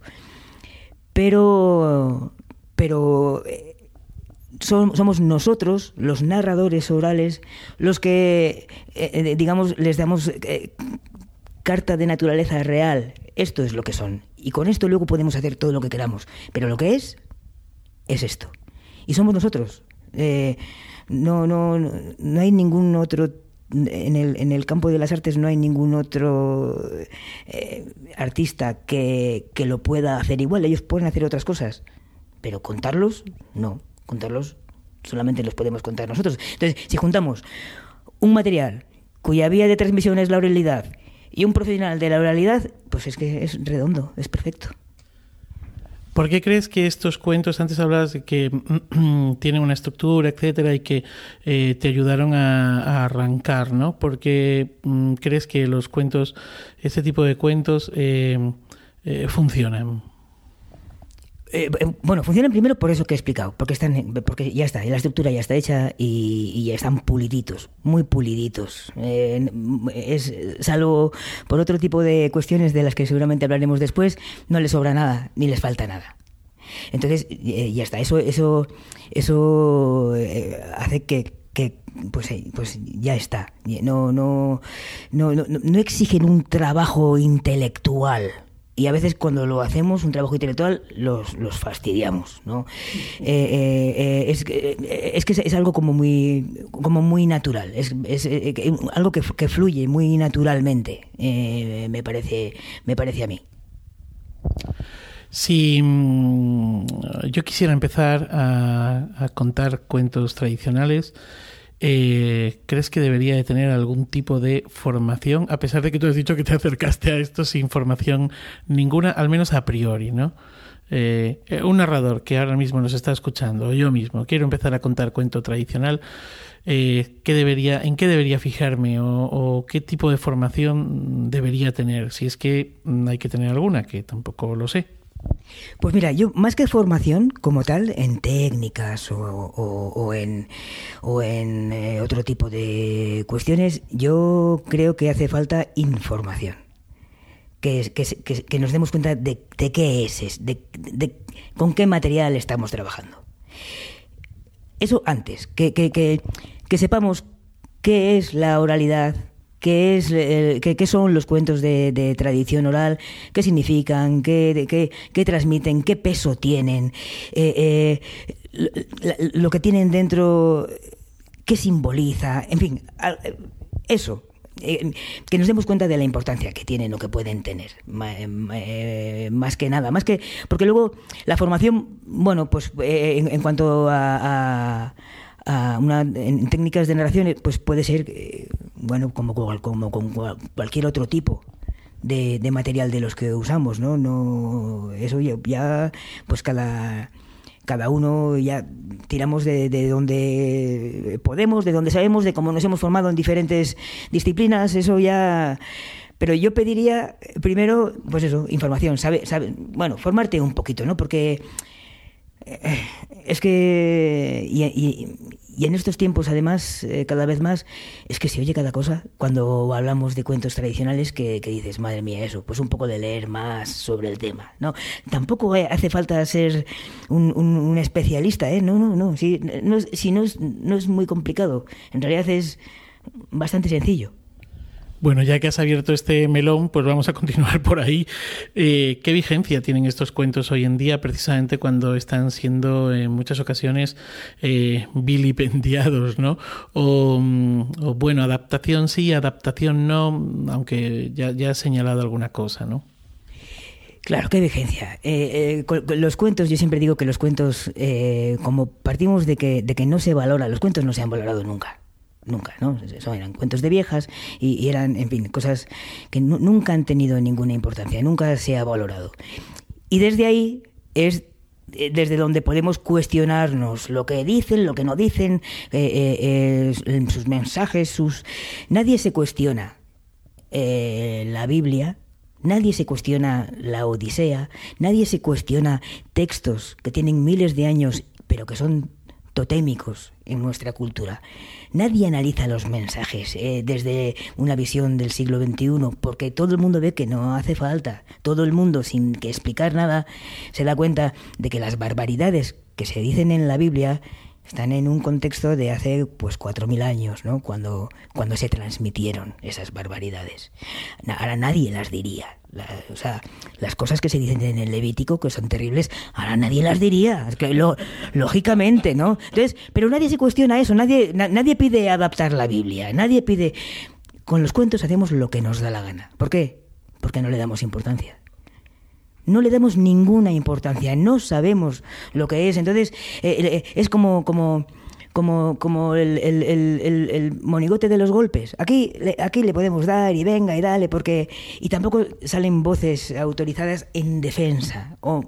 Pero... Pero eh, somos nosotros, los narradores orales, los que, eh, digamos, les damos carta de naturaleza real. Esto es lo que son. Y con esto luego podemos hacer todo lo que queramos. Pero lo que es, es esto. Y somos nosotros. no, no, no hay ningún otro en el, en el, campo de las artes no hay ningún otro artista que, que, lo pueda hacer igual. Ellos pueden hacer otras cosas, pero contarlos, no contarlos solamente los podemos contar nosotros. Entonces, si juntamos un material cuya vía de transmisión es la oralidad y un profesional de la oralidad, pues es que es redondo, es perfecto. ¿Por qué crees que estos cuentos, antes hablabas de que tienen una estructura, etcétera, y que eh, te ayudaron a, arrancar, ¿no? ¿Por qué mm, crees que los cuentos, este tipo de cuentos, eh, eh, funcionan? Eh, eh, bueno, funcionan primero por eso que he explicado, porque están, porque ya está, la estructura ya está hecha y, ya están puliditos, muy puliditos. Eh, es, salvo por otro tipo de cuestiones de las que seguramente hablaremos después, no les sobra nada, ni les falta nada. Entonces, ya está, eso, eso, eso hace que, pues, pues ya está. No, no, no, no, no exigen un trabajo intelectual y a veces cuando lo hacemos, un trabajo intelectual, los, los fastidiamos, ¿no? Eh, eh, eh, es, que es, algo como muy, como muy natural, es, es algo que, que, fluye muy naturalmente, me, parece, me parece a mí. Si mm, yo quisiera empezar a, a contar cuentos tradicionales, eh, ¿crees que debería de tener algún tipo de formación? A pesar de que tú has dicho que te acercaste a esto sin formación ninguna, al menos a priori, ¿no? Eh, un narrador que ahora mismo nos está escuchando, o yo mismo, quiero empezar a contar cuento tradicional, eh, ¿qué debería, ¿en qué debería fijarme o, o, qué tipo de formación debería tener? Si es que hay que tener alguna, que tampoco lo sé. Pues mira, yo más que formación como tal, en técnicas o, en, o en eh, otro tipo de cuestiones, yo creo que hace falta información. Que, que, que nos demos cuenta de, qué es, de, de, con qué material estamos trabajando. Eso antes, que, que sepamos qué es la oralidad, qué, es, qué, son los cuentos de, tradición oral, qué significan, qué, qué, qué transmiten, qué peso tienen, eh, eh, lo que tienen dentro, qué simboliza, en fin, eso. Eh, que nos demos cuenta de la importancia que tienen o que pueden tener, más que nada, más que porque luego la formación, bueno, pues en, cuanto a una, en técnicas de narración pues puede ser eh, bueno como, como con cualquier otro tipo de, material de los que usamos no no eso ya, pues cada cada uno ya tiramos de, de, donde podemos, de donde sabemos, de cómo nos hemos formado en diferentes disciplinas, eso ya... Pero yo pediría primero, pues eso, información, sabe, sabe, bueno, formarte un poquito, ¿no? Porque eh, es que y, y en estos tiempos, además, eh, cada vez más, es que se oye cada cosa cuando hablamos de cuentos tradicionales que, dices, madre mía, eso, pues un poco de leer más sobre el tema, ¿no? Tampoco hace falta ser un, especialista, ¿eh? No, no, no, si, no, si no, es, no es muy complicado, en realidad es bastante sencillo. Bueno, ya que has abierto este melón, pues vamos a continuar por ahí. Eh, ¿Qué vigencia tienen estos cuentos hoy en día, precisamente cuando están siendo en muchas ocasiones eh, vilipendiados, ¿no? Mm, o, bueno, adaptación sí, adaptación no, aunque ya, has señalado alguna cosa, ¿no? Claro, qué vigencia. Eh, los cuentos, yo siempre digo que los cuentos, como partimos de que, de que no se valora, los cuentos no se han valorado nunca nunca, ¿no? Eso eran cuentos de viejas y, eran, en fin, cosas que nunca han tenido ninguna importancia, nunca se ha valorado. Y desde ahí es eh, desde donde podemos cuestionarnos lo que dicen, lo que no dicen, eh, eh, sus mensajes, sus... Nadie se cuestiona la Biblia, nadie se cuestiona la Odisea, nadie se cuestiona textos que tienen miles de años, pero que son totémicos en nuestra cultura. Nadie analiza los mensajes eh, desde una visión del siglo XXI, porque todo el mundo ve que no hace falta. Todo el mundo, sin que explicar nada, se da cuenta de que las barbaridades que se dicen en la Biblia están en un contexto de hace pues cuatro mil años, ¿no? Cuando, cuando se transmitieron esas barbaridades. Ahora nadie las diría. o sea, las cosas que se dicen en el Levítico, que son terribles, ahora nadie las diría. Lo, lógicamente, ¿no? Entonces, pero nadie se cuestiona eso, nadie, nadie pide adaptar la Biblia, nadie pide. Con los cuentos hacemos lo que nos da la gana. ¿Por qué? Porque no le damos importancia no le damos ninguna importancia, no sabemos lo que es. Entonces, eh, eh, es como, como, como, como el, monigote de los golpes. Aquí, aquí le podemos dar y venga y dale, porque. Y tampoco salen voces autorizadas en defensa. O,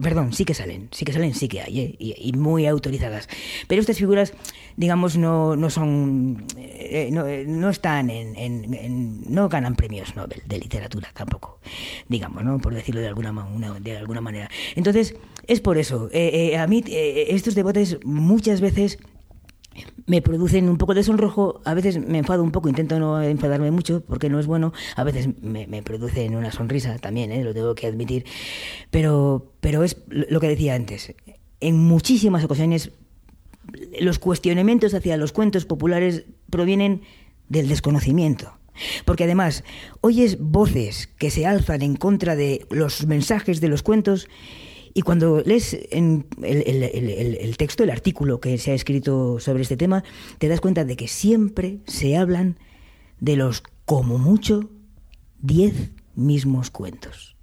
perdón, sí que salen, sí que salen, sí que hay, ¿eh? y, muy autorizadas. Pero estas figuras, digamos, no, no son. Eh, no, no, están en, en, no ganan premios Nobel de literatura tampoco, digamos, ¿no? Por decirlo de alguna, de alguna manera. Entonces, es por eso. Eh, a mí, estos debates muchas veces me producen un poco de sonrojo, a veces me enfado un poco, intento no enfadarme mucho porque no es bueno, a veces me, me producen una sonrisa también, ¿eh? lo tengo que admitir, pero, pero es lo que decía antes, en muchísimas ocasiones los cuestionamientos hacia los cuentos populares provienen del desconocimiento. Porque además oyes voces que se alzan en contra de los mensajes de los cuentos y cuando lees en el, texto, el artículo que se ha escrito sobre este tema, te das cuenta de que siempre se hablan de los, como mucho, diez mismos cuentos.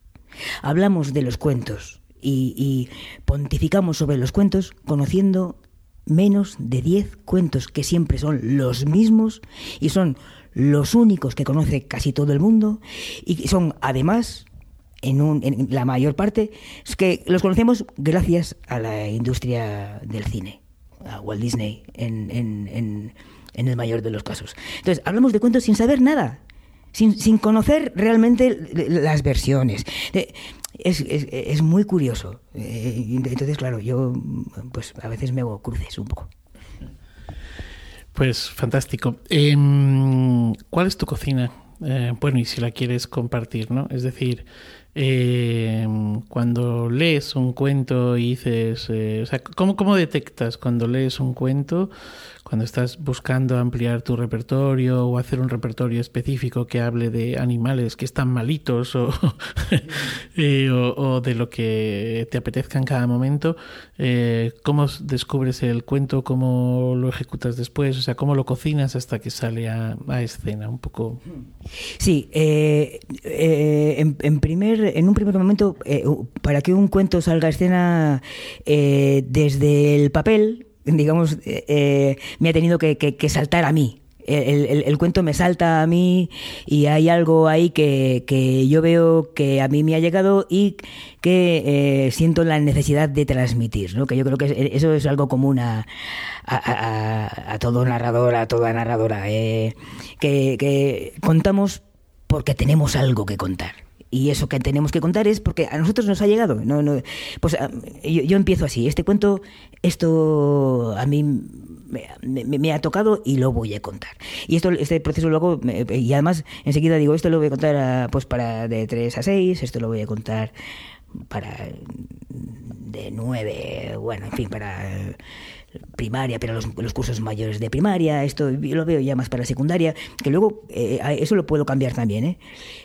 Hablamos de los cuentos y, pontificamos sobre los cuentos conociendo menos de diez cuentos que siempre son los mismos y son los únicos que conoce casi todo el mundo y son además en, la mayor parte, es que los conocemos gracias a la industria del cine, a Walt Disney en, en, en el mayor de los casos. Entonces, hablamos de cuentos sin saber nada, sin, sin conocer realmente las versiones. Es, es, es, muy curioso. Eh, entonces, claro, yo pues a veces me hago cruces un poco. Pues fantástico. Em, ¿Cuál es tu cocina? Eh, bueno, y si la quieres compartir, ¿no? Es decir, eh, cuando lees un cuento y dices, eh, o sea, ¿cómo, ¿cómo detectas cuando lees un cuento cuando estás buscando ampliar tu repertorio o hacer un repertorio específico que hable de animales que están malitos o, eh, o, de lo que te apetezca en cada momento, eh, ¿cómo descubres el cuento? ¿Cómo lo ejecutas después? O sea, ¿cómo lo cocinas hasta que sale a, escena? Un poco. Sí, eh, en, primer, en un primer momento, para que un cuento salga a escena desde el papel, digamos, eh, eh, me ha tenido que, saltar a mí. El, cuento me salta a mí y hay algo ahí que, yo veo que a mí me ha llegado y que eh, siento la necesidad de transmitir, ¿no? que yo creo que eso es algo común a, a, todo narrador, a toda narradora, que, que contamos porque tenemos algo que contar y eso que tenemos que contar es porque a nosotros nos ha llegado. No, no, pues ah, yo, empiezo así. Este cuento, esto a mí me, ha tocado y lo voy a contar. Y esto, este proceso luego, y además enseguida digo, esto lo voy a contar pues para de 3 a 6, esto lo voy a contar para de 9, bueno, en fin, para primaria, pero los, cursos mayores de primaria, esto lo veo ya más para secundaria, que luego eh, eso lo puedo cambiar también. ¿eh?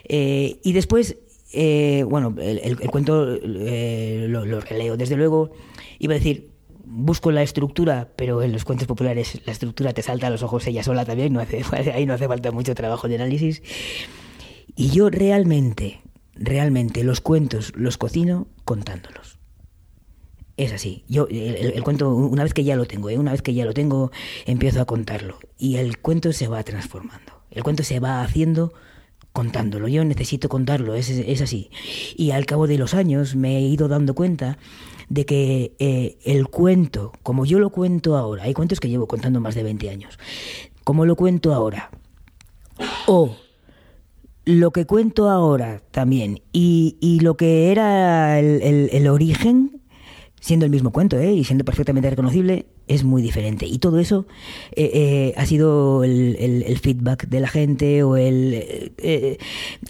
eh y después, eh, bueno, el, cuento lo, lo, releo, desde luego, iba a decir, busco la estructura, pero en los cuentos populares la estructura te salta a los ojos ella sola también, ahí no hace falta mucho trabajo de análisis. Y yo realmente, realmente los cuentos los cocino contándolos. Es así. Yo el, cuento, una vez que ya lo tengo, ¿eh? una vez que ya lo tengo, empiezo a contarlo. Y el cuento se va transformando. El cuento se va haciendo contándolo. Yo necesito contarlo, es, es así. Y al cabo de los años me he ido dando cuenta de que eh, el cuento, como yo lo cuento ahora, hay cuentos que llevo contando más de 20 años, como lo cuento ahora, o lo que cuento ahora también, y, y lo que era el, el, el origen, siendo el mismo cuento ¿eh? y siendo perfectamente reconocible, es muy diferente. Y todo eso eh, eh, ha sido el, feedback de la gente o el...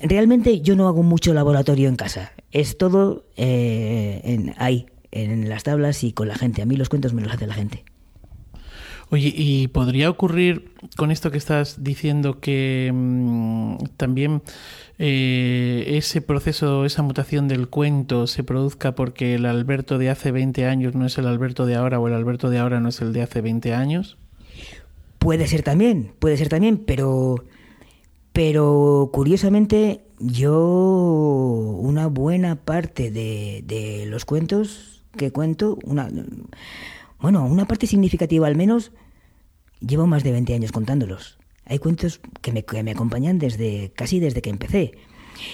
realmente yo no hago mucho laboratorio en casa. Es todo ahí, en las tablas y con la gente. A mí los cuentos me los hace la gente. Oye, ¿y podría ocurrir con esto que estás diciendo que mm, también eh, ese proceso, esa mutación del cuento se produzca porque el Alberto de hace 20 años no es el Alberto de ahora o el Alberto de ahora no es el de hace 20 años? Puede ser también, puede ser también, pero, pero curiosamente yo una buena parte de, de los cuentos que cuento, una, bueno, una parte significativa al menos, llevo más de 20 años contándolos. Hay cuentos que me, acompañan desde casi desde que empecé.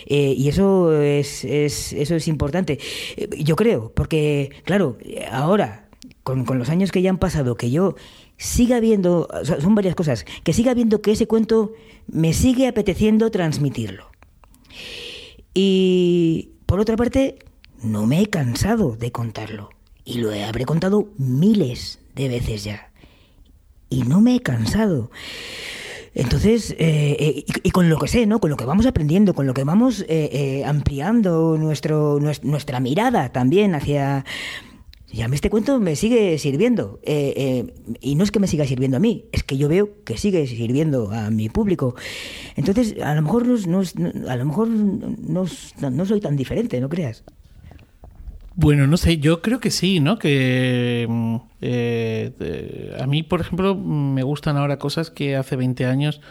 Eh, y eso es, es, eso es importante. Eh, yo creo, porque, claro, ahora, con, con, los años que ya han pasado, que yo siga viendo, son varias cosas, que siga viendo que ese cuento me sigue apeteciendo transmitirlo. Y, por otra parte, no me he cansado de contarlo. Y lo habré contado miles de veces ya. Y no me he cansado. Entonces, eh, eh, y, con lo que sé, ¿no? Con lo que vamos aprendiendo, con lo que vamos eh, ampliando nuestro, nuestra mirada también hacia... Y a mí este cuento me sigue sirviendo. y no es que me siga sirviendo a mí, es que yo veo que sigue sirviendo a mi público. Entonces, a lo mejor no, a lo mejor no soy tan diferente, ¿no creas? Bueno, no sé, yo creo que sí, ¿no? Que mm, eh, a mí, por ejemplo, me gustan ahora cosas que hace 20 años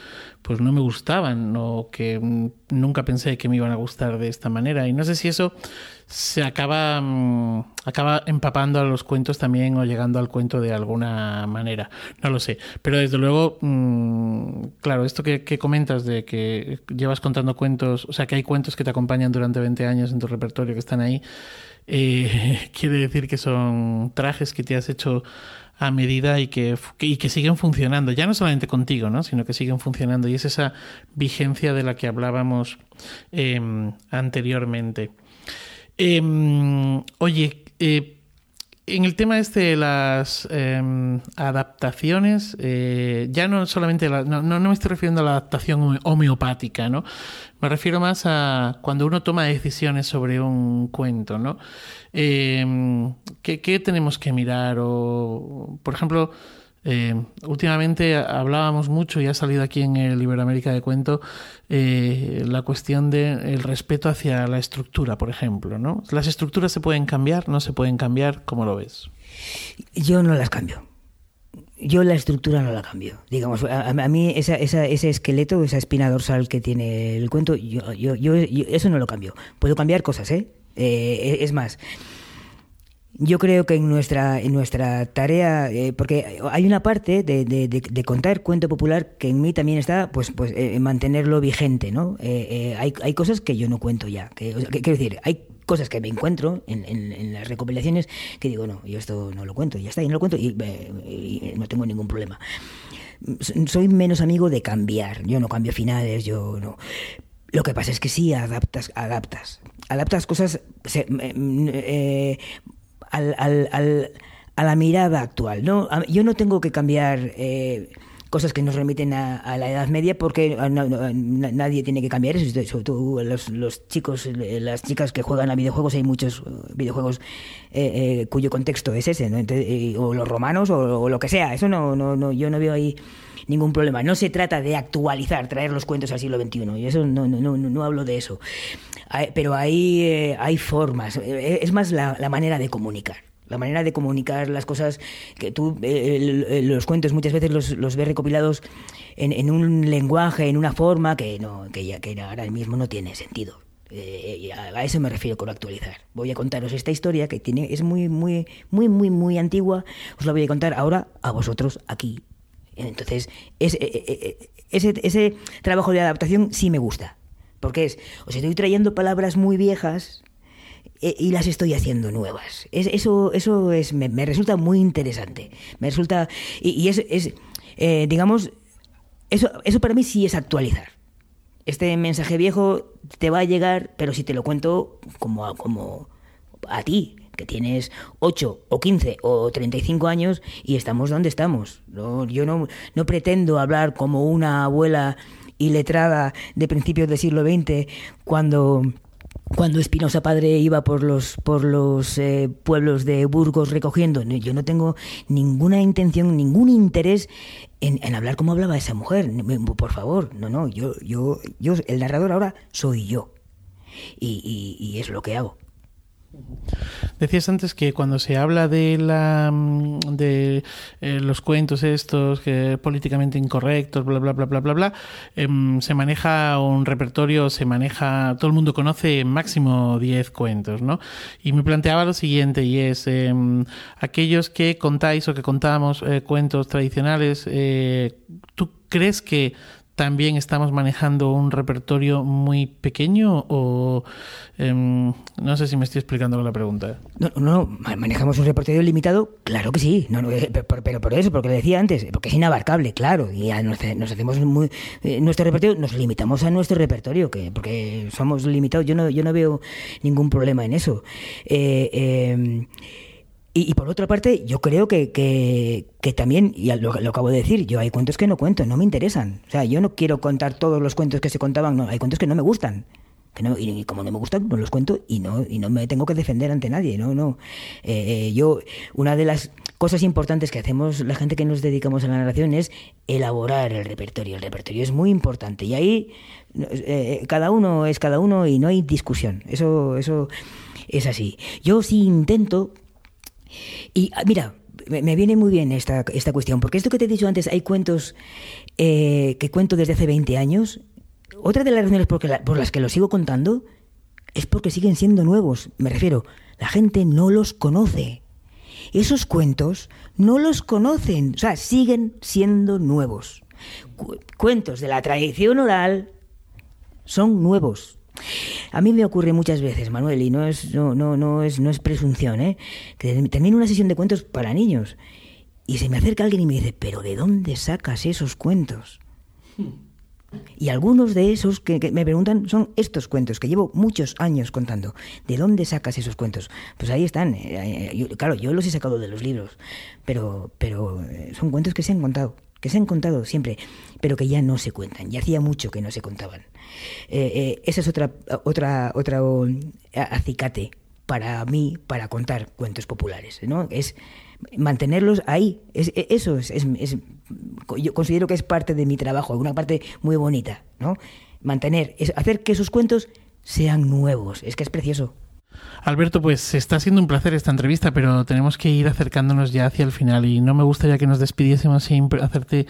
pues no me gustaban o que mm, nunca pensé que me iban a gustar de esta manera. Y no sé si eso se acaba, mm, acaba empapando a los cuentos también o llegando al cuento de alguna manera. No lo sé. Pero desde luego, claro, esto que, que, comentas de que llevas contando cuentos, o sea, que hay cuentos que te acompañan durante 20 años en tu repertorio que están ahí eh, quiere decir que son trajes que te has hecho a medida y que, y que siguen funcionando, ya no solamente contigo, ¿no? sino que siguen funcionando. Y es esa vigencia de la que hablábamos em, anteriormente. Em, oye, eh, en el tema este de las em, adaptaciones, eh, ya no solamente, no, no, me estoy refiriendo a la adaptación homeopática, ¿no? Me refiero más a cuando uno toma decisiones sobre un cuento, ¿no? Em, ¿qué, ¿qué, tenemos que mirar? O, por ejemplo, eh, últimamente hablábamos mucho y ha salido aquí en el Iberoamérica de Cuento eh, la cuestión del respeto hacia la estructura, por ejemplo. ¿no? ¿Las estructuras se pueden cambiar? ¿No se pueden cambiar? ¿Cómo lo ves? Yo no las cambio. Yo la estructura no la cambio. Digamos, a, mí esa, ese esqueleto, esa espina dorsal que tiene el cuento, yo, eso no lo cambio. Puedo cambiar cosas, ¿eh? eh es más, yo creo que en nuestra, en nuestra tarea, eh, porque hay una parte de, de, contar cuento popular que en mí también está, pues, pues eh, mantenerlo vigente, ¿no? Eh, hay, hay cosas que yo no cuento ya. Que, quiero decir, hay cosas que me encuentro en, en, las recopilaciones que digo, no, yo esto no lo cuento, ya está, y no lo cuento y, y no tengo ningún problema. Soy menos amigo de cambiar, yo no cambio finales, yo no. Lo que pasa es que sí adaptas, adaptas. Adaptas cosas eh, al, al, al, a la mirada actual. ¿no? Yo no tengo que cambiar eh, cosas que nos remiten a, la Edad Media porque ah, nadie tiene que cambiar eso. Sobre los, los, chicos, eh, las chicas que juegan a videojuegos, hay muchos eh, videojuegos cuyo contexto es ese, ¿no? o los romanos o, lo que sea. Eso no, no, no, yo no veo ahí ningún problema. No se trata de actualizar, traer los cuentos al siglo XXI. Y eso no, no, no, no hablo de eso. Pero hay, eh, hay formas. Eh, es más la, manera de comunicar la manera de comunicar las cosas que tú eh, los cuentos muchas veces los, los ves recopilados en, en, un lenguaje en una forma que no que ya que ahora mismo no tiene sentido a, eso me refiero con actualizar voy a contaros esta historia que tiene es muy muy muy muy muy antigua os la voy a contar ahora a vosotros aquí entonces, ese, e, e, e, ese, ese trabajo de adaptación sí me gusta. Porque es, os estoy trayendo palabras muy viejas y las estoy haciendo nuevas. eso eso es, me, resulta muy interesante. Me resulta. Y, es, es eh, digamos, eso, eso para mí sí es actualizar. Este mensaje viejo te va a llegar, pero si te lo cuento como, como a ti, que tienes 8 o 15 o 35 años y estamos donde estamos. No, yo no, no pretendo hablar como una abuela iletrada de principios del siglo XX cuando cuando Espinosa Padre iba por los por los eh, pueblos de Burgos recogiendo. Yo no tengo ninguna intención, ningún interés en, hablar como hablaba esa mujer. Por favor, no, no. Yo, yo, yo, el narrador ahora soy yo y, y es lo que hago. Decías antes que cuando se habla de la mm, de eh, los cuentos estos que políticamente incorrectos, bla bla bla bla bla bla, em, se maneja un repertorio, se maneja, todo el mundo conoce máximo 10 cuentos, ¿no? Y me planteaba lo siguiente y es em, aquellos que contáis o que contamos eh, cuentos tradicionales, eh, ¿tú crees que también estamos manejando un repertorio muy pequeño o em, no sé si me estoy explicando la pregunta. No, no, manejamos un repertorio limitado, claro que sí, no, eh, pero, por eso, porque lo decía antes, porque es inabarcable, claro, y nos, hacemos muy eh, nuestro repertorio, nos limitamos a nuestro repertorio, que porque somos limitados, yo no, yo no veo ningún problema en eso. Eh, y, por otra parte, yo creo que, que, también, y lo, acabo de decir, yo hay cuentos que no cuento, no me interesan. O sea, yo no quiero contar todos los cuentos que se contaban, no, hay cuentos que no me gustan. Que no, y, como no me gustan, no los cuento y no, y no me tengo que defender ante nadie. No, no. Eh, yo, una de las cosas importantes que hacemos la gente que nos dedicamos a la narración es elaborar el repertorio. El repertorio es muy importante y ahí eh, cada uno es cada uno y no hay discusión. Eso, eso es así. Yo sí intento y ah, mira, me, viene muy bien esta, esta cuestión, porque esto que te he dicho antes, hay cuentos eh, que cuento desde hace 20 años. Otra de las razones por, por las que los sigo contando es porque siguen siendo nuevos. Me refiero, la gente no los conoce. Esos cuentos no los conocen, o sea, siguen siendo nuevos. cuentos de la tradición oral son nuevos. A mí me ocurre muchas veces, Manuel, y no es, no, no, no es, no es presunción, ¿eh? que termino una sesión de cuentos para niños y se me acerca alguien y me dice, pero ¿de dónde sacas esos cuentos? Y algunos de esos que, me preguntan son estos cuentos que llevo muchos años contando. ¿De dónde sacas esos cuentos? Pues ahí están. Eh, claro, yo los he sacado de los libros, pero, pero eh, son cuentos que se han contado, que se han contado siempre, pero que ya no se cuentan. Y hacía mucho que no se contaban. Eh, esa es otra, otra, otra acicate para mí para contar cuentos populares, ¿no? Es mantenerlos ahí. Es, eso es, es, yo considero que es parte de mi trabajo, una parte muy bonita, ¿no? Mantener, es hacer que esos cuentos sean nuevos. Es que es precioso. Alberto, pues está siendo un placer esta entrevista, pero tenemos que ir acercándonos ya hacia el final y no me gustaría que nos despidiésemos sin hacerte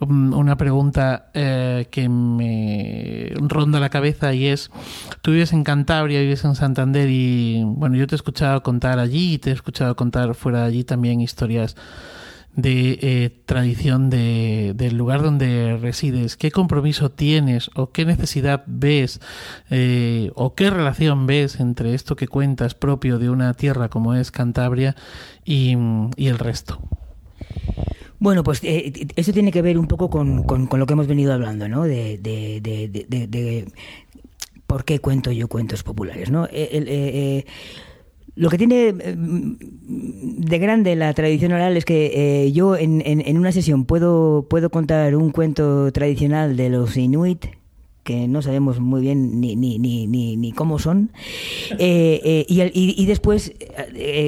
um, una pregunta eh, que me ronda la cabeza y es, tú vives en Cantabria, vives en Santander y bueno, yo te he escuchado contar allí y te he escuchado contar fuera de allí también historias de eh, tradición de, del lugar donde resides, qué compromiso tienes o qué necesidad ves eh, o qué relación ves entre esto que cuentas propio de una tierra como es Cantabria y, el resto. Bueno, pues eh, eso tiene que ver un poco con, con, lo que hemos venido hablando, ¿no? De, de, de, por qué cuento yo cuentos populares, ¿no? El, lo que tiene eh, de grande la tradición oral es que eh, yo en, en, una sesión puedo, puedo contar un cuento tradicional de los inuit, que no sabemos muy bien ni, ni, ni, ni, cómo son, eh, y, y, después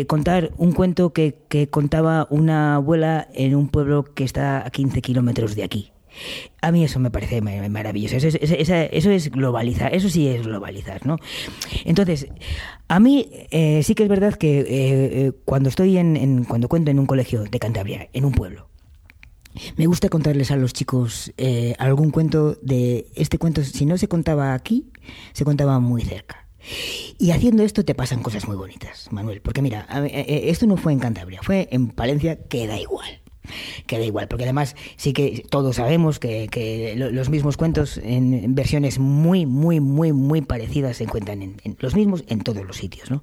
contar un cuento que, que contaba una abuela en un pueblo que está a 15 kilómetros de aquí. A mí eso me parece maravilloso. Eso es, eso es globalizar, eso sí es globalizar, ¿no? Entonces, a mí eh, sí que es verdad que eh, eh, cuando estoy en, cuando cuento en un colegio de Cantabria, en un pueblo, me gusta contarles a los chicos algún cuento de este cuento. Si no se contaba aquí, se contaba muy cerca. Y haciendo esto te pasan cosas muy bonitas, Manuel. Porque mira, esto no fue en Cantabria, fue en Palencia, que da igual que da igual, porque además sí que todos sabemos que, los mismos cuentos en versiones muy, muy, muy, muy parecidas se encuentran en, en los mismos en todos los sitios, ¿no?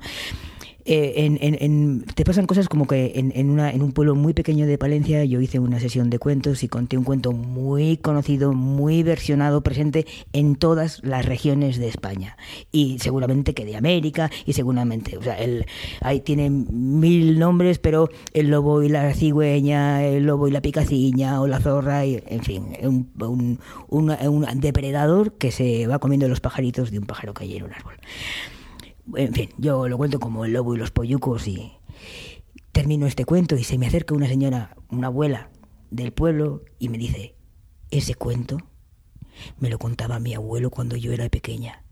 Eh, en, te pasan cosas como que en, en un pueblo muy pequeño de Palencia yo hice una sesión de cuentos y conté un cuento muy conocido, muy versionado, presente en todas las regiones de España. Y seguramente que de América y seguramente, o sea, el, ahí tiene mil nombres, pero el lobo y la cigüeña, el lobo y la picaciña o la zorra, y, en fin, un, un depredador que se va comiendo los pajaritos de un pájaro que hay en un árbol. En fin, yo lo cuento como el lobo y los pollucos y termino este cuento y se me acerca una señora, una abuela del pueblo y me dice, ese cuento me lo contaba mi abuelo cuando yo era pequeña.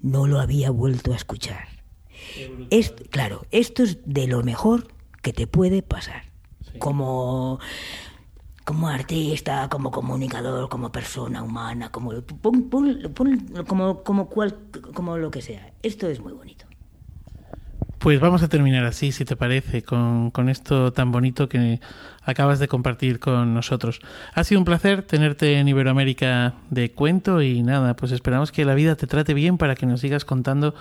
No lo había vuelto a escuchar. Es, claro, esto es de lo mejor que te puede pasar. Como como artista, como comunicador, como persona humana, como como como cual, como lo que sea. Esto es muy bonito. Pues vamos a terminar así, si te parece, con, con, esto tan bonito que acabas de compartir con nosotros. Ha sido un placer tenerte en Iberoamérica de cuento y nada, pues esperamos que la vida te trate bien para que nos sigas contando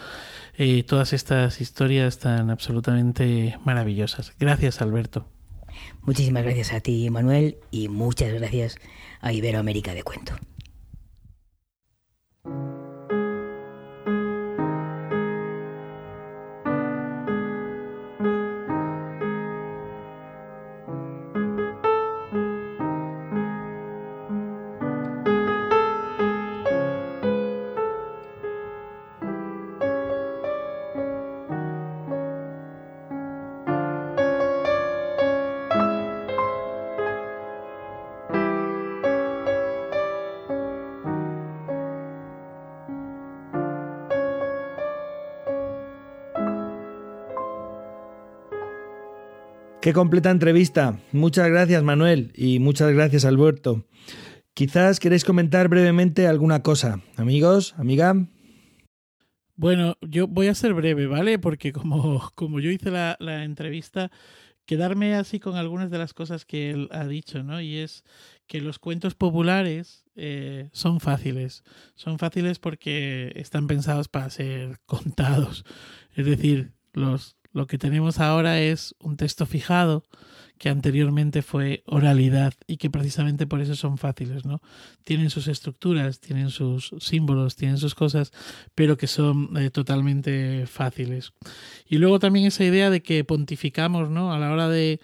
eh, todas estas historias tan absolutamente maravillosas. Gracias, Alberto. Muchísimas gracias a ti, Manuel, y muchas gracias a Iberoamérica de Cuento. Qué completa entrevista. Muchas gracias, Manuel, y muchas gracias, Alberto. Quizás queréis comentar brevemente alguna cosa. Amigos, amiga. Bueno, yo voy a ser breve, ¿vale? Porque como, como yo hice la, la entrevista, quedarme así con algunas de las cosas que él ha dicho, ¿no? Y es que los cuentos populares eh, son fáciles. Son fáciles porque están pensados para ser contados. Es decir, los lo que tenemos ahora es un texto fijado que anteriormente fue oralidad y que precisamente por eso son fáciles, ¿no? Tienen sus estructuras, tienen sus símbolos, tienen sus cosas, pero que son eh, totalmente fáciles. Y luego también esa idea de que pontificamos, ¿no? A la hora de,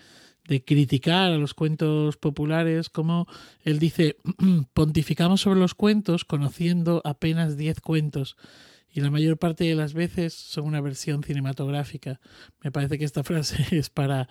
de criticar a los cuentos populares, como él dice, pontificamos sobre los cuentos conociendo apenas 10 cuentos y la mayor parte de las veces son una versión cinematográfica. Me parece que esta frase es para,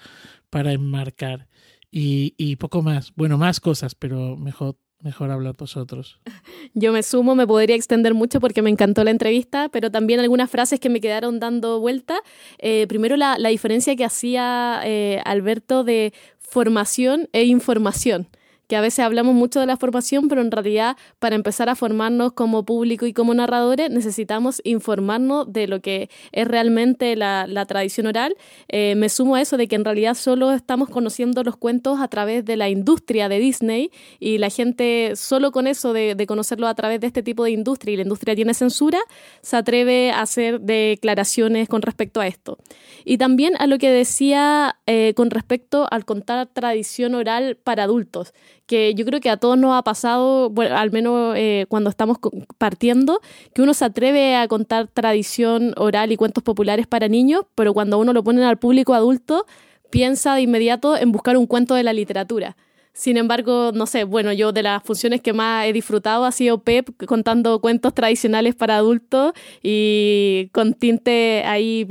para enmarcar. Y, y poco más. Bueno, más cosas, pero mejor Mejor hablar vosotros. Yo me sumo, me podría extender mucho porque me encantó la entrevista, pero también algunas frases que me quedaron dando vuelta. Eh, primero, la, la, diferencia que hacía eh, Alberto de formación e información que a veces hablamos mucho de la formación, pero en realidad para empezar a formarnos como público y como narradores necesitamos informarnos de lo que es realmente la, tradición oral. Eh, me sumo a eso de que en realidad solo estamos conociendo los cuentos a través de la industria de Disney y la gente solo con eso de, conocerlo a través de este tipo de industria y la industria tiene censura, se atreve a hacer declaraciones con respecto a esto. Y también a lo que decía eh, con respecto al contar tradición oral para adultos que yo creo que a todos nos ha pasado, bueno, al menos eh, cuando estamos partiendo, que uno se atreve a contar tradición oral y cuentos populares para niños, pero cuando uno lo pone al público adulto, piensa de inmediato en buscar un cuento de la literatura. Sin embargo, no sé, bueno, yo de las funciones que más he disfrutado ha sido Pep contando cuentos tradicionales para adultos y con tinte ahí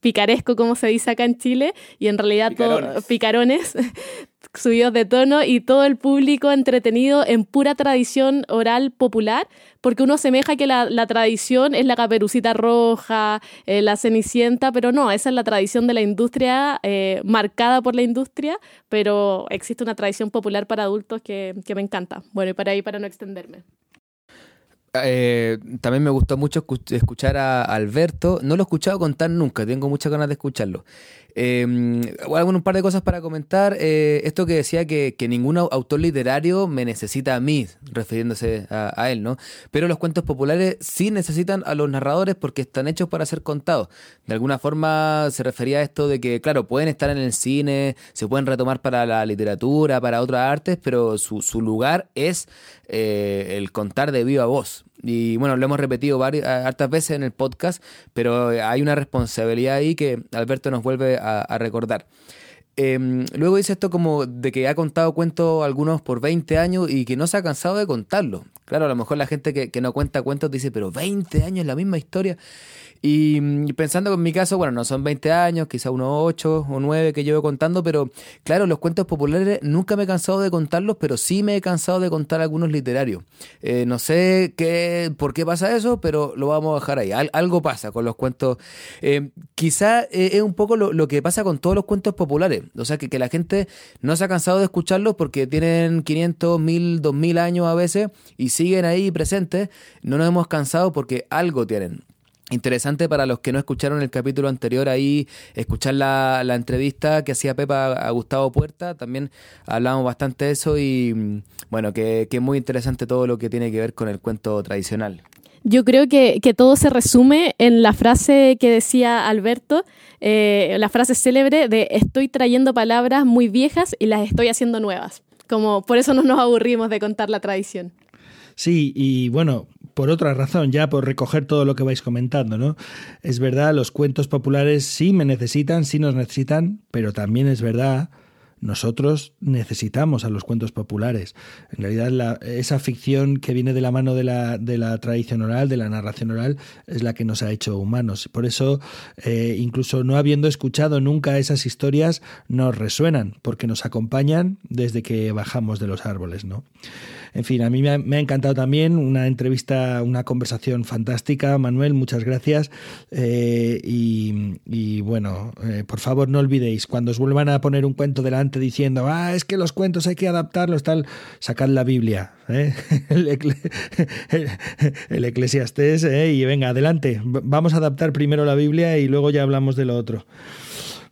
picaresco, como se dice acá en Chile, y en realidad picarones. picarones subidos de tono y todo el público entretenido en pura tradición oral popular, porque uno asemeja que la, tradición es la caperucita roja, eh, la cenicienta, pero no, esa es la tradición de la industria, eh, marcada por la industria, pero existe una tradición popular para adultos que, me encanta. Bueno, y para ahí, para no extenderme. Eh, también me gustó mucho escuchar a Alberto. No lo he escuchado contar nunca, tengo muchas ganas de escucharlo. Eh, un par de cosas para comentar. Eh, esto que decía que, que, ningún autor literario me necesita a mí, refiriéndose a, él, ¿no? Pero los cuentos populares sí necesitan a los narradores porque están hechos para ser contados. De alguna forma se refería a esto de que, claro, pueden estar en el cine, se pueden retomar para la literatura, para otras artes, pero su, su lugar es eh, el contar de viva voz. Y bueno, lo hemos repetido varias, hartas veces en el podcast, pero hay una responsabilidad ahí que Alberto nos vuelve a, recordar. Em, luego dice esto como de que ha contado cuentos algunos por 20 años y que no se ha cansado de contarlo. Claro, a lo mejor la gente que, que no cuenta cuentos dice, pero 20 años la misma historia. Y, pensando que en mi caso, bueno, no son 20 años, quizá unos 8 o 9 que llevo contando, pero claro, los cuentos populares nunca me he cansado de contarlos, pero sí me he cansado de contar algunos literarios. Eh, no sé qué, por qué pasa eso, pero lo vamos a dejar ahí. algo pasa con los cuentos. Eh, quizá eh, es un poco lo, que pasa con todos los cuentos populares. O sea, que, que la gente no se ha cansado de escucharlos porque tienen 500, 1000, 2000 años a veces y siguen ahí presentes. No nos hemos cansado porque algo tienen. Interesante para los que no escucharon el capítulo anterior ahí, escuchar la, la entrevista que hacía Pepa a Gustavo Puerta, también hablamos bastante de eso y bueno, que, que es muy interesante todo lo que tiene que ver con el cuento tradicional. Yo creo que, que, todo se resume en la frase que decía Alberto, eh, la frase célebre de estoy trayendo palabras muy viejas y las estoy haciendo nuevas. Como por eso no nos aburrimos de contar la tradición. Sí, y bueno, por otra razón, ya por recoger todo lo que vais comentando, ¿no? Es verdad, los cuentos populares sí me necesitan, sí nos necesitan, pero también es verdad nosotros necesitamos a los cuentos populares. En realidad, esa ficción que viene de la mano de la, de la, tradición oral, de la narración oral, es la que nos ha hecho humanos. Por eso, eh, incluso no habiendo escuchado nunca esas historias, nos resuenan, porque nos acompañan desde que bajamos de los árboles, ¿no? En fin, a mí me ha, encantado también una entrevista, una conversación fantástica. Manuel, muchas gracias. Eh, y, bueno, eh, por favor no olvidéis, cuando os vuelvan a poner un cuento delante diciendo, ah, es que los cuentos hay que adaptarlos, tal, sacad la Biblia, ¿eh? el, Eclesiastés, y venga, adelante. Vamos a adaptar primero la Biblia y luego ya hablamos de lo otro.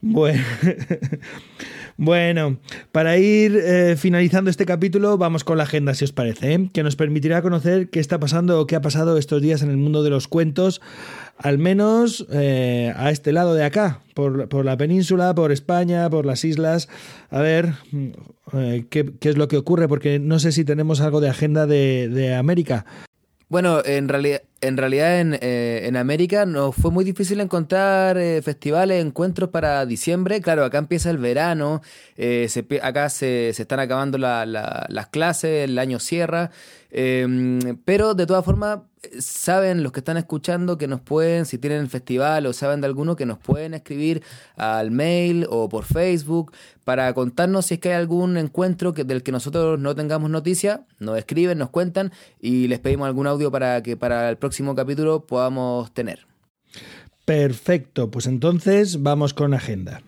Bueno. Bueno, para ir eh, finalizando este capítulo, vamos con la agenda, si os parece, ¿eh? que nos permitirá conocer qué está pasando o qué ha pasado estos días en el mundo de los cuentos al menos eh, a este lado de acá, por, la península, por España, por las islas. A ver eh, ¿qué, es lo que ocurre, porque no sé si tenemos algo de agenda de, de América. Bueno, en realidad, en, realidad en, eh, en, América nos fue muy difícil encontrar eh, festivales, encuentros para diciembre. Claro, acá empieza el verano, eh, acá se, se, están acabando la, las clases, el año cierra. Em, pero de todas formas, saben los que están escuchando que nos pueden, si tienen el festival o saben de alguno, que nos pueden escribir al mail o por Facebook para contarnos si es que hay algún encuentro que, del que nosotros no tengamos noticia. Nos escriben, nos cuentan y les pedimos algún audio para que para el próximo capítulo podamos tener. Perfecto, pues entonces vamos con agenda.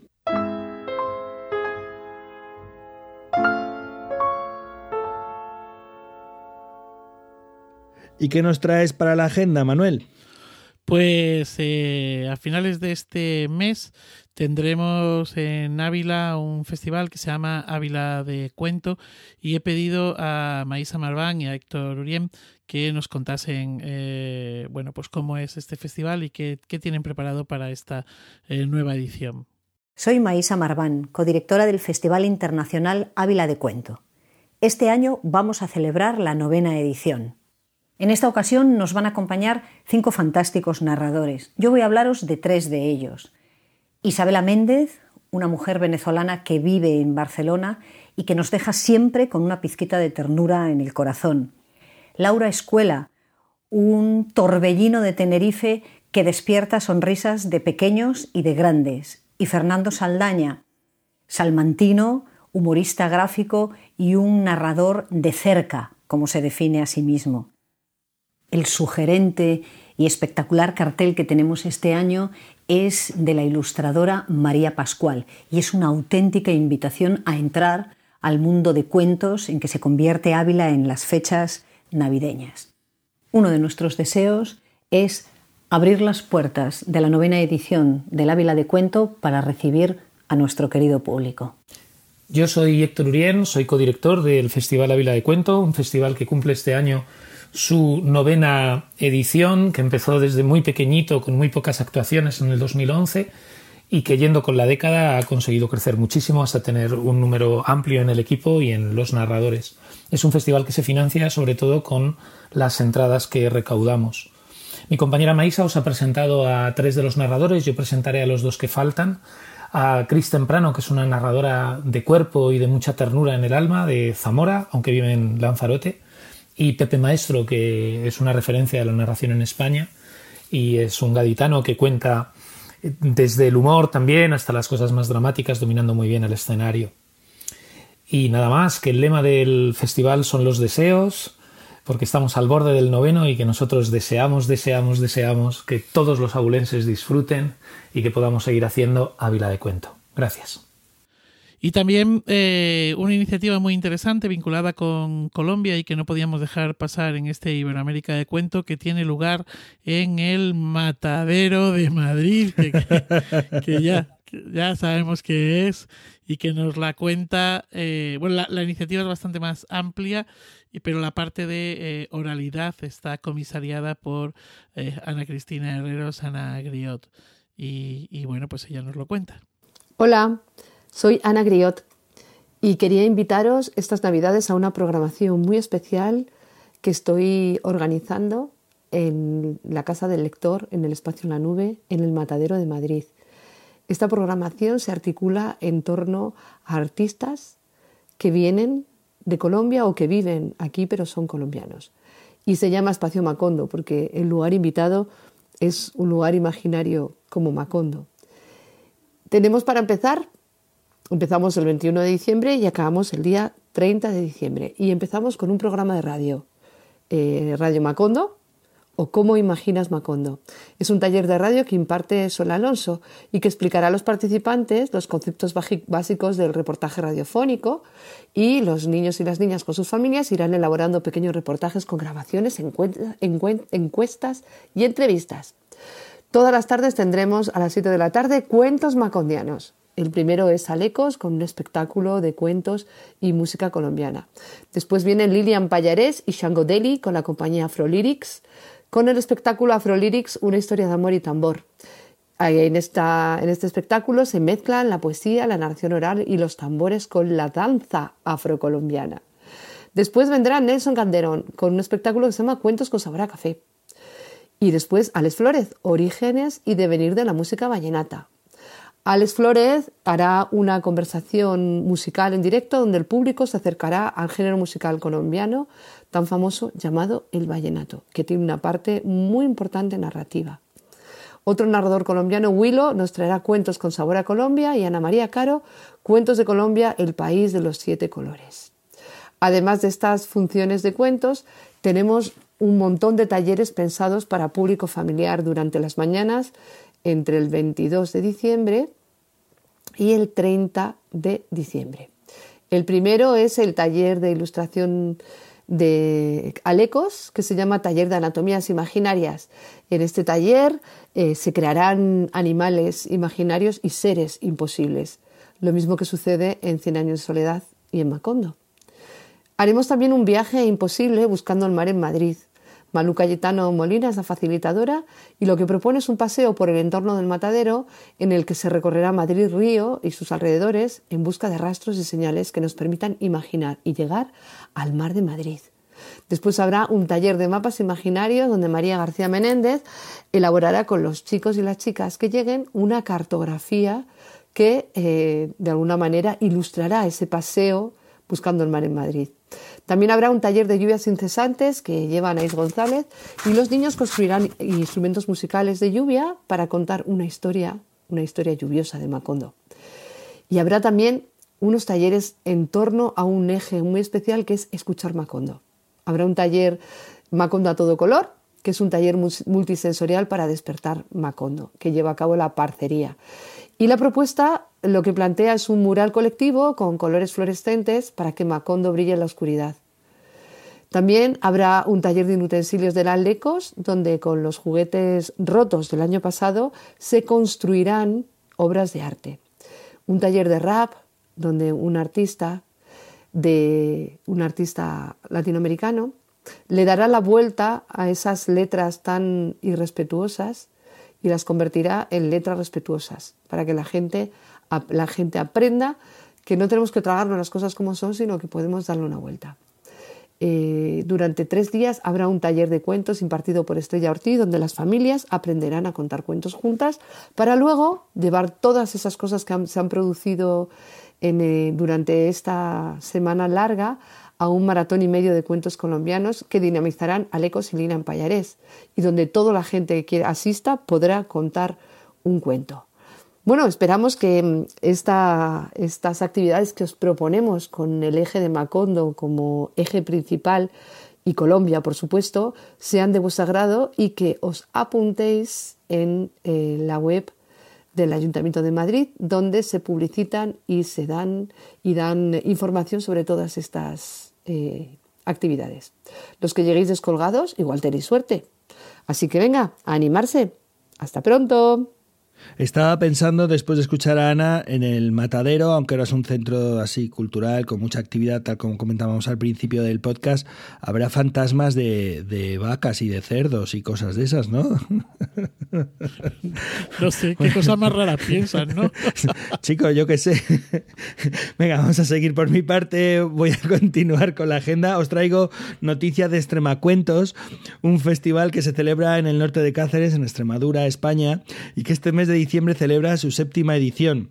¿Y qué nos traes para la agenda, Manuel? Pues eh, a finales de este mes tendremos en Ávila un festival que se llama Ávila de Cuento y he pedido a Maísa Marván y a Héctor Urien que nos contasen eh, bueno pues cómo es este festival y qué, tienen preparado para esta eh, nueva edición. Soy Maísa Marván, codirectora del Festival Internacional Ávila de Cuento. Este año vamos a celebrar la novena edición. En esta ocasión nos van a acompañar cinco fantásticos narradores. Yo voy a hablaros de tres de ellos. Isabela Méndez, una mujer venezolana que vive en Barcelona y que nos deja siempre con una pizquita de ternura en el corazón. Laura Escuela, un torbellino de Tenerife que despierta sonrisas de pequeños y de grandes. Y Fernando Saldaña, salmantino, humorista gráfico y un narrador de cerca, como se define a sí mismo. El sugerente y espectacular cartel que tenemos este año es de la ilustradora María Pascual y es una auténtica invitación a entrar al mundo de cuentos en que se convierte Ávila en las fechas navideñas. Uno de nuestros deseos es abrir las puertas de la novena edición del Ávila de Cuento para recibir a nuestro querido público. Yo soy Héctor Urien, soy codirector del Festival Ávila de Cuento, un festival que cumple este año su novena edición, que empezó desde muy pequeñito, con muy pocas actuaciones en el 2011, y que yendo con la década ha conseguido crecer muchísimo hasta tener un número amplio en el equipo y en los narradores. Es un festival que se financia sobre todo con las entradas que recaudamos. Mi compañera Maisa os ha presentado a tres de los narradores, yo presentaré a los dos que faltan. A Cris Temprano, que es una narradora de cuerpo y de mucha ternura en el alma, de Zamora, aunque vive en Lanzarote y Pepe Maestro, que es una referencia de la narración en España y es un gaditano que cuenta desde el humor también hasta las cosas más dramáticas, dominando muy bien el escenario. Y nada más, que el lema del festival son los deseos, porque estamos al borde del noveno y que nosotros deseamos, deseamos, deseamos que todos los abulenses disfruten y que podamos seguir haciendo Ávila de Cuento. Gracias. Y también eh, una iniciativa muy interesante vinculada con Colombia y que no podíamos dejar pasar en este Iberoamérica de Cuento que tiene lugar en el Matadero de Madrid, que, ya, ya sabemos qué es y que nos la cuenta. Eh, bueno, la, iniciativa es bastante más amplia, pero la parte de eh, oralidad está comisariada por Ana Cristina Herreros, Ana Griot. Y, y bueno, pues ella nos lo cuenta. Hola. Soy Ana Griot y quería invitaros estas Navidades a una programación muy especial que estoy organizando en la Casa del Lector, en el Espacio en la Nube, en el Matadero de Madrid. Esta programación se articula en torno a artistas que vienen de Colombia o que viven aquí pero son colombianos. Y se llama Espacio Macondo porque el lugar invitado es un lugar imaginario como Macondo. Tenemos para empezar Empezamos el 21 de diciembre y acabamos el día 30 de diciembre. Y empezamos con un programa de radio, eh, Radio Macondo o Cómo Imaginas Macondo. Es un taller de radio que imparte Sol Alonso y que explicará a los participantes los conceptos básicos del reportaje radiofónico y los niños y las niñas con sus familias irán elaborando pequeños reportajes con grabaciones, encuestas y entrevistas. Todas las tardes tendremos a las 7 de la tarde cuentos macondianos. El primero es Alecos, con un espectáculo de cuentos y música colombiana. Después vienen Lilian Payarés y Shango Deli con la compañía Afro Lyrics, con el espectáculo Afrolyrics, una historia de amor y tambor. En, esta, en este espectáculo se mezclan la poesía, la narración oral y los tambores con la danza afrocolombiana. Después vendrá Nelson Canderón con un espectáculo que se llama Cuentos con sabor a café. Y después Alex Flores, Orígenes y Devenir de la música vallenata. Alex Flores hará una conversación musical en directo donde el público se acercará al género musical colombiano tan famoso llamado el vallenato, que tiene una parte muy importante narrativa. Otro narrador colombiano, Willow, nos traerá cuentos con sabor a Colombia y Ana María Caro, cuentos de Colombia, el país de los siete colores. Además de estas funciones de cuentos, tenemos un montón de talleres pensados para público familiar durante las mañanas entre el 22 de diciembre y el 30 de diciembre. El primero es el taller de ilustración de Alecos, que se llama Taller de Anatomías Imaginarias. En este taller eh, se crearán animales imaginarios y seres imposibles, lo mismo que sucede en Cien Años de Soledad y en Macondo. Haremos también un viaje imposible buscando el mar en Madrid. Malu Cayetano Molina es la facilitadora y lo que propone es un paseo por el entorno del matadero en el que se recorrerá Madrid Río y sus alrededores en busca de rastros y señales que nos permitan imaginar y llegar al mar de Madrid. Después habrá un taller de mapas imaginarios donde María García Menéndez elaborará con los chicos y las chicas que lleguen una cartografía que eh, de alguna manera ilustrará ese paseo buscando el mar en Madrid. También habrá un taller de lluvias incesantes que lleva Anaís González y los niños construirán instrumentos musicales de lluvia para contar una historia, una historia lluviosa de Macondo. Y habrá también unos talleres en torno a un eje muy especial que es escuchar Macondo. Habrá un taller Macondo a todo color, que es un taller multisensorial para despertar Macondo, que lleva a cabo la parcería. Y la propuesta lo que plantea es un mural colectivo con colores fluorescentes para que Macondo brille en la oscuridad. También habrá un taller de utensilios de la Lecos, donde con los juguetes rotos del año pasado se construirán obras de arte. Un taller de rap, donde un artista de un artista latinoamericano le dará la vuelta a esas letras tan irrespetuosas y las convertirá en letras respetuosas para que la gente, la gente aprenda que no tenemos que tragarnos las cosas como son, sino que podemos darle una vuelta. Eh, durante tres días habrá un taller de cuentos impartido por Estrella Ortiz, donde las familias aprenderán a contar cuentos juntas para luego llevar todas esas cosas que se han producido eh, durante esta semana larga a un maratón y medio de cuentos colombianos que dinamizarán Alecos y Lina en Payarés y donde toda la gente que asista podrá contar un cuento. Bueno, esperamos que mm, estas actividades que os proponemos con el eje de Macondo como eje principal y Colombia, por supuesto, sean de vuestro agrado y que os apuntéis en eh, la web del Ayuntamiento de Madrid, donde se publicitan y se dan y dan información sobre todas estas eh, actividades. Los que lleguéis descolgados, igual tenéis suerte. Así que venga, a animarse. Hasta pronto. Estaba pensando, después de escuchar a Ana, en el Matadero, aunque ahora es un centro así cultural, con mucha actividad, tal como comentábamos al principio del podcast, habrá fantasmas de, vacas y de cerdos y cosas de esas, ¿no? No sé, qué cosa más rara piensan, ¿no? Chicos, yo qué sé. Venga, vamos a seguir por mi parte. Voy a continuar con la agenda. Os traigo noticias de Extremacuentos, un festival que se celebra en el norte de Cáceres, en Extremadura, España, y que este mes de diciembre celebra su séptima edición.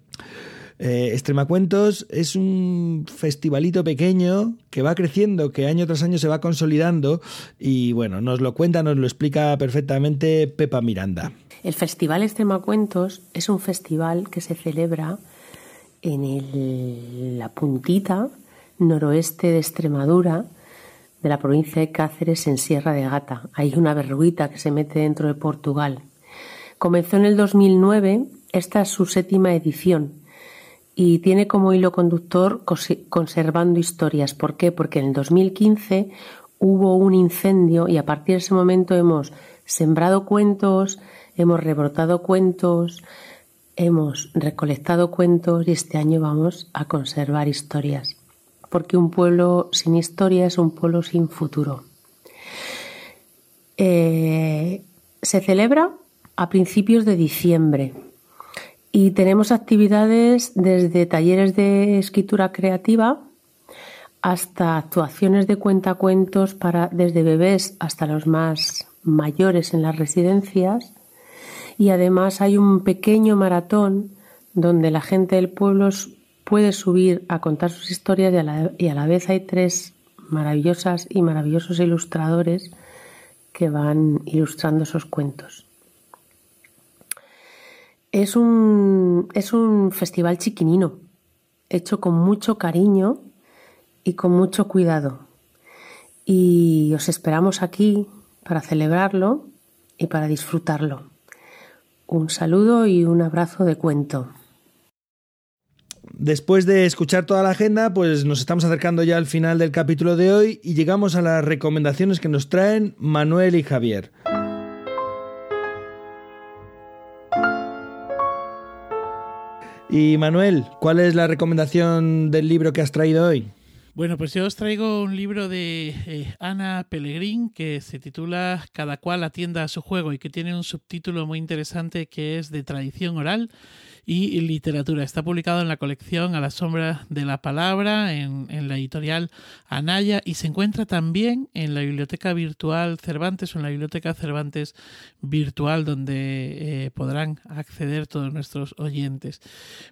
Eh, Extremacuentos es un festivalito pequeño que va creciendo, que año tras año se va consolidando y bueno, nos lo cuenta, nos lo explica perfectamente Pepa Miranda. El Festival Extremacuentos es un festival que se celebra en la puntita noroeste de Extremadura, de la provincia de Cáceres, en Sierra de Gata. Hay una verruguita que se mete dentro de Portugal Comenzó en el 2009, esta es su séptima edición y tiene como hilo conductor conservando historias. ¿Por qué? Porque en el 2015 hubo un incendio y a partir de ese momento hemos sembrado cuentos, hemos rebrotado cuentos, hemos recolectado cuentos y este año vamos a conservar historias. Porque un pueblo sin historia es un pueblo sin futuro. Eh, se celebra a principios de diciembre y tenemos actividades desde talleres de escritura creativa hasta actuaciones de cuentacuentos para desde bebés hasta los más mayores en las residencias y además hay un pequeño maratón donde la gente del pueblo puede subir a contar sus historias y a la, y a la vez hay tres maravillosas y maravillosos ilustradores que van ilustrando esos cuentos. Es un, es un festival chiquinino, hecho con mucho cariño y con mucho cuidado. Y os esperamos aquí para celebrarlo y para disfrutarlo. Un saludo y un abrazo de cuento. Después de escuchar toda la agenda, pues nos estamos acercando ya al final del capítulo de hoy y llegamos a las recomendaciones que nos traen Manuel y Javier. Y Manuel, ¿cuál es la recomendación del libro que has traído hoy? Bueno, pues yo os traigo un libro de eh, Ana Pellegrín que se titula Cada cual atienda a su juego y que tiene un subtítulo muy interesante que es de tradición oral y literatura. Está publicado en la colección A la sombra de la palabra, en, la editorial Anaya, y se encuentra también en la biblioteca virtual Cervantes o en la biblioteca Cervantes virtual, donde eh, podrán acceder todos nuestros oyentes.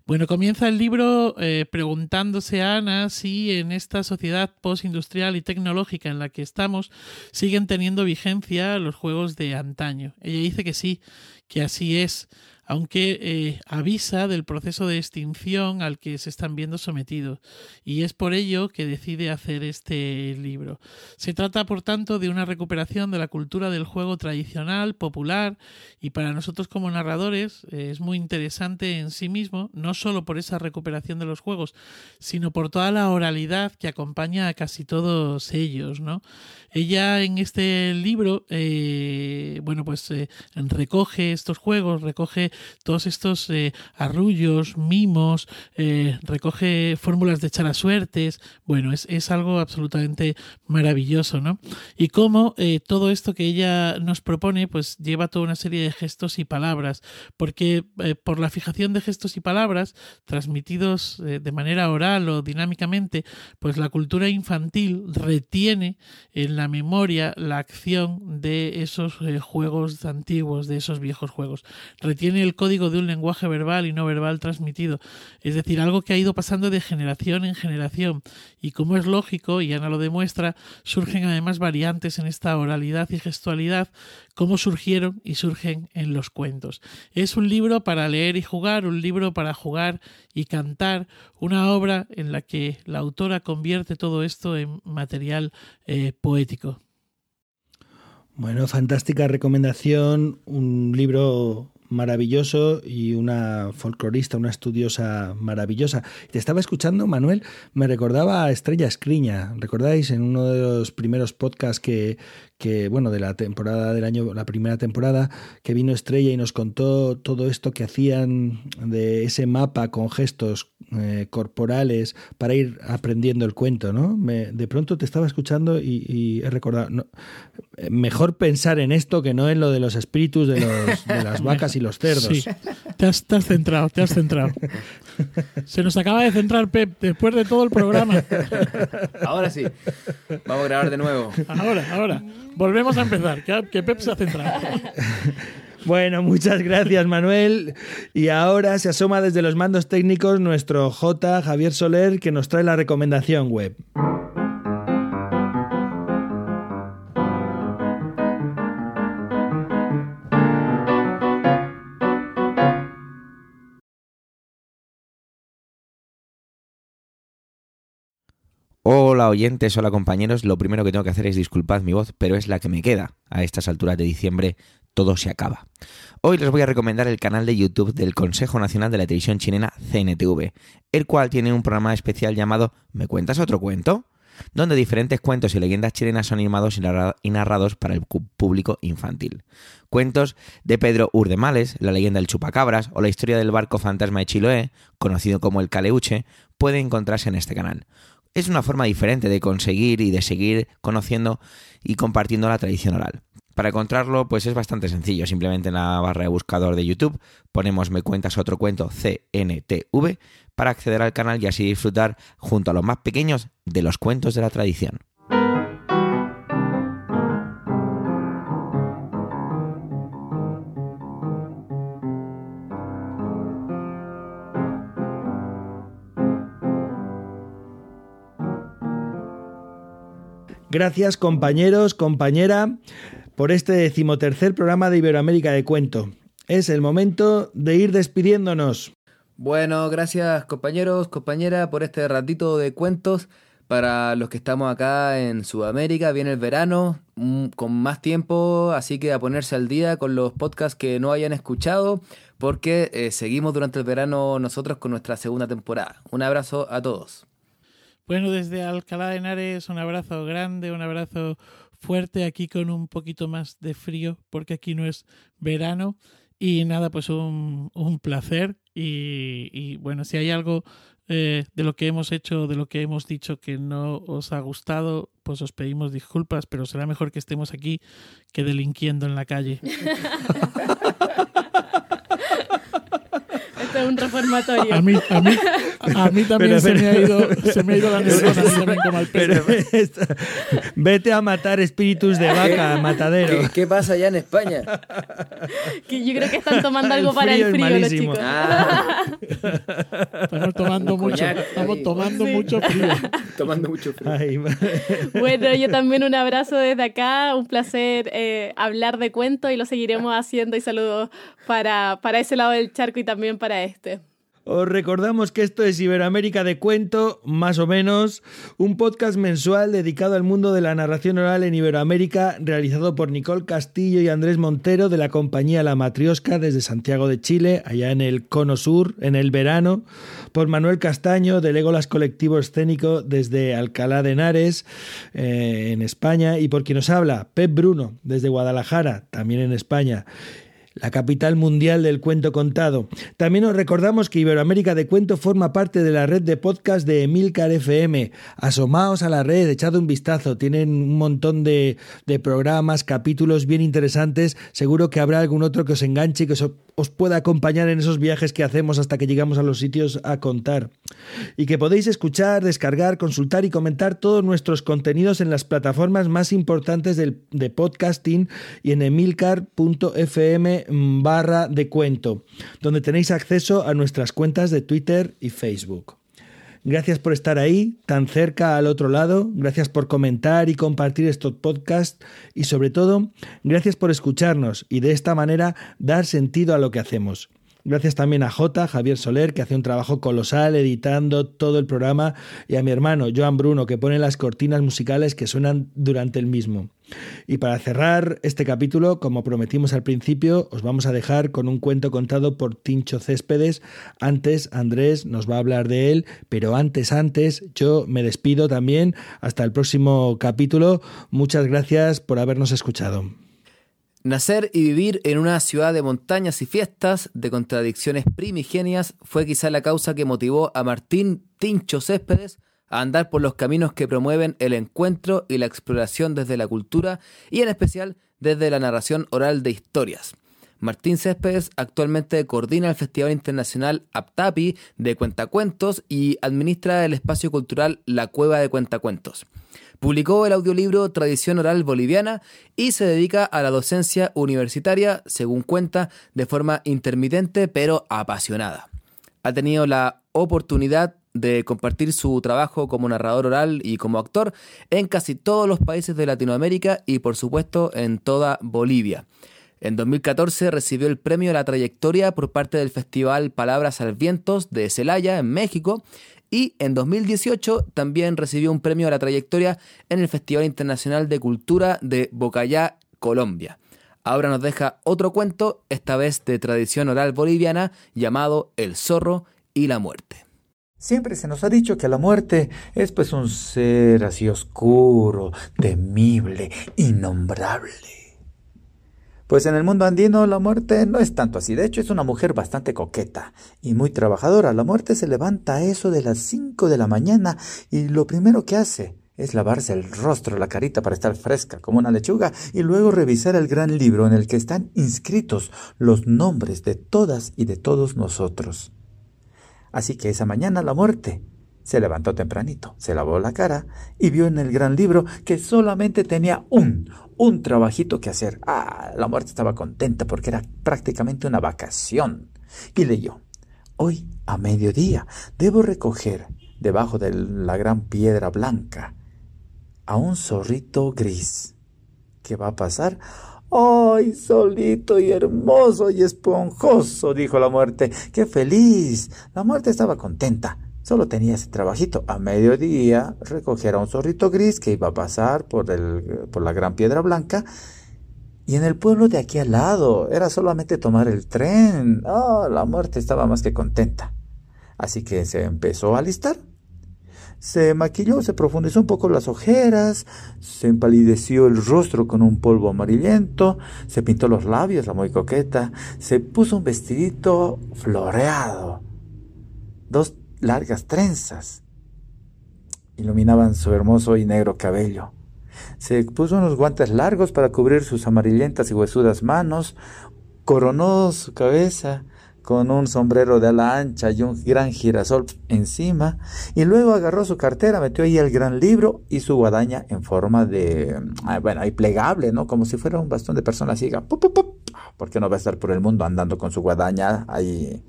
Bueno, comienza el libro eh, preguntándose a Ana si en esta sociedad postindustrial y tecnológica en la que estamos siguen teniendo vigencia los juegos de antaño. Ella dice que sí, que así es aunque eh, avisa del proceso de extinción al que se están viendo sometidos, y es por ello que decide hacer este libro. Se trata, por tanto, de una recuperación de la cultura del juego tradicional, popular, y para nosotros como narradores eh, es muy interesante en sí mismo, no solo por esa recuperación de los juegos, sino por toda la oralidad que acompaña a casi todos ellos, ¿no? Ella en este libro, eh, bueno, pues recoge estos juegos, recoge todos estos eh, arrullos, mimos, eh, recoge fórmulas de echar a suertes. Bueno, es, es algo absolutamente maravilloso, ¿no? Y cómo eh, todo esto que ella nos propone, pues lleva toda una serie de gestos y palabras, porque por la fijación de gestos y palabras transmitidos de manera oral o dinámicamente, pues la cultura infantil retiene en la memoria la acción de esos juegos antiguos, de esos viejos juegos. Retiene el código de un lenguaje verbal y no verbal transmitido, es decir, algo que ha ido pasando de generación en generación. Y como es lógico, y Ana lo demuestra, surgen además variantes en esta oralidad y gestualidad, como surgieron y surgen en los cuentos. Es un libro para leer y jugar, un libro para jugar y cantar, una obra en la que la autora convierte todo esto en material eh, poético. Bueno, fantástica recomendación, un libro maravilloso y una folclorista, una estudiosa maravillosa. Te estaba escuchando, Manuel, me recordaba a Estrella Escriña. ¿Recordáis en uno de los primeros podcasts que, que, bueno, de la temporada del año, la primera temporada, que vino Estrella y nos contó todo esto que hacían de ese mapa con gestos eh, corporales para ir aprendiendo el cuento, ¿no? Me, de pronto te estaba escuchando y, he recordado, mejor pensar en esto que no en lo de los espíritus de, los, de las vacas y los cerdos. Sí, te has, te has centrado, te has centrado. Se nos acaba de centrar Pep después de todo el programa. Ahora sí. Vamos a grabar de nuevo. Ahora, ahora. Volvemos a empezar, que Pep se ha centrado. Bueno, muchas gracias Manuel. Y ahora se asoma desde los mandos técnicos nuestro J. Javier Soler que nos trae la recomendación web. Hola oyentes, hola compañeros, lo primero que tengo que hacer es disculpad mi voz, pero es la que me queda. A estas alturas de diciembre todo se acaba. Hoy les voy a recomendar el canal de YouTube del Consejo Nacional de la Televisión Chilena CNTV, el cual tiene un programa especial llamado ¿Me cuentas otro cuento? donde diferentes cuentos y leyendas chilenas son animados y narrados para el público infantil. Cuentos de Pedro Urdemales, la leyenda del chupacabras o la historia del barco fantasma de Chiloé, conocido como el Caleuche, pueden encontrarse en este canal es una forma diferente de conseguir y de seguir conociendo y compartiendo la tradición oral. Para encontrarlo, pues es bastante sencillo. Simplemente en la barra de buscador de YouTube ponemos Me Cuentas Otro Cuento CNTV para acceder al canal y así disfrutar junto a los más pequeños de los cuentos de la tradición. Gracias compañeros, compañera, por este decimotercer programa de Iberoamérica de Cuento. Es el momento de ir despidiéndonos. Bueno, gracias compañeros, compañera, por este ratito de cuentos. Para los que estamos acá en Sudamérica, viene el verano mm, con más tiempo, así que a ponerse al día con los podcasts que no hayan escuchado, porque eh, seguimos durante el verano nosotros con nuestra segunda temporada. Un abrazo a todos. Bueno, desde Alcalá de Henares, un abrazo grande, un abrazo fuerte aquí con un poquito más de frío, porque aquí no es verano. Y nada, pues un, un placer. Y, bueno, si hay algo eh, de lo que hemos hecho, de lo que hemos dicho que no os ha gustado, pues os pedimos disculpas, pero será mejor que estemos aquí que delinquiendo en la calle. Un reformatorio. A mí, a mí, a mí también Pero, se, me ha pero- ido, se me ha ido la neurona Pero esta- vete a matar espíritus de vaca, matadero. ¿Qué, qué pasa allá en España? Que yo creo que están tomando El algo para el frío los chicos. Ah. Estamos tomando mucho, Coñac, estamos tomando Sí. mucho frío. Tomando mucho frío. Ay, Bueno, yo también un abrazo desde acá, un placer eh, hablar de cuentos y lo seguiremos haciendo y saludos para, para ese lado del charco y también para este. Os recordamos que esto es Iberoamérica de Cuento, más o menos, un podcast mensual dedicado al mundo de la narración oral en Iberoamérica, realizado por Nicole Castillo y Andrés Montero de la compañía La Matriosca desde Santiago de Chile, allá en el Cono Sur, en el verano, por Manuel Castaño del Égolas Colectivo Escénico desde Alcalá de Henares, eh, en España, y por quien nos habla, Pep Bruno, desde Guadalajara, también en España la capital mundial del cuento contado. También os recordamos que Iberoamérica de Cuento forma parte de la red de podcast de Emilcar FM. Asomaos a la red, echad un vistazo. Tienen un montón de, de programas, capítulos bien interesantes. Seguro que habrá algún otro que os enganche y que os, os pueda acompañar en esos viajes que hacemos hasta que llegamos a los sitios a contar. Y que podéis escuchar, descargar, consultar y comentar todos nuestros contenidos en las plataformas más importantes del, de podcasting y en emilcar.fm barra de cuento, donde tenéis acceso a nuestras cuentas de Twitter y Facebook. Gracias por estar ahí, tan cerca al otro lado. Gracias por comentar y compartir estos podcasts. Y sobre todo, gracias por escucharnos y de esta manera dar sentido a lo que hacemos. Gracias también a J, Javier Soler, que hace un trabajo colosal editando todo el programa, y a mi hermano, Joan Bruno, que pone las cortinas musicales que suenan durante el mismo. Y para cerrar este capítulo, como prometimos al principio, os vamos a dejar con un cuento contado por Tincho Céspedes. Antes Andrés nos va a hablar de él, pero antes, antes, yo me despido también. Hasta el próximo capítulo. Muchas gracias por habernos escuchado. Nacer y vivir en una ciudad de montañas y fiestas, de contradicciones primigenias, fue quizá la causa que motivó a Martín Tincho Céspedes a andar por los caminos que promueven el encuentro y la exploración desde la cultura y en especial desde la narración oral de historias. Martín Céspedes actualmente coordina el Festival Internacional Aptapi de Cuentacuentos y administra el espacio cultural La Cueva de Cuentacuentos. Publicó el audiolibro Tradición Oral Boliviana y se dedica a la docencia universitaria, según cuenta, de forma intermitente pero apasionada. Ha tenido la oportunidad de compartir su trabajo como narrador oral y como actor en casi todos los países de Latinoamérica y por supuesto en toda Bolivia. En 2014 recibió el premio a la trayectoria por parte del Festival Palabras al Vientos de Celaya, en México, y en 2018 también recibió un premio a la trayectoria en el Festival Internacional de Cultura de Bocayá, Colombia. Ahora nos deja otro cuento, esta vez de tradición oral boliviana, llamado El zorro y la muerte. Siempre se nos ha dicho que la muerte es pues un ser así oscuro, temible, innombrable. Pues en el mundo andino la muerte no es tanto así, de hecho es una mujer bastante coqueta y muy trabajadora. La muerte se levanta a eso de las 5 de la mañana y lo primero que hace es lavarse el rostro, la carita para estar fresca como una lechuga y luego revisar el gran libro en el que están inscritos los nombres de todas y de todos nosotros. Así que esa mañana la muerte se levantó tempranito, se lavó la cara y vio en el gran libro que solamente tenía un, un trabajito que hacer. Ah, la muerte estaba contenta porque era prácticamente una vacación. Y leyó, hoy a mediodía debo recoger debajo de la gran piedra blanca a un zorrito gris. ¿Qué va a pasar? ¡Ay, solito y hermoso y esponjoso! dijo la muerte. ¡Qué feliz! La muerte estaba contenta. Solo tenía ese trabajito. A mediodía recogiera un zorrito gris que iba a pasar por, el, por la gran piedra blanca. Y en el pueblo de aquí al lado era solamente tomar el tren. Oh, la muerte estaba más que contenta. Así que se empezó a alistar se maquilló, se profundizó un poco las ojeras, se empalideció el rostro con un polvo amarillento, se pintó los labios, la muy coqueta, se puso un vestidito floreado, dos largas trenzas iluminaban su hermoso y negro cabello. Se puso unos guantes largos para cubrir sus amarillentas y huesudas manos, coronó su cabeza con un sombrero de ala ancha y un gran girasol encima, y luego agarró su cartera, metió ahí el gran libro y su guadaña en forma de, ah, bueno, ahí plegable, ¿no? Como si fuera un bastón de persona ciega, porque no va a estar por el mundo andando con su guadaña ahí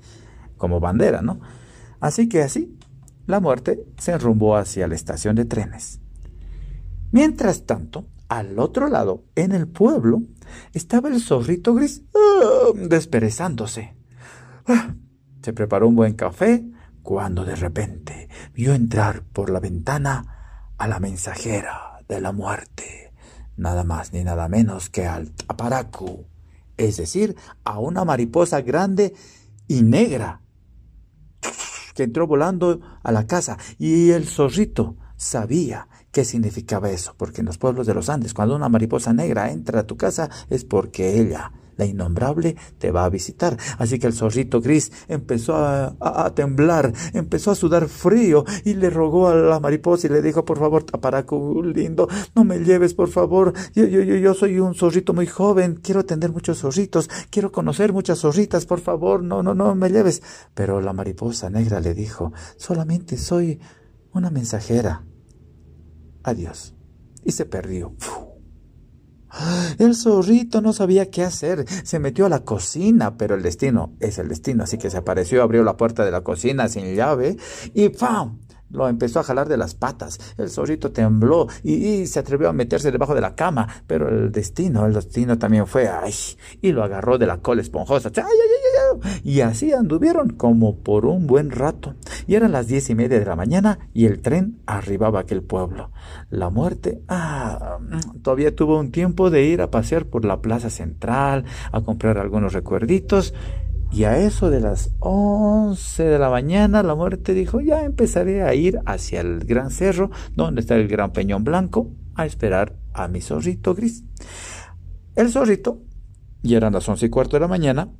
como bandera, ¿no? Así que así, la muerte se enrumbó hacia la estación de trenes. Mientras tanto, al otro lado, en el pueblo, estaba el zorrito gris ah, desperezándose. Se preparó un buen café cuando de repente vio entrar por la ventana a la mensajera de la muerte, nada más ni nada menos que al taparacu, es decir, a una mariposa grande y negra que entró volando a la casa y el zorrito sabía qué significaba eso, porque en los pueblos de los Andes, cuando una mariposa negra entra a tu casa es porque ella la innombrable te va a visitar. Así que el zorrito gris empezó a, temblar, empezó a sudar frío y le rogó a la mariposa y le dijo, por favor, taparaco lindo, no me lleves, por favor. Yo, yo, yo, yo soy un zorrito muy joven, quiero atender muchos zorritos, quiero conocer muchas zorritas, por favor, no, no, no me lleves. Pero la mariposa negra le dijo, solamente soy una mensajera. Adiós. Y se perdió. El zorrito no sabía qué hacer. Se metió a la cocina, pero el destino es el destino. Así que se apareció, abrió la puerta de la cocina sin llave y ¡pam! Lo empezó a jalar de las patas. El zorrito tembló y, se atrevió a meterse debajo de la cama. Pero el destino, el destino también fue ¡ay! y lo agarró de la cola esponjosa. ¡Ay, ay, ay, y así anduvieron como por un buen rato. Y eran las diez y media de la mañana y el tren arribaba a aquel pueblo. La muerte, ah, todavía tuvo un tiempo de ir a pasear por la plaza central, a comprar algunos recuerditos y a eso de las 11 de la mañana, la muerte dijo, ya empezaré a ir hacia el gran cerro, donde está el gran peñón blanco, a esperar a mi zorrito gris. El zorrito, y eran las once y cuarto de la mañana,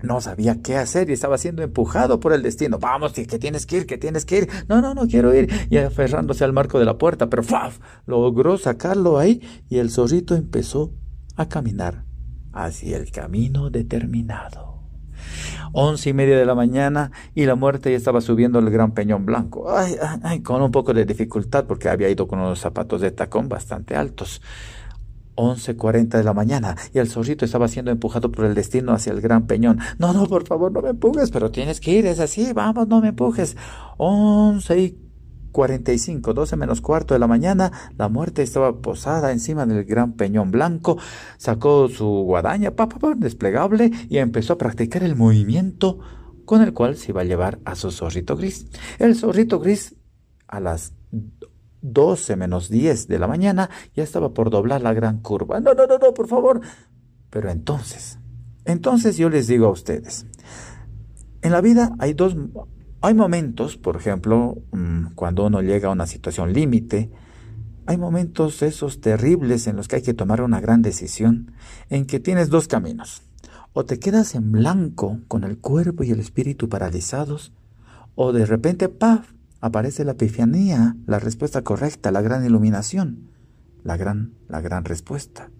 no sabía qué hacer y estaba siendo empujado por el destino. Vamos, que, tienes que ir, que tienes que ir. No, no, no quiero ir. Y aferrándose al marco de la puerta, pero ¡faf! logró sacarlo ahí y el zorrito empezó a caminar hacia el camino determinado once y media de la mañana y la muerte ya estaba subiendo el gran peñón blanco. Ay, ay, con un poco de dificultad porque había ido con unos zapatos de tacón bastante altos. Once cuarenta de la mañana y el zorrito estaba siendo empujado por el destino hacia el gran peñón. No, no, por favor, no me empujes, pero tienes que ir, es así, vamos, no me empujes. Once y 45, 12 menos cuarto de la mañana, la muerte estaba posada encima del gran peñón blanco, sacó su guadaña, pa, desplegable, y empezó a practicar el movimiento con el cual se iba a llevar a su zorrito gris. El zorrito gris, a las 12 menos 10 de la mañana, ya estaba por doblar la gran curva. No, no, no, no, por favor. Pero entonces, entonces yo les digo a ustedes, en la vida hay dos hay momentos, por ejemplo, mm, cuando uno llega a una situación límite, hay momentos esos terribles en los que hay que tomar una gran decisión, en que tienes dos caminos. O te quedas en blanco con el cuerpo y el espíritu paralizados, o de repente, ¡paf!, aparece la epifanía, la respuesta correcta, la gran iluminación, la gran, la gran respuesta.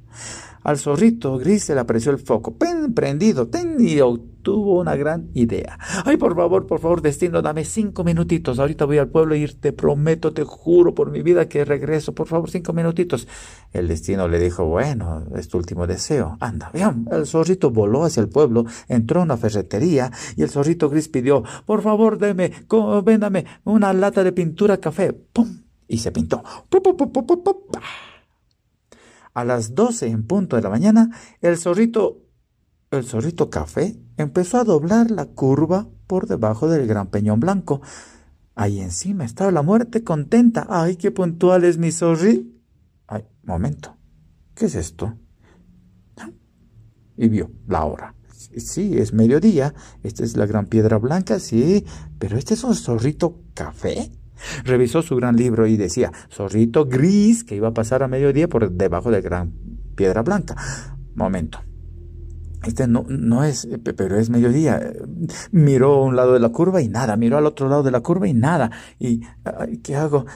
Al zorrito gris se le apareció el foco, prendido, ten, y obtuvo una gran idea. Ay, por favor, por favor, destino, dame cinco minutitos. Ahorita voy al pueblo y te prometo, te juro por mi vida que regreso. Por favor, cinco minutitos. El destino le dijo, bueno, es tu último deseo. Anda, bien. El zorrito voló hacia el pueblo, entró a una ferretería y el zorrito gris pidió, por favor, deme, véndame una lata de pintura café. ¡Pum! Y se pintó. ¡Pum, pum, pum, pum, pum! A las doce en punto de la mañana, el zorrito, el zorrito café, empezó a doblar la curva por debajo del gran peñón blanco. Ahí encima estaba la muerte contenta. ¡Ay, qué puntual es mi zorri! Ay, momento. ¿Qué es esto? Y vio la hora. Sí, es mediodía. Esta es la gran piedra blanca, sí. Pero este es un zorrito café. Revisó su gran libro y decía, zorrito gris que iba a pasar a mediodía por debajo de gran piedra blanca. Momento. Este no, no es, pero es mediodía. Miró a un lado de la curva y nada. Miró al otro lado de la curva y nada. Y, ¿qué hago?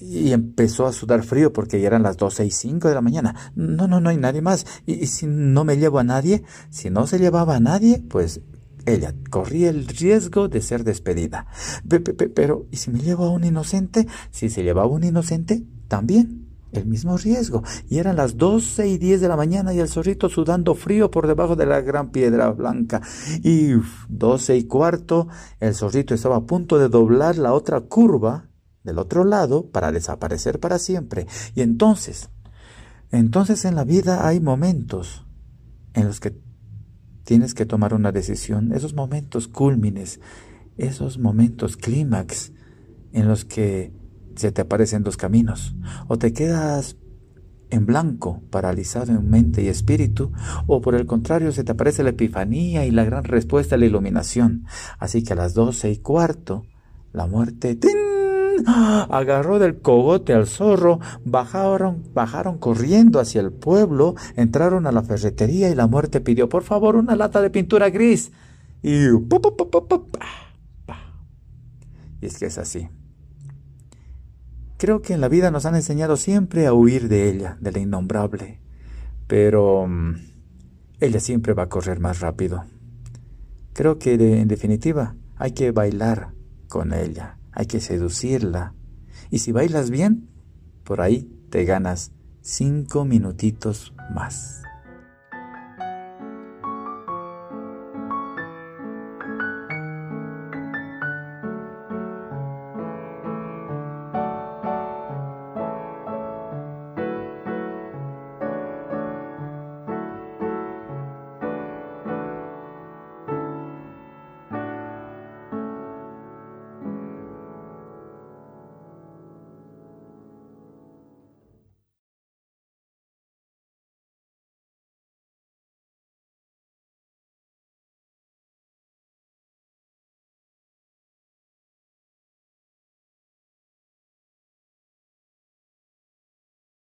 Y, empezó a sudar frío porque ya eran las doce y cinco de la mañana. No, no, no hay nadie más. Y, y si no me llevo a nadie, si no se llevaba a nadie, pues ella corría el riesgo de ser despedida. Pero, ¿y si me llevo a un inocente? Si se llevaba un inocente, también el mismo riesgo. Y eran las doce y diez de la mañana y el zorrito sudando frío por debajo de la gran piedra blanca. Y doce y cuarto, el zorrito estaba a punto de doblar la otra curva del otro lado para desaparecer para siempre. Y entonces, entonces en la vida hay momentos en los que tienes que tomar una decisión, esos momentos cúlmines, esos momentos clímax en los que se te aparecen dos caminos, o te quedas en blanco, paralizado en mente y espíritu, o por el contrario se te aparece la epifanía y la gran respuesta a la iluminación. Así que a las doce y cuarto, la muerte agarró del cogote al zorro, bajaron, bajaron corriendo hacia el pueblo, entraron a la ferretería y la muerte pidió, por favor, una lata de pintura gris. Y, y es que es así. Creo que en la vida nos han enseñado siempre a huir de ella, de la innombrable, pero mm, ella siempre va a correr más rápido. Creo que en definitiva hay que bailar con ella hay que seducirla. Y si bailas bien, por ahí te ganas cinco minutitos más.